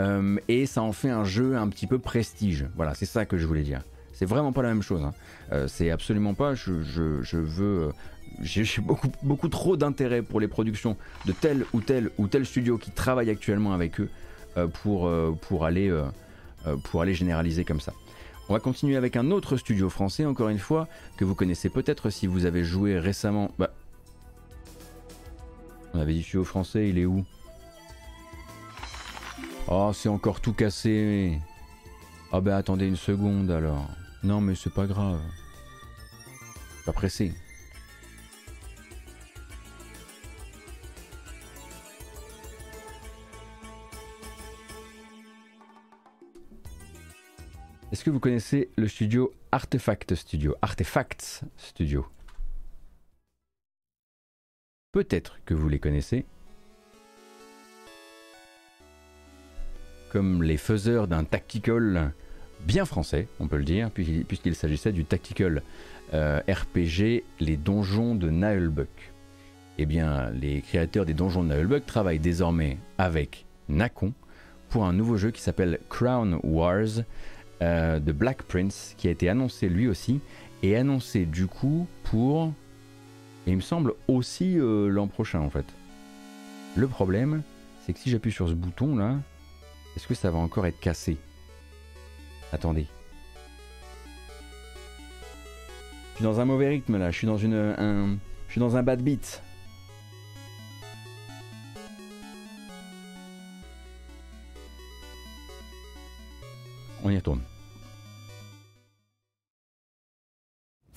A: euh, et ça en fait un jeu un petit peu prestige. Voilà, c'est ça que je voulais dire. C'est vraiment pas la même chose. Hein. Euh, c'est absolument pas. Je, veux. Euh, j'ai beaucoup, beaucoup trop d'intérêt pour les productions de tel ou tel ou tel studio qui travaille actuellement avec eux pour, pour, aller, pour aller généraliser comme ça. On va continuer avec un autre studio français, encore une fois, que vous connaissez peut-être si vous avez joué récemment. Bah, on avait dit studio français, il est où? Oh, c'est encore tout cassé. Ah oh ben attendez une seconde alors. Non mais c'est pas grave. Pas pressé. Est-ce que vous connaissez le studio Artefact Studio? Artefacts Studio Peut-être que vous les connaissez. Comme les faiseurs d'un tactical bien français, on peut le dire, puisqu'il s'agissait du tactical euh, RPG Les Donjons de Naelbuck. Eh bien, les créateurs des Donjons de Naelbuck travaillent désormais avec Nacon pour un nouveau jeu qui s'appelle Crown Wars euh, de Black Prince, qui a été annoncé lui aussi, et annoncé du coup pour et il me semble aussi euh, l'an prochain en fait. Le problème, c'est que si j'appuie sur ce bouton là, est-ce que ça va encore être cassé? Attendez. Je suis dans un mauvais rythme là, je suis dans une un, je suis dans un bad beat. On y retourne.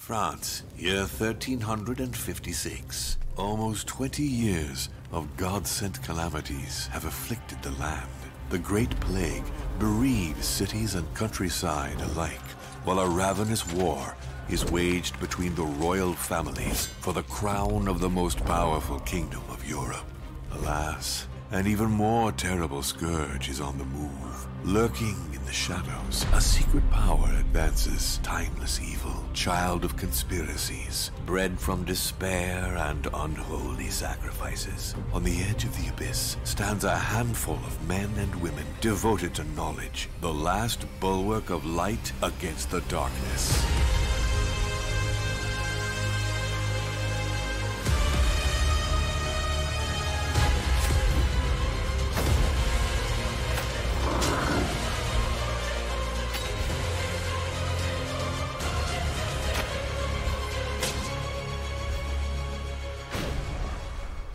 R: France, year 1356. Almost 20 years of God sent calamities have afflicted the land. The Great Plague bereaves cities and countryside alike, while a ravenous war is waged between the royal families for the crown of the most powerful kingdom of Europe. Alas, an even more terrible scourge is on the move, lurking shadows. A secret power advances timeless evil child of conspiracies, bred from despair and unholy sacrifices. On the edge of the abyss stands a handful of men and women devoted to knowledge, the last bulwark of light against the darkness.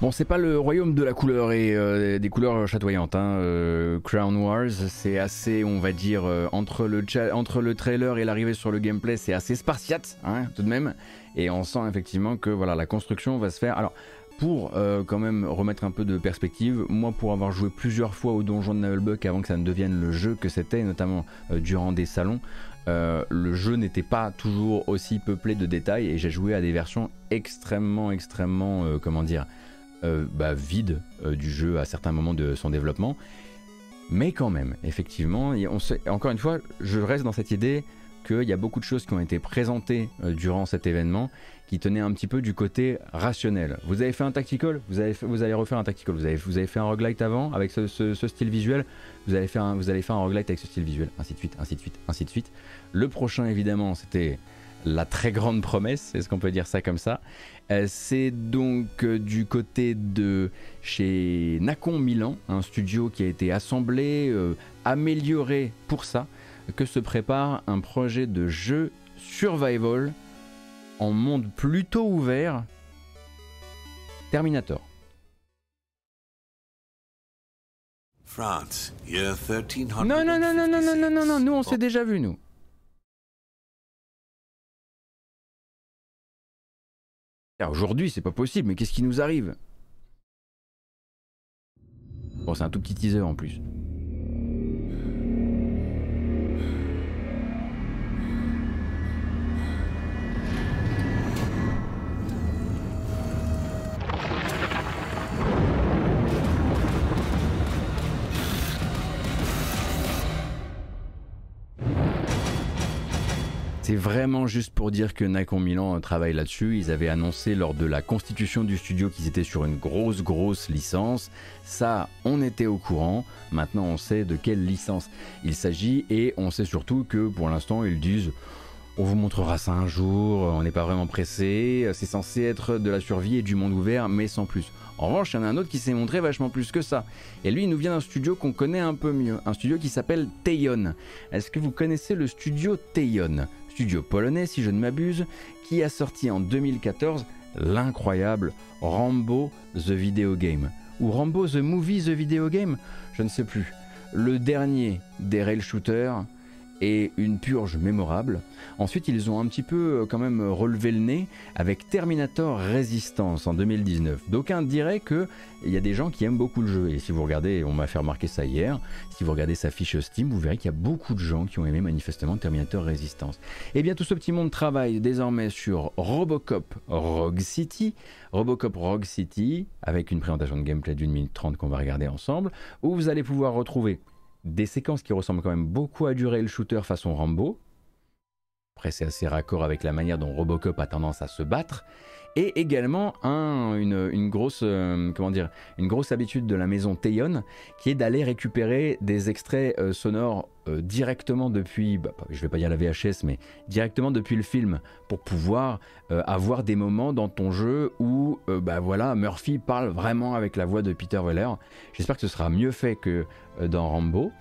A: Bon, c'est pas le royaume de la couleur et euh, des couleurs chatoyantes. Hein. Euh, Crown Wars, c'est assez, on va dire, euh, entre, le trailer et l'arrivée sur le gameplay, c'est assez spartiate, hein, tout de même. Et on sent effectivement que voilà, la construction va se faire. Alors, pour quand même remettre un peu de perspective, moi pour avoir joué plusieurs fois au donjon de Navelbuck avant que ça ne devienne le jeu que c'était, notamment durant des salons, le jeu n'était pas toujours aussi peuplé de détails et j'ai joué à des versions extrêmement, extrêmement, comment dire, bah, vide euh, du jeu à certains moments de son développement. Mais quand même, effectivement, encore une fois, je reste dans cette idée qu'il y a beaucoup de choses qui ont été présentées durant cet événement qui tenaient un petit peu du côté rationnel. Vous avez fait un tactical, vous, avez vous allez refaire un tactical, vous avez, fait un roguelite avant avec ce, style visuel, vous, allez faire un, vous allez faire un roguelite avec ce style visuel, ainsi de suite, ainsi de suite, ainsi de suite. Le prochain évidemment c'était la très grande promesse, est-ce qu'on peut dire ça comme ça? euh, C'est donc euh, du côté de chez Nacon Milan, un studio qui a été assemblé, euh, amélioré pour ça, que se prépare un projet de jeu survival en monde plutôt ouvert. Terminator.
R: France, year 1300.
A: Non, non, non, non, non, non, non, non, non, nous on s'est déjà vu, nous. Aujourd'hui, c'est pas possible, mais qu'est-ce qui nous arrive? Bon, c'est un tout petit teaser en plus. C'est vraiment juste pour dire que Nacon Milan travaille là-dessus. Ils avaient annoncé lors de la constitution du studio qu'ils étaient sur une grosse, grosse licence. Ça, on était au courant. Maintenant, on sait de quelle licence il s'agit et on sait surtout que pour l'instant, ils disent on vous montrera ça un jour, on n'est pas vraiment pressé, c'est censé être de la survie et du monde ouvert, mais sans plus. En revanche, il y en a un autre qui s'est montré vachement plus que ça. Et lui, il nous vient d'un studio qu'on connaît un peu mieux, un studio qui s'appelle Teion. Est-ce que vous connaissez le studio Teion Studio polonais, si je ne m'abuse, qui a sorti en 2014 l'incroyable Rambo The Video Game. Ou Rambo The Movie The Video Game Je ne sais plus. Le dernier des rail shooters et une purge mémorable. Ensuite, ils ont un petit peu euh, quand même relevé le nez avec Terminator Resistance en 2019. D'aucuns diraient qu'il y a des gens qui aiment beaucoup le jeu. Et si vous regardez, on m'a fait remarquer ça hier, si vous regardez sa fiche Steam, vous verrez qu'il y a beaucoup de gens qui ont aimé manifestement Terminator Resistance. Et eh bien tout ce petit monde travaille désormais sur Robocop Rogue City. Robocop Rogue City, avec une présentation de gameplay d'une minute trente qu'on va regarder ensemble, où vous allez pouvoir retrouver des séquences qui ressemblent quand même beaucoup à du rail shooter façon Rambo. Après, c'est assez raccord avec la manière dont Robocop a tendance à se battre et également une, grosse, euh, une grosse habitude de la maison Théon qui est d'aller récupérer des extraits euh, sonores euh, directement depuis, bah, je vais pas dire la VHS, mais directement depuis le film pour pouvoir avoir des moments dans ton jeu où bah, voilà, Murphy parle vraiment avec la voix de Peter Weller. J'espère que ce sera mieux fait que dans Rambo.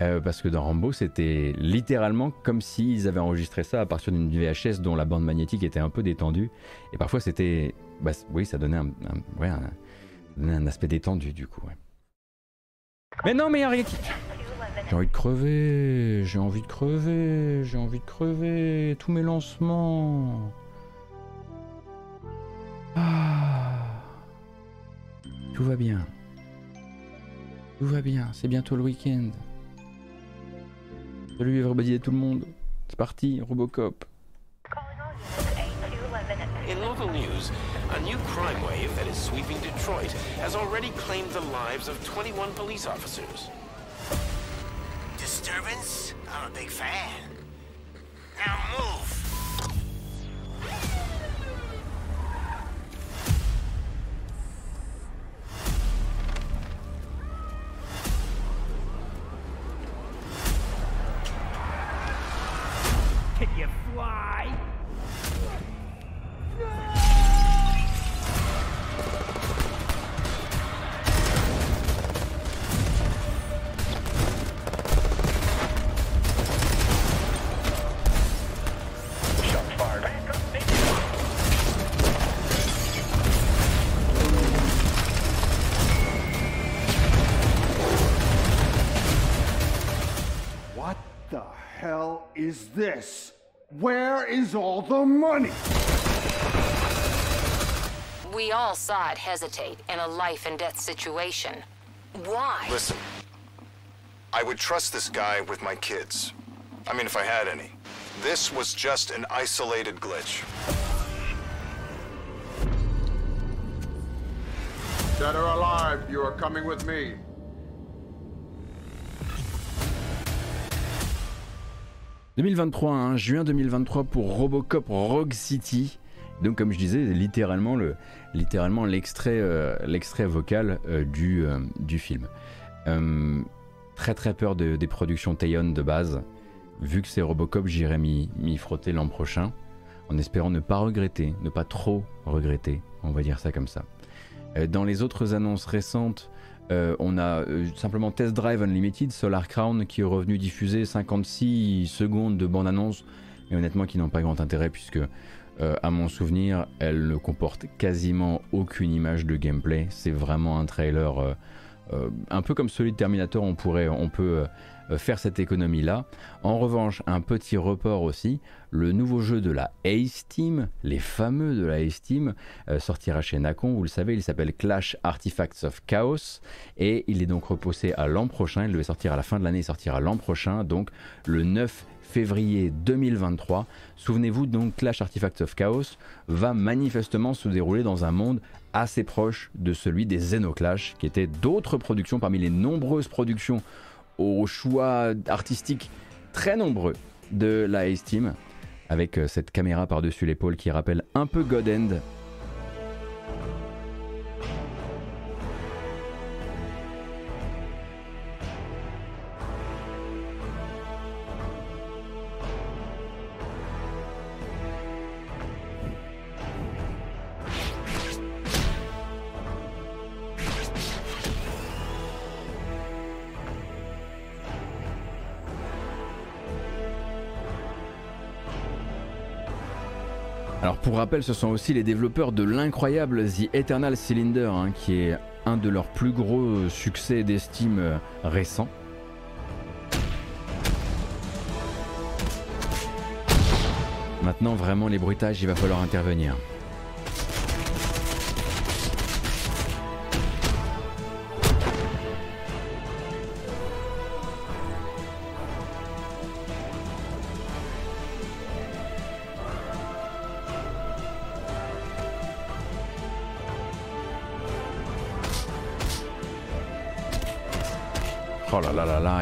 A: Euh, parce que dans Rambo, c'était littéralement comme s'ils avaient enregistré ça à partir d'une VHS dont la bande magnétique était un peu détendue. Et parfois, c'était. Bah, oui, ça donnait un, aspect détendu du coup. Mais non, mais qui. J'ai envie de crever, j'ai envie de crever, j'ai envie de crever. Tous mes lancements. Ah. Tout va bien. Tout va bien, c'est bientôt le week-end. Salut everybody et tout le monde. C'est parti, Robocop.
S: In local news, a new crime wave that is sweeping Detroit has already claimed the lives of 21 police officers.
P: Disturbance? I'm a big fan. Now move!
T: Is this? Where is all the money?
U: We all saw it hesitate in a life and death situation. Why?
V: Listen, I would trust this guy with my kids. I mean, if I had any. This was just an isolated glitch.
T: Dead or alive, you are coming with me.
A: 2023, hein, juin 2023 pour Robocop Rogue City. Donc comme je disais, littéralement le, littéralement l'extrait, euh, l'extrait vocal euh, du, euh, du film. très très peur des productions Tayon de base. Vu que c'est Robocop, j'irai m'y frotter l'an prochain, en espérant ne pas regretter, ne pas trop regretter, on va dire ça comme ça. dans les autres annonces récentes, euh, on a euh, simplement Test Drive Unlimited, Solar Crown qui est revenu diffuser 56 secondes de bande-annonce, et honnêtement qui n'ont pas grand intérêt puisque, euh, à mon souvenir, elle ne comporte quasiment aucune image de gameplay. C'est vraiment un trailer un peu comme celui de Terminator, on, pourrait, on peut euh, faire cette économie-là. En revanche, un petit report aussi, le nouveau jeu de la Ace Team, les fameux de la Ace Team, euh, sortira chez Nacon, vous le savez, il s'appelle Clash Artifacts of Chaos, et il est donc repoussé à l'an prochain, il devait sortir à la fin de l'année, il sortira l'an prochain, donc le 9 février 2023. Souvenez-vous donc, Clash Artifacts of Chaos va manifestement se dérouler dans un monde assez proche de celui des Xenoclash, qui étaient d'autres productions parmi les nombreuses productions aux choix artistiques très nombreux de la Ace Team, avec euh, cette caméra par-dessus l'épaule qui rappelle un peu God End Ce sont aussi les développeurs de l'incroyable The Eternal Cylinder, hein, qui est un de leurs plus gros succès d'estime euh, récents. Maintenant, vraiment, les bruitages, il va falloir intervenir.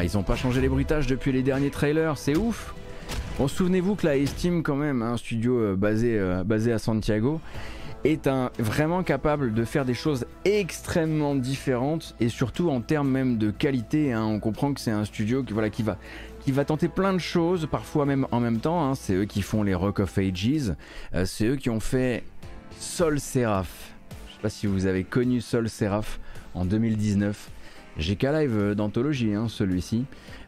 A: Ils ont pas changé les bruitages depuis les derniers trailers, c'est ouf Bon, souvenez-vous que la Estime, quand même, un studio euh, basé, euh, basé à Santiago, est vraiment capable de faire des choses extrêmement différentes et surtout en termes même de qualité. Hein. on comprend que c'est un studio qui, va, tenter plein de choses, parfois même en même temps. Hein. c'est eux qui font les Rock of Ages, euh, c'est eux qui ont fait Sol Seraph. Je sais pas si vous avez connu Sol Seraph en 2019. GK Live euh, d'anthologie, hein, celui-ci.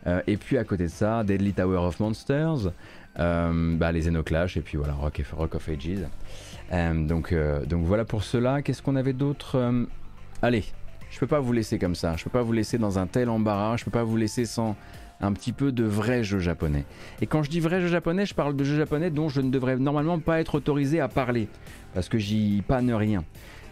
A: Euh, et puis à côté de ça, Deadly Tower of Monsters, euh, bah, les Xenoclash et puis voilà, Rock, of Ages. donc, donc voilà pour cela. Qu'est-ce qu'on avait d'autre Allez, je peux pas vous laisser comme ça. Je peux pas vous laisser dans un tel embarras. Je peux pas vous laisser sans un petit peu de vrai jeu japonais. Et quand je dis vrai jeu japonais, je parle de jeux japonais dont je ne devrais normalement pas être autorisé à parler parce que j'y panne rien.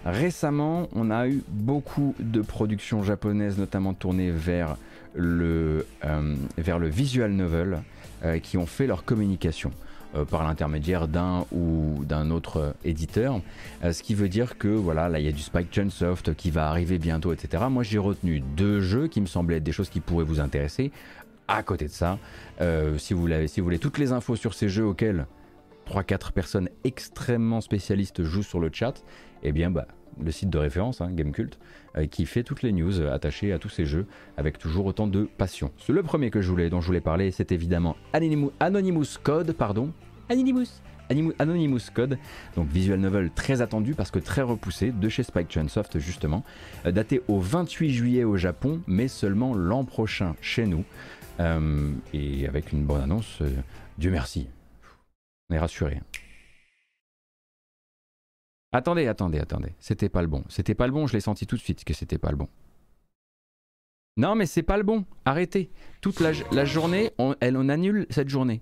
A: Récemment, on a eu beaucoup de productions japonaises, notamment tournées vers le, euh, vers le visual novel, euh, qui ont fait leur communication euh, par l'intermédiaire d'un ou d'un autre éditeur. ce qui veut dire que voilà, là il y a du Spike Chunsoft qui va arriver bientôt, etc. Moi j'ai retenu deux jeux qui me semblaient être des choses qui pourraient vous intéresser. À côté de ça, si, vous si vous voulez toutes les infos sur ces jeux auxquels 3-4 personnes extrêmement spécialistes jouent sur le chat, eh bien, bah, le site de référence, hein, Gamecult, euh, qui fait toutes les news attachées à tous ces jeux avec toujours autant de passion. Le premier que je voulais, dont je voulais parler, c'est évidemment Anonymous, Code, pardon. Anonymous. Anonymous Code, donc visual novel très attendu parce que très repoussé de chez Spike Chunsoft justement, euh, daté au 28 juillet au Japon, mais seulement l'an prochain chez nous, euh, et avec une bonne annonce, Dieu merci, on est rassuré. Attendez, attendez, attendez. C'était pas le bon. C'était pas le bon, je l'ai senti tout de suite que c'était pas le bon. Non, mais c'est pas le bon. Arrêtez. Toute la, journée, on, elle, on annule cette journée.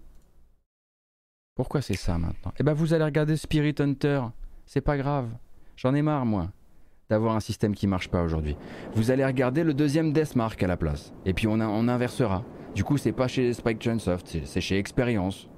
A: Pourquoi c'est ça maintenant? Eh ben, vous allez regarder Spirit Hunter. C'est pas grave. J'en ai marre, moi, d'avoir un système qui marche pas aujourd'hui. Vous allez regarder le deuxième Deathmark à la place. Et puis on, inversera. Du coup, c'est pas chez Spike Chunsoft, c'est chez Experience.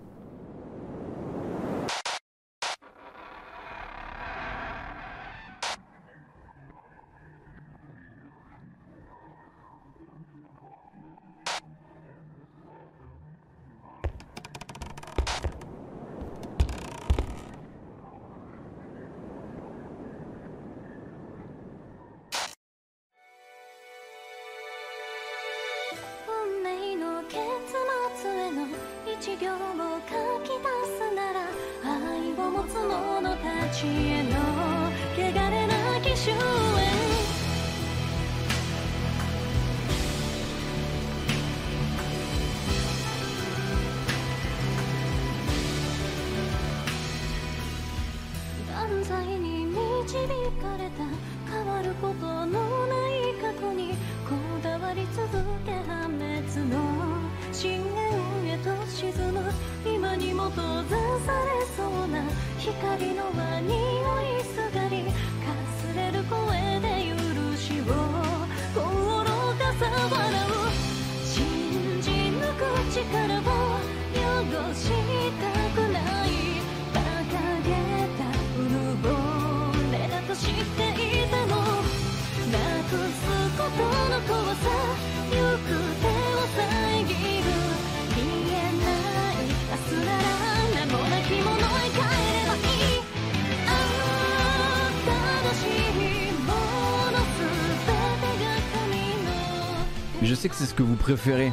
A: Préférez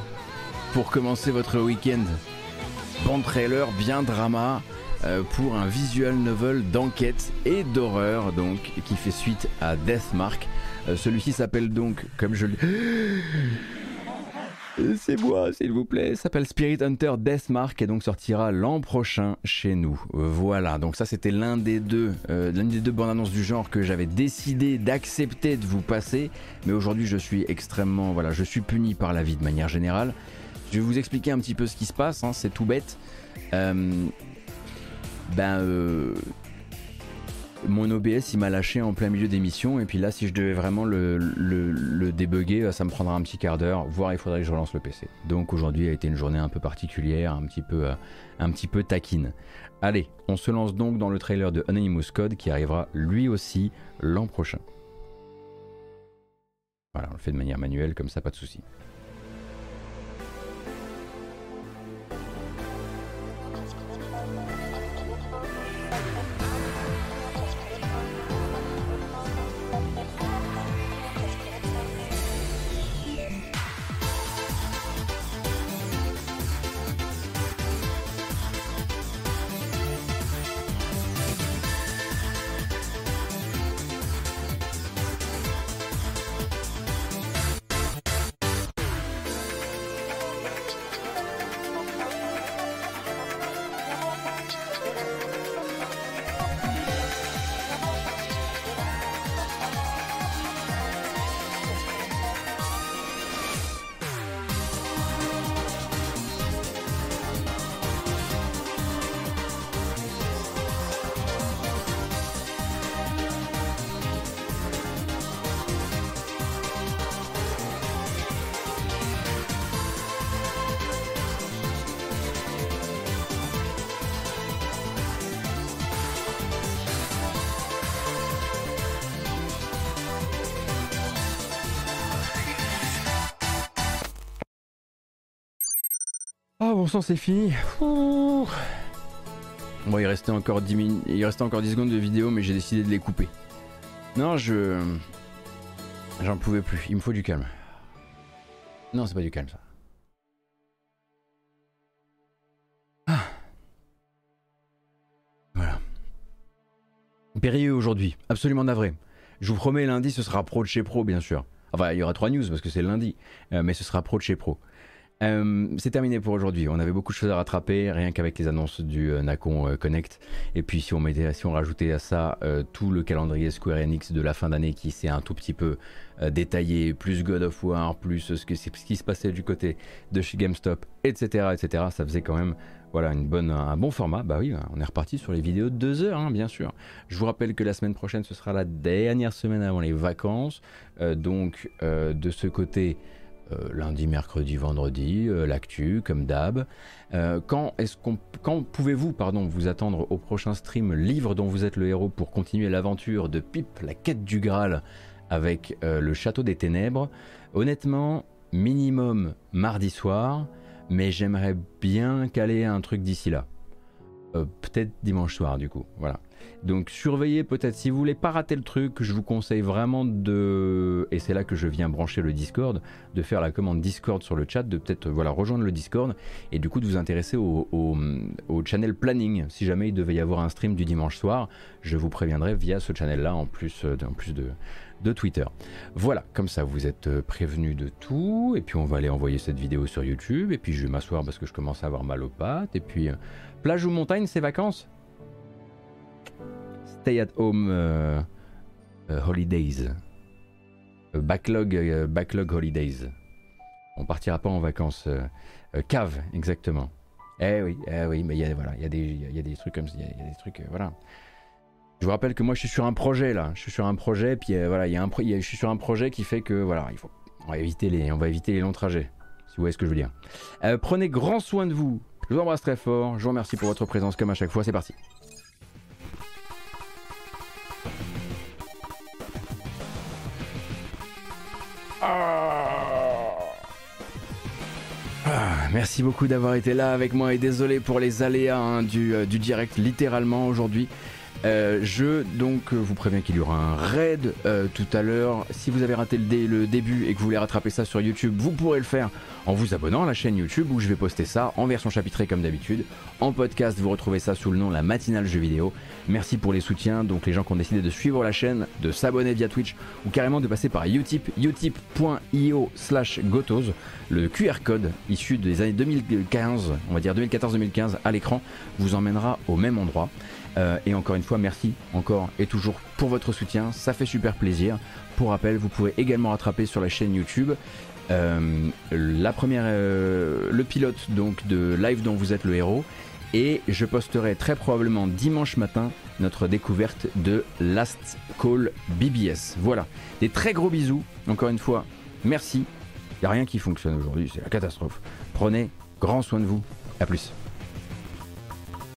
A: pour commencer votre week-end. Bon trailer, bien drama, euh, pour un visual novel d'enquête et d'horreur, donc, qui fait suite à Deathmark. Euh, Celui-ci s'appelle donc, comme je le... C'est moi, s'il vous plaît. S'appelle Spirit Hunter Deathmark et donc sortira l'an prochain chez nous. Voilà, donc ça c'était l'un des deux, euh, des deux bandes annonces du genre que j'avais décidé d'accepter de vous passer. Mais aujourd'hui, je suis extrêmement, voilà, je suis puni par la vie de manière générale. Je vais vous expliquer un petit peu ce qui se passe. hein, c'est tout bête. Euh, ben, euh, mon OBS il m'a lâché en plein milieu d'émission et puis là si je devais vraiment le, le, le débugger ça me prendra un petit quart d'heure voire il faudrait que je relance le PC donc aujourd'hui a été une journée un peu particulière un petit peu, euh, un petit peu taquine. Allez on se lance donc dans le trailer de Anonymous Code qui arrivera lui aussi l'an prochain. Voilà on le fait de manière manuelle comme ça pas de souci Ah bon sang c'est fini. Bon il restait encore 10 min- il restait encore 10 secondes de vidéo mais j'ai décidé de les couper. Non je. J'en pouvais plus, il me faut du calme. Non c'est pas du calme ça. Ah. Voilà. Périlleux aujourd'hui, absolument navré. Je vous promets lundi ce sera pro de chez pro bien sûr. Enfin il y aura trois news parce que c'est lundi, euh, mais ce sera pro de chez pro. Euh, c'est terminé pour aujourd'hui. On avait beaucoup de choses à rattraper, rien qu'avec les annonces du euh, Nacon euh, Connect. Et puis si on rajoutait à ça tout le calendrier Square Enix de la fin d'année qui s'est un tout petit peu détaillé, plus God of War, plus ce, qui se passait du côté de chez GameStop, etc., etc. Ça faisait quand même voilà un bon format. Bah oui, on est reparti sur les vidéos de deux heures, hein, bien sûr. Je vous rappelle que la semaine prochaine, ce sera la dernière semaine avant les vacances. Donc de ce côté. Euh, lundi, mercredi, vendredi, euh, l'actu comme d'hab. Euh, quand quand pouvez-vous, pardon, vous attendre au prochain stream livre dont vous êtes le héros pour continuer l'aventure de Pip, la quête du Graal avec le château des ténèbres? Honnêtement, minimum mardi soir, mais j'aimerais bien caler un truc d'ici là. Peut-être dimanche soir du coup, voilà. Donc surveillez peut-être si vous voulez pas rater le truc, je vous conseille vraiment de et c'est là que je viens brancher le Discord, de faire la commande Discord sur le chat, de peut-être voilà rejoindre le Discord et du coup de vous intéresser au, channel planning. Si jamais il devait y avoir un stream du dimanche soir, je vous préviendrai via ce channel là en plus euh, de Twitter. Voilà, comme ça vous êtes euh, prévenus de tout, et puis on va aller envoyer cette vidéo sur YouTube, et puis je vais m'asseoir parce que je commence à avoir mal aux pattes, et puis euh, plage ou montagne, c'est vacances? Stay at home euh, holidays. backlog, backlog holidays. On partira pas en vacances. cave, exactement. Eh oui, eh oui, mais il voilà, il y, a des, y a des trucs comme ça, il y, a des trucs, voilà. Je vous rappelle que moi je suis sur un projet là, je suis sur un projet, puis euh, voilà, il y a un je suis sur un projet qui fait que voilà, il faut, éviter les, on va éviter les longs trajets. Si vous voyez ce que je veux dire. Euh, prenez grand soin de vous. Je vous embrasse très fort. Je vous remercie pour votre présence comme à chaque fois. C'est parti. Ah, merci beaucoup d'avoir été là avec moi et désolé pour les aléas hein, euh, du direct littéralement aujourd'hui. Euh, je donc vous préviens qu'il y aura un raid euh, tout à l'heure. Si vous avez raté le, début et que vous voulez rattraper ça sur YouTube, vous pourrez le faire en vous abonnant à la chaîne YouTube où je vais poster ça en version chapitrée comme d'habitude. En podcast, vous retrouvez ça sous le nom La Matinale Jeux Vidéo. Merci pour les soutiens, donc les gens qui ont décidé de suivre la chaîne, de s'abonner via Twitch ou carrément de passer par Utip, utip.io slash gotos. Le QR code issu des années 2015, on va dire 2014-2015 à l'écran, vous emmènera au même endroit. Euh, et encore une fois, merci encore et toujours pour votre soutien, ça fait super plaisir. Pour rappel, vous pouvez également rattraper sur la chaîne YouTube euh, la première, euh, le pilote donc de live dont vous êtes le héros. Et je posterai très probablement dimanche matin notre découverte de Last Call BBS. Voilà, des très gros bisous. Encore une fois, merci. Il n'y a rien qui fonctionne aujourd'hui, c'est la catastrophe. Prenez grand soin de vous. A plus.